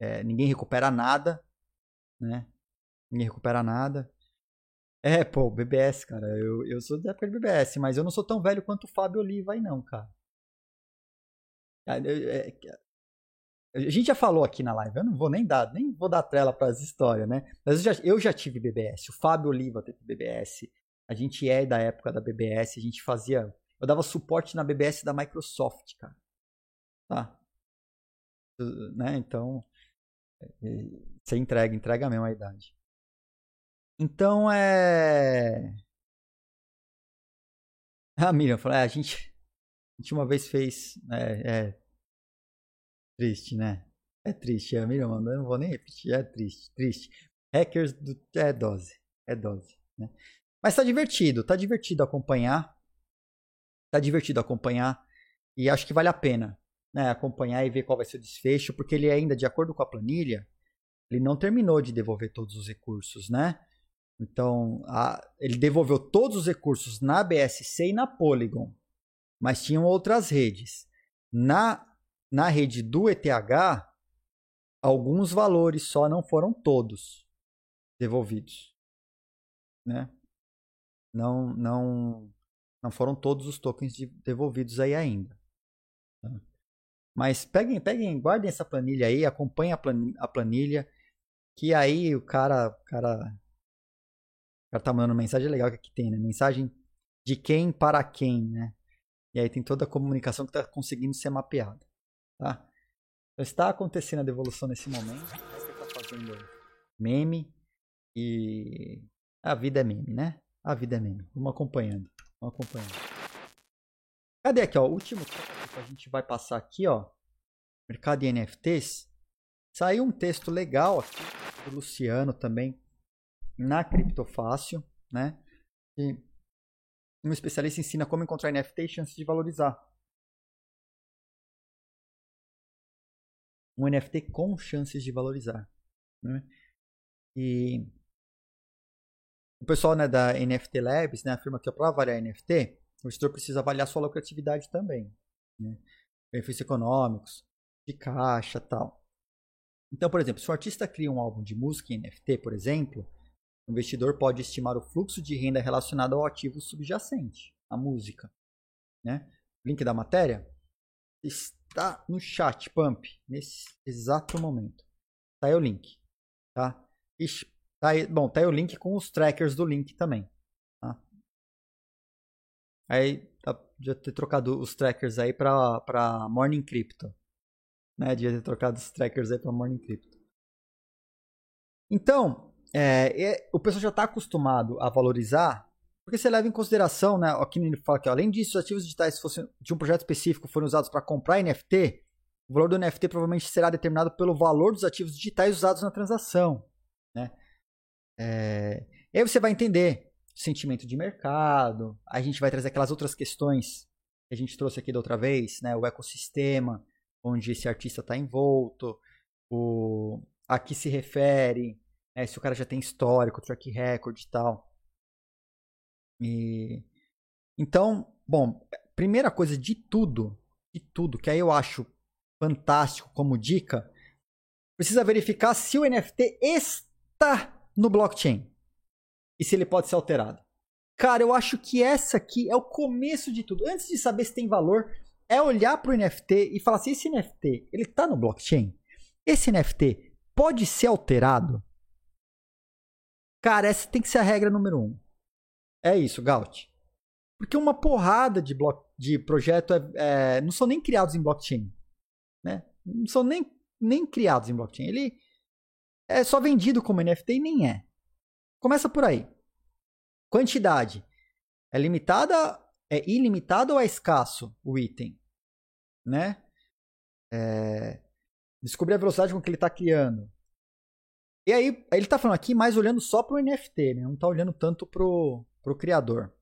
é, ninguém recupera nada, né? Ninguém recupera nada. É, pô, BBS, cara. Eu, eu sou da época de BBS, mas eu não sou tão velho quanto o Fábio Oliva aí, não, cara. É, a gente já falou aqui na live, eu não vou nem dar, nem vou dar trela para as histórias, né? Mas eu já, eu já tive BBS, o Fábio Oliva teve BBS, a gente é da época da BBS, a gente fazia. Eu dava suporte na BBS da Microsoft, cara. Tá? Né? Então, você entrega, entrega mesmo a idade. Então é. A Miriam falou: é, a, gente, a gente uma vez fez. É, é, triste, né? É triste. A Miriam eu não vou nem repetir. É triste, triste. Hackers do, é dose. É dose. Né? Mas tá divertido, tá divertido acompanhar. Tá divertido acompanhar. E acho que vale a pena né, acompanhar e ver qual vai ser o desfecho, porque ele ainda, de acordo com a planilha, ele não terminou de devolver todos os recursos, né? Então, a, ele devolveu todos os recursos na BSC e na Polygon, mas tinham outras redes. Na, na rede do ETH, alguns valores só não foram todos devolvidos, né? Não, não, não foram todos os tokens de, devolvidos aí ainda. Tá? Mas peguem, peguem, guardem essa planilha aí, acompanhem a planilha, que aí o cara, o cara, o cara tá mandando mensagem legal que aqui tem, né? Mensagem de quem para quem, né? E aí tem toda a comunicação que está conseguindo ser mapeada, tá? Então, está acontecendo a devolução nesse momento, você está fazendo meme e a vida é meme, né? A vida é meme. Vamos acompanhando, vamos acompanhando. Cadê aqui, ó? O último que a gente vai passar aqui, ó. Mercado de NFTs. Saiu um texto legal aqui do Luciano também na Criptofácil, né? E um especialista ensina como encontrar NFT e chances de valorizar. Um NFT com chances de valorizar. Né? E o pessoal né, da NFT Labs né, afirma que para avaliar NFT, o gestor precisa avaliar sua lucratividade também. Né? Benefícios econômicos, de caixa tal. Então, por exemplo, se o artista cria um álbum de música em NFT, por exemplo, o investidor pode estimar o fluxo de renda relacionado ao ativo subjacente, a música. Né? Link da matéria está no chat, Pump, nesse exato momento. Tá aí o link. Tá? Ixi, tá aí, bom, tá aí o link com os trackers do link também. Tá? Aí, tá, ter trocado os trackers aí pra, pra Morning Crypto. Né? Devia ter trocado os trackers aí pra Morning Crypto. Então, é, é, o pessoal já está acostumado a valorizar, porque você leva em consideração, né? Aqui ele fala que, além disso, os ativos digitais fossem, de um projeto específico forem usados para comprar NFT, o valor do NFT provavelmente será determinado pelo valor dos ativos digitais usados na transação. Né? É, e aí você vai entender sentimento de mercado, a gente vai trazer aquelas outras questões que a gente trouxe aqui da outra vez, né? o ecossistema, onde esse artista está envolto, o, a que se refere, né? se o cara já tem histórico, track record e tal. E, então, bom, primeira coisa de tudo, de tudo, que aí eu acho fantástico como dica, precisa verificar se o NFT está no blockchain e se ele pode ser alterado. Cara, eu acho que essa aqui é o começo de tudo. Antes de saber se tem valor, é olhar para o NFT e falar assim: esse NFT ele está no blockchain? Esse NFT pode ser alterado? Cara, essa tem que ser a regra número um. É isso, Gaut. Porque uma porrada de, de projeto é, é, não são nem criados em blockchain né? Não são nem, nem criados em blockchain. Ele é só vendido como NFT e nem é. Começa por aí. Quantidade. É limitada, é ilimitado ou é escasso o item? Né? É... Descobrir a velocidade com que ele está criando. E aí, ele está falando aqui mais olhando só para o NFT, né? não está olhando tanto para o criador.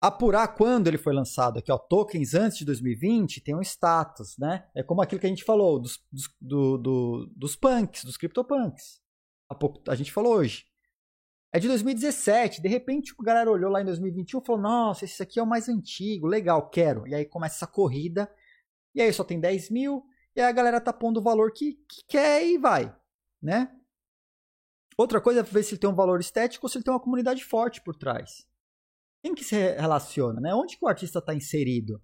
apurar quando ele foi lançado. Aqui, ó, tokens antes de 2020 tem um status, né? É como aquilo que a gente falou dos, dos, do, do, dos punks, dos CryptoPunks. A, pouco, a gente falou hoje. É de 2017. De repente, a galera olhou lá em 2021 e falou: Nossa, esse aqui é o mais antigo, legal, quero. E aí começa essa corrida. E aí só tem 10 mil. E aí a galera tá pondo o valor que, que quer e vai, né? Outra coisa é ver se ele tem um valor estético ou se ele tem uma comunidade forte por trás. Quem que se relaciona, né? Onde que o artista está inserido?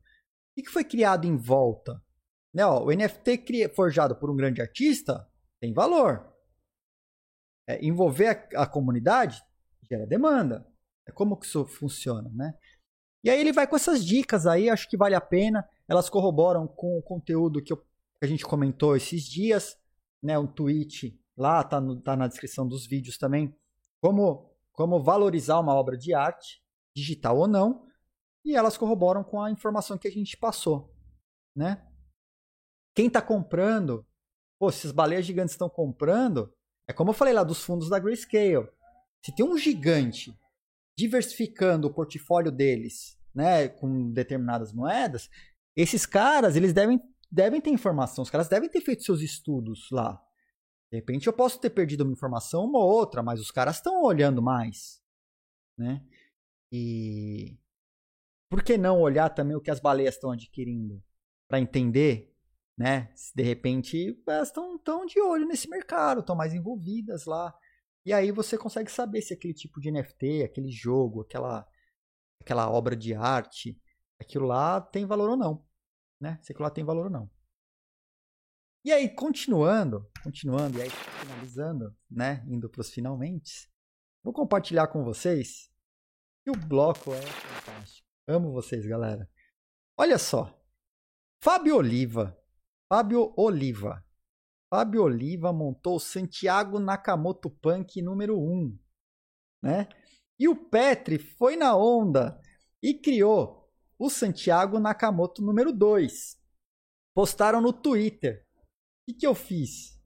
O que foi criado em volta? Né, ó, o NFT forjado por um grande artista tem valor. É, envolver a, a, comunidade gera demanda. É como que isso funciona, né? E aí ele vai com essas dicas aí, acho que vale a pena. Elas corroboram com o conteúdo que, eu, que a gente comentou esses dias, né? Um tweet lá, tá, no, tá na descrição dos vídeos também. Como, como valorizar uma obra de arte digital ou não, e elas corroboram com a informação que a gente passou, né? Quem está comprando, pô, se as baleias gigantes estão comprando, é como eu falei lá dos fundos da Grayscale. Se tem um gigante diversificando o portfólio deles, né, com determinadas moedas, esses caras, eles devem, devem ter informação, os caras devem ter feito seus estudos lá. De repente eu posso ter perdido uma informação uma ou outra, mas os caras estão olhando mais, né? E por que não olhar também o que as baleias estão adquirindo para entender, né? Se de repente elas estão tão de olho nesse mercado, estão mais envolvidas lá. E aí você consegue saber se aquele tipo de NFT, aquele jogo, aquela aquela obra de arte, aquilo lá tem valor ou não, né? Se aquilo lá tem valor ou não. E aí, continuando, continuando, e aí finalizando, né? Indo para os finalmente, vou compartilhar com vocês e o bloco é fantástico. Amo vocês, galera. Olha só. Fábio Oliva. Fábio Oliva. Fábio Oliva montou o Santiago Nakamoto Punk número 1. Né? E o Petri foi na onda e criou o Santiago Nakamoto número 2. Postaram no Twitter. O que, que eu fiz?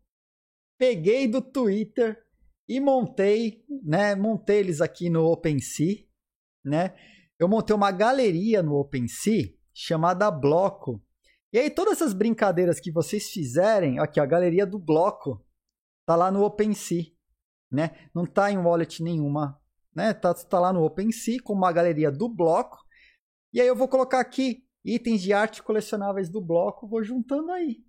Peguei do Twitter e montei, né? Montei eles aqui no OpenSea né? Eu montei uma galeria no OpenSea chamada Bloco. E aí todas essas brincadeiras que vocês fizerem, aqui a galeria do Bloco tá lá no OpenSea, né? Não tá em wallet nenhuma, né? Tá, tá lá no OpenSea com uma galeria do Bloco. E aí eu vou colocar aqui itens de arte colecionáveis do Bloco, vou juntando aí.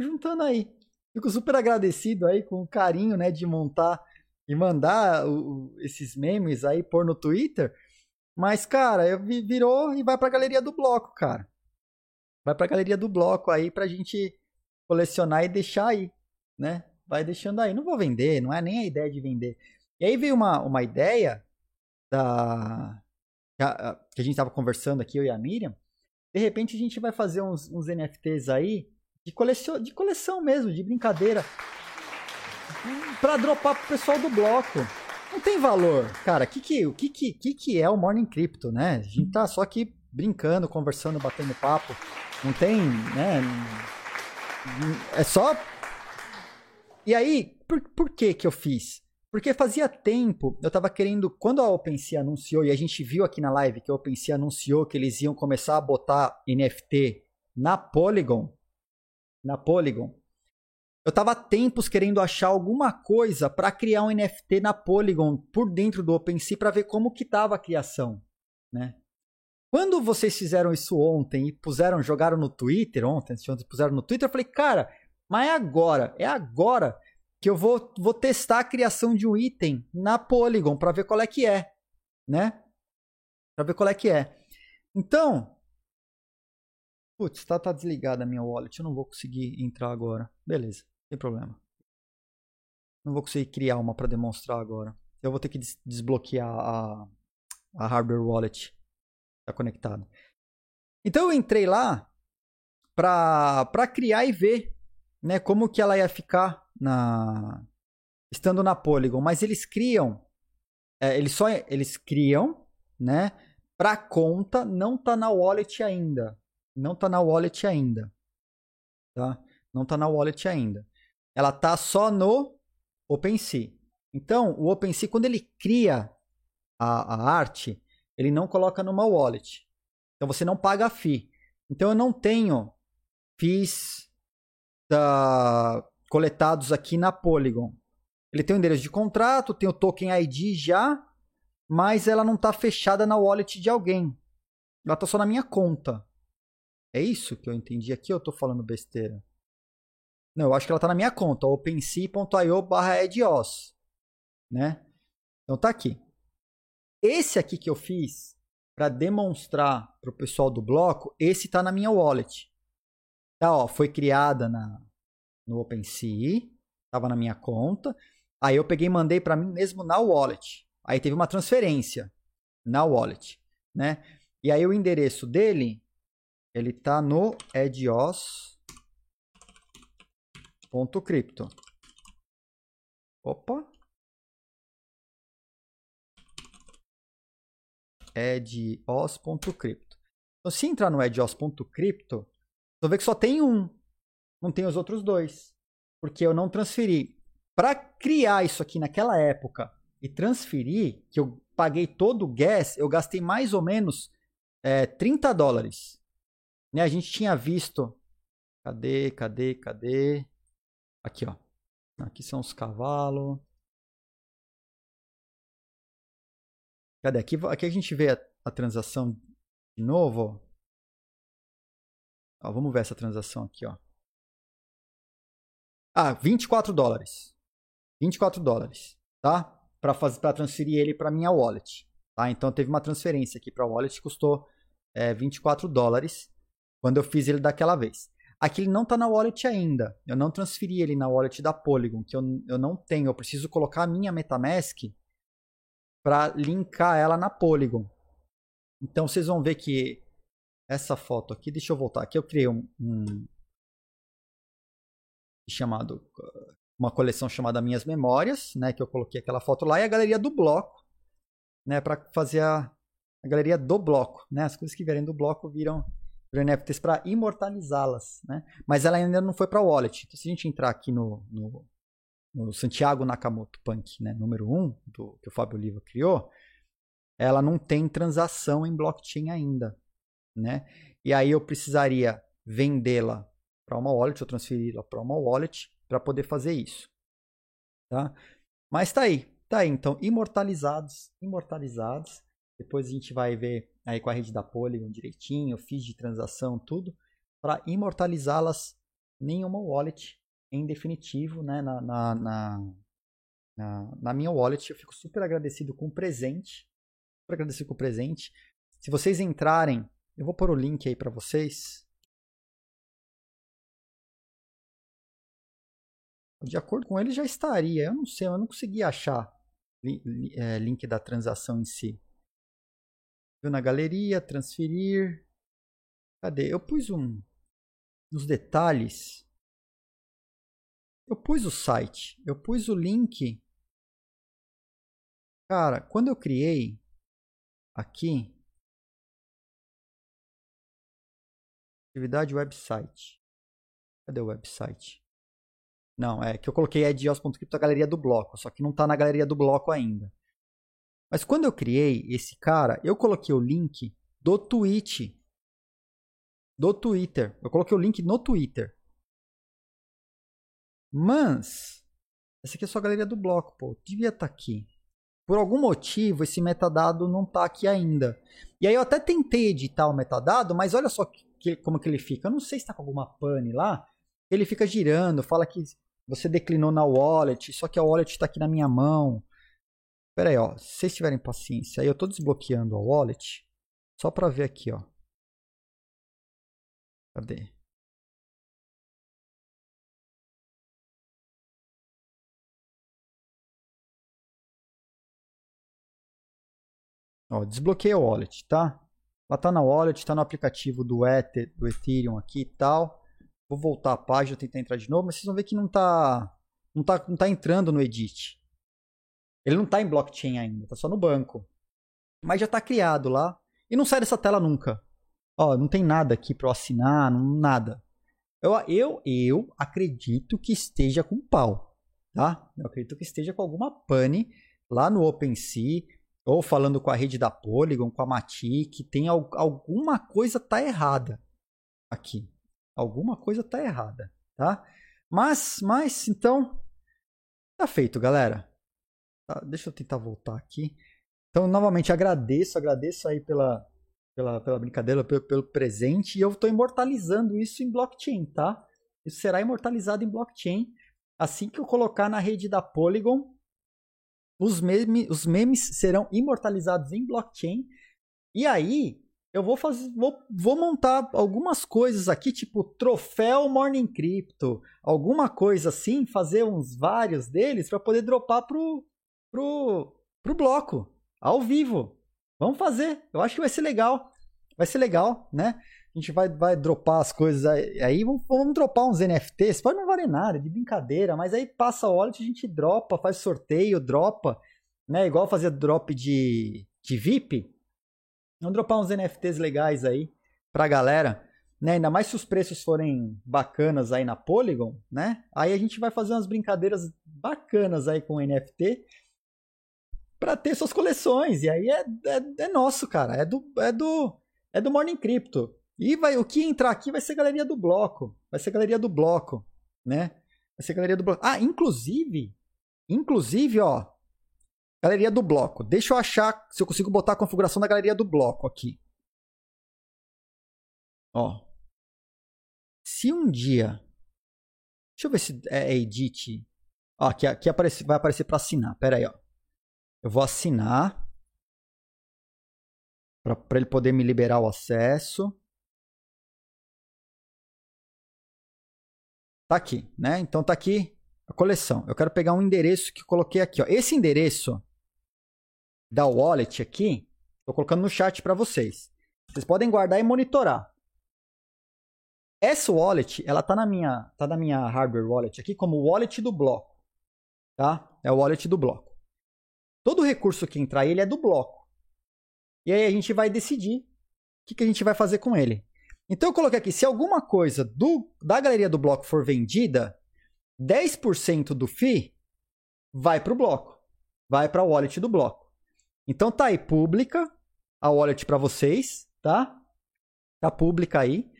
Juntando aí. Fico super agradecido aí com o carinho, né, de montar e mandar o, esses memes aí pôr no Twitter. Mas, cara, virou e vai pra galeria do bloco, cara. Vai pra galeria do bloco aí pra gente colecionar e deixar aí, né? Vai deixando aí. Não vou vender, não é nem a ideia de vender. E aí veio uma, uma ideia da que a gente estava conversando aqui, eu e a Miriam. De repente a gente vai fazer uns, uns NFTs aí de coleção, de coleção mesmo, de brincadeira, para dropar pro pessoal do bloco. Não tem valor, cara. Que que, o que, que, que é o Morning Crypto, né? A gente tá só aqui brincando, conversando, batendo papo. Não tem, né? É só. E aí, por, por que que eu fiz? Porque fazia tempo, eu tava querendo, quando a OpenSea anunciou, e a gente viu aqui na live que a OpenSea anunciou que eles iam começar a botar NFT na Polygon, na Polygon, eu tava tempos querendo achar alguma coisa para criar um NFT na Polygon por dentro do OpenSea para ver como que tava a criação, né? Quando vocês fizeram isso ontem e puseram, jogaram no Twitter ontem, ontem puseram no Twitter, eu falei, cara, mas é agora, é agora que eu vou, vou testar a criação de um item na Polygon para ver qual é que é, né? Para ver qual é que é. Então, putz, tá, tá desligada a minha wallet, eu não vou conseguir entrar agora. Beleza, sem problema. Não vou conseguir criar uma para demonstrar agora. Eu vou ter que des desbloquear a, a hardware wallet. Tá conectado. Então eu entrei lá para criar e ver, né, como que ela ia ficar na estando na Polygon, mas eles criam, é, eles só eles criam, né? Para conta não tá na wallet ainda, não tá na wallet ainda, tá? Não tá na wallet ainda. Ela tá só no OpenSea. Então, o OpenSea quando ele cria a, a arte, ele não coloca numa wallet. Então você não paga a fee. Então eu não tenho fees da coletados aqui na Polygon. Ele tem o endereço de contrato, tem o token ID já, mas ela não está fechada na wallet de alguém. Ela está só na minha conta. É isso que eu entendi aqui ou eu estou falando besteira? Não, eu acho que ela está na minha conta, opensea.io barra edios. Né? Então tá aqui. Esse aqui que eu fiz para demonstrar para o pessoal do bloco, esse está na minha wallet. Tá, ó, foi criada na, no OpenSea, estava na minha conta. Aí eu peguei e mandei para mim mesmo na wallet. Aí teve uma transferência na wallet, né? E aí o endereço dele, ele tá no edios.crypto. Opa. edios.crypto. Então, se entrar no edios.crypto, você vê que só tem um não tem os outros dois. Porque eu não transferi. Para criar isso aqui naquela época e transferir, que eu paguei todo o gas, eu gastei mais ou menos é, 30 dólares. Né? A gente tinha visto. Cadê, cadê, cadê? Aqui, ó. Aqui são os cavalos. Cadê? Aqui, aqui a gente vê a, a transação de novo. Ó, vamos ver essa transação aqui, ó. Ah, 24 dólares. 24 dólares, tá? Para fazer para transferir ele para minha wallet, tá? Então teve uma transferência aqui para a wallet custou é, 24 dólares quando eu fiz ele daquela vez. Aqui ele não está na wallet ainda. Eu não transferi ele na wallet da Polygon, que eu, eu não tenho. Eu preciso colocar a minha MetaMask para linkar ela na Polygon. Então vocês vão ver que essa foto aqui, deixa eu voltar aqui, eu criei um, um, chamado uma coleção chamada Minhas Memórias, né, que eu coloquei aquela foto lá, e a galeria do bloco, né, para fazer a, a, galeria do bloco, né, as coisas que vierem do bloco viram, viram NFTs para imortalizá-las, né, mas ela ainda não foi para wallet. Então, se a gente entrar aqui no, no, no Santiago Nakamoto Punk, né, número 1, um, do, que o Fábio Oliva criou, ela não tem transação em blockchain ainda, né, e aí eu precisaria vendê-la para uma wallet, ou transferi-la para uma wallet para poder fazer isso. Tá? Mas tá aí, tá aí. Então, imortalizados, imortalizados. Depois a gente vai ver aí com a rede da Polygon direitinho, fiz de transação, tudo, para imortalizá-las em uma wallet em definitivo, né? Na, na, na, na, minha wallet. Eu fico super agradecido com o presente. Super agradecido com o presente. Se vocês entrarem, eu vou pôr o link aí para vocês. De acordo com ele, já estaria. Eu não sei, eu não consegui achar é, link da transação em si. Viu na galeria, transferir. Cadê? Eu pus um nos detalhes. Eu pus o site, eu pus o link. Cara, quando eu criei aqui atividade website. Cadê o website? Não, é que eu coloquei edios.crypto a galeria do bloco, só que não está na galeria do bloco ainda. Mas quando eu criei esse cara, eu coloquei o link do tweet. Do Twitter. Eu coloquei o link no Twitter. Mas, essa aqui é só a galeria do bloco, pô. Devia estar tá aqui. Por algum motivo, esse metadado não está aqui ainda. E aí eu até tentei editar o metadado, mas olha só que, como que ele fica. Eu não sei se está com alguma pane lá. Ele fica girando, fala que você declinou na wallet, só que a wallet está aqui na minha mão. Pera aí, ó. Se vocês tiverem paciência, aí eu estou desbloqueando a wallet. Só para ver aqui, ó. Cadê? Ó, desbloqueei a wallet, tá? Ela tá na wallet, tá no aplicativo do Ether, do Ethereum aqui e tal. Vou voltar a página, tentar entrar de novo, mas vocês vão ver que não tá, não tá, não tá entrando no Edit. Ele não tá em blockchain ainda, tá só no banco. Mas já tá criado lá e não sai dessa tela nunca. Ó, não tem nada aqui para eu assinar, não, nada. Eu, eu, eu acredito que esteja com pau, tá? Eu acredito que esteja com alguma pane lá no OpenSea ou falando com a rede da Polygon, com a Matic, tem al alguma coisa tá errada aqui. Alguma coisa tá errada, tá? Mas, mas, então, tá feito, galera. Tá, deixa eu tentar voltar aqui. Então, novamente, agradeço, agradeço aí pela, pela, pela brincadeira, pelo, pelo presente. E eu estou imortalizando isso em blockchain, tá? Isso será imortalizado em blockchain. Assim que eu colocar na rede da Polygon, os, meme, os memes serão imortalizados em blockchain. E aí, eu vou fazer, vou, vou montar algumas coisas aqui, tipo troféu Morning Crypto, alguma coisa assim, fazer uns vários deles para poder dropar pro, pro, pro bloco, ao vivo. Vamos fazer, eu acho que vai ser legal. Vai ser legal, né? A gente vai, vai dropar as coisas aí, aí vamos, vamos dropar uns NFTs, pode não valer nada, de brincadeira, mas aí passa o wallet, a gente dropa, faz sorteio, dropa, né? Igual fazer drop de, de VIP. Vamos dropar uns NFTs legais aí pra galera, né? Ainda mais se os preços forem bacanas aí na Polygon, né? Aí a gente vai fazer umas brincadeiras bacanas aí com NFT para ter suas coleções. E aí é, é, é nosso, cara. É do, é do, é do Morning Crypto. E vai, o que entrar aqui vai ser galeria do bloco. Vai ser galeria do bloco, né? Vai ser galeria do bloco. Ah, inclusive, inclusive, ó, galeria do bloco. Deixa eu achar se eu consigo botar a configuração da galeria do bloco aqui. Ó. Se um dia, deixa eu ver se é edit. Ó, aqui, aqui aparece, vai aparecer para assinar. Pera aí, ó. Eu vou assinar para ele poder me liberar o acesso. Tá aqui, né? Então tá aqui a coleção. Eu quero pegar um endereço que coloquei aqui, ó. Esse endereço da wallet aqui, estou colocando no chat para vocês. Vocês podem guardar e monitorar. Essa wallet, ela tá na minha, tá na minha hardware wallet aqui como wallet do bloco, tá? É o wallet do bloco. Todo recurso que entrar ele é do bloco. E aí a gente vai decidir o que, que a gente vai fazer com ele. Então eu coloquei aqui, se alguma coisa do, da galeria do bloco for vendida, 10% do FII vai para o bloco, vai para a wallet do bloco. Então tá aí pública a wallet para vocês, tá? Tá pública aí.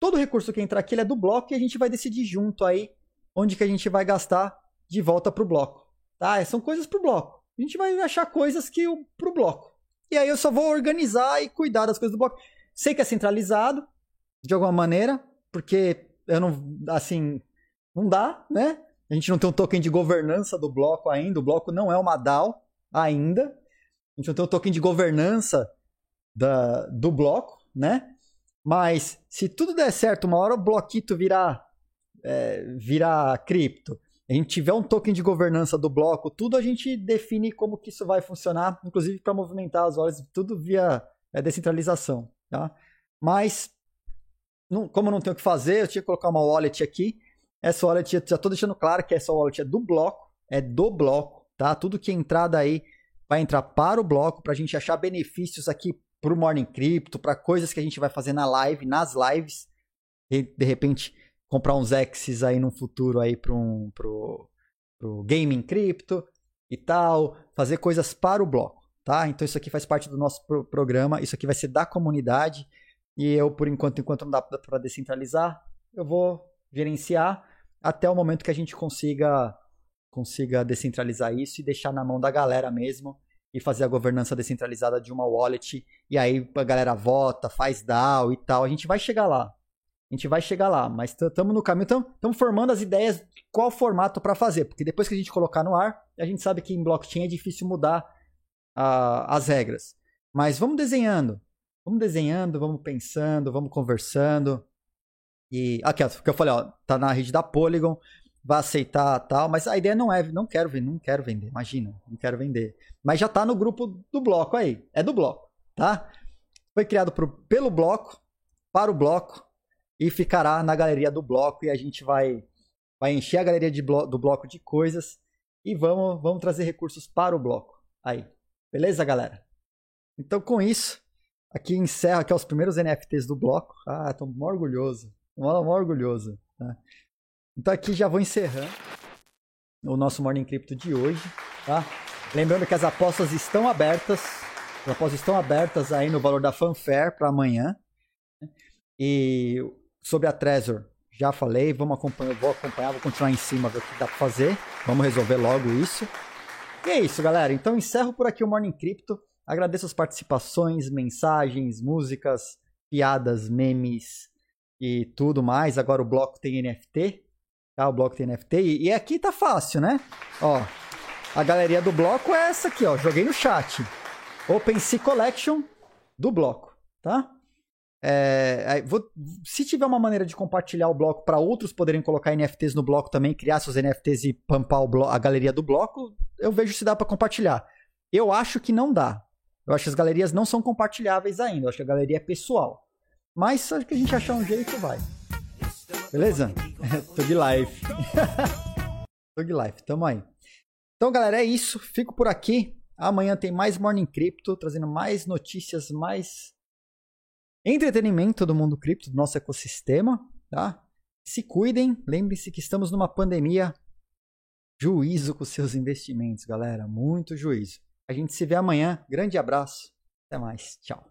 Todo recurso que entrar aqui é do bloco e a gente vai decidir junto aí onde que a gente vai gastar de volta para o bloco. Tá? São coisas para o bloco. A gente vai achar coisas que para o bloco. E aí eu só vou organizar e cuidar das coisas do bloco. Sei que é centralizado, de alguma maneira, porque eu não, assim, não dá, né? A gente não tem um token de governança do bloco ainda, o bloco não é uma DAO ainda. A gente não tem um token de governança da, do bloco, né? Mas se tudo der certo, uma hora o bloquito virar é, virar cripto, a gente tiver um token de governança do bloco, tudo a gente define como que isso vai funcionar, inclusive para movimentar as horas, tudo via é, descentralização, tá? Mas, não, como não tenho o que fazer, eu tinha que colocar uma wallet aqui. Essa wallet, já estou deixando claro que essa wallet é do bloco, é do bloco, tá? Tudo que é entrada aí vai entrar para o bloco, para a gente achar benefícios aqui para o Morning Crypto, para coisas que a gente vai fazer na live, nas lives, e de repente comprar uns Exes aí no futuro aí para um pro, pro gaming cripto e tal, fazer coisas para o bloco, tá? Então isso aqui faz parte do nosso pro programa, isso aqui vai ser da comunidade e eu por enquanto, enquanto não dá para descentralizar, eu vou gerenciar até o momento que a gente consiga consiga descentralizar isso e deixar na mão da galera mesmo e fazer a governança descentralizada de uma wallet e aí a galera vota, faz DAO e tal. A gente vai chegar lá. A gente vai chegar lá, mas estamos no caminho, estamos formando as ideias de qual formato para fazer, porque depois que a gente colocar no ar, a gente sabe que em blockchain é difícil mudar uh, as regras. Mas vamos desenhando, vamos desenhando, vamos pensando, vamos conversando. E aqui, ó, que eu falei, ó, tá na rede da Polygon, vai aceitar tal, mas a ideia não é, não quero vender, não quero vender, imagina, não quero vender. Mas já tá no grupo do bloco aí, é do bloco, tá? Foi criado pro, pelo bloco, para o bloco, e ficará na galeria do bloco e a gente vai vai encher a galeria blo do bloco de coisas e vamos vamos trazer recursos para o bloco. Aí, beleza, galera? Então com isso, aqui encerra aqui os primeiros NFTs do bloco. Ah, tô mó orgulhoso, mó, mó orgulhoso. Né? Então aqui já vou encerrando o nosso Morning Crypto de hoje, tá? Lembrando que as apostas estão abertas, as apostas estão abertas aí no valor da fanfare para amanhã. Né? E Sobre a Trezor, já falei, vamos acompanhar, vou acompanhar, vou continuar em cima, ver o que dá para fazer. Vamos resolver logo isso. E é isso, galera. Então encerro por aqui o Morning Crypto. Agradeço as participações, mensagens, músicas, piadas, memes e tudo mais. Agora o bloco tem NFT, tá? O bloco tem NFT e, e aqui tá fácil, né? Ó, a galeria do bloco é essa aqui, ó. Joguei no chat. OpenSea Collection do bloco, tá? É, vou, se tiver uma maneira de compartilhar o bloco para outros poderem colocar NFTs no bloco também, criar seus NFTs e pampar bloco, a galeria do bloco, eu vejo se dá para compartilhar. Eu acho que não dá. Eu acho que as galerias não são compartilháveis ainda. Eu acho que a galeria é pessoal. Mas acho que a gente achar um jeito, vai. Beleza? Live. Tô de live, tamo aí. Então, galera, é isso. Fico por aqui. Amanhã tem mais Morning Crypto, trazendo mais notícias, mais entretenimento do mundo cripto, do nosso ecossistema, tá? Se cuidem, lembre-se que estamos numa pandemia. Juízo com seus investimentos, galera, muito juízo. A gente se vê amanhã. Grande abraço. Até mais. Tchau.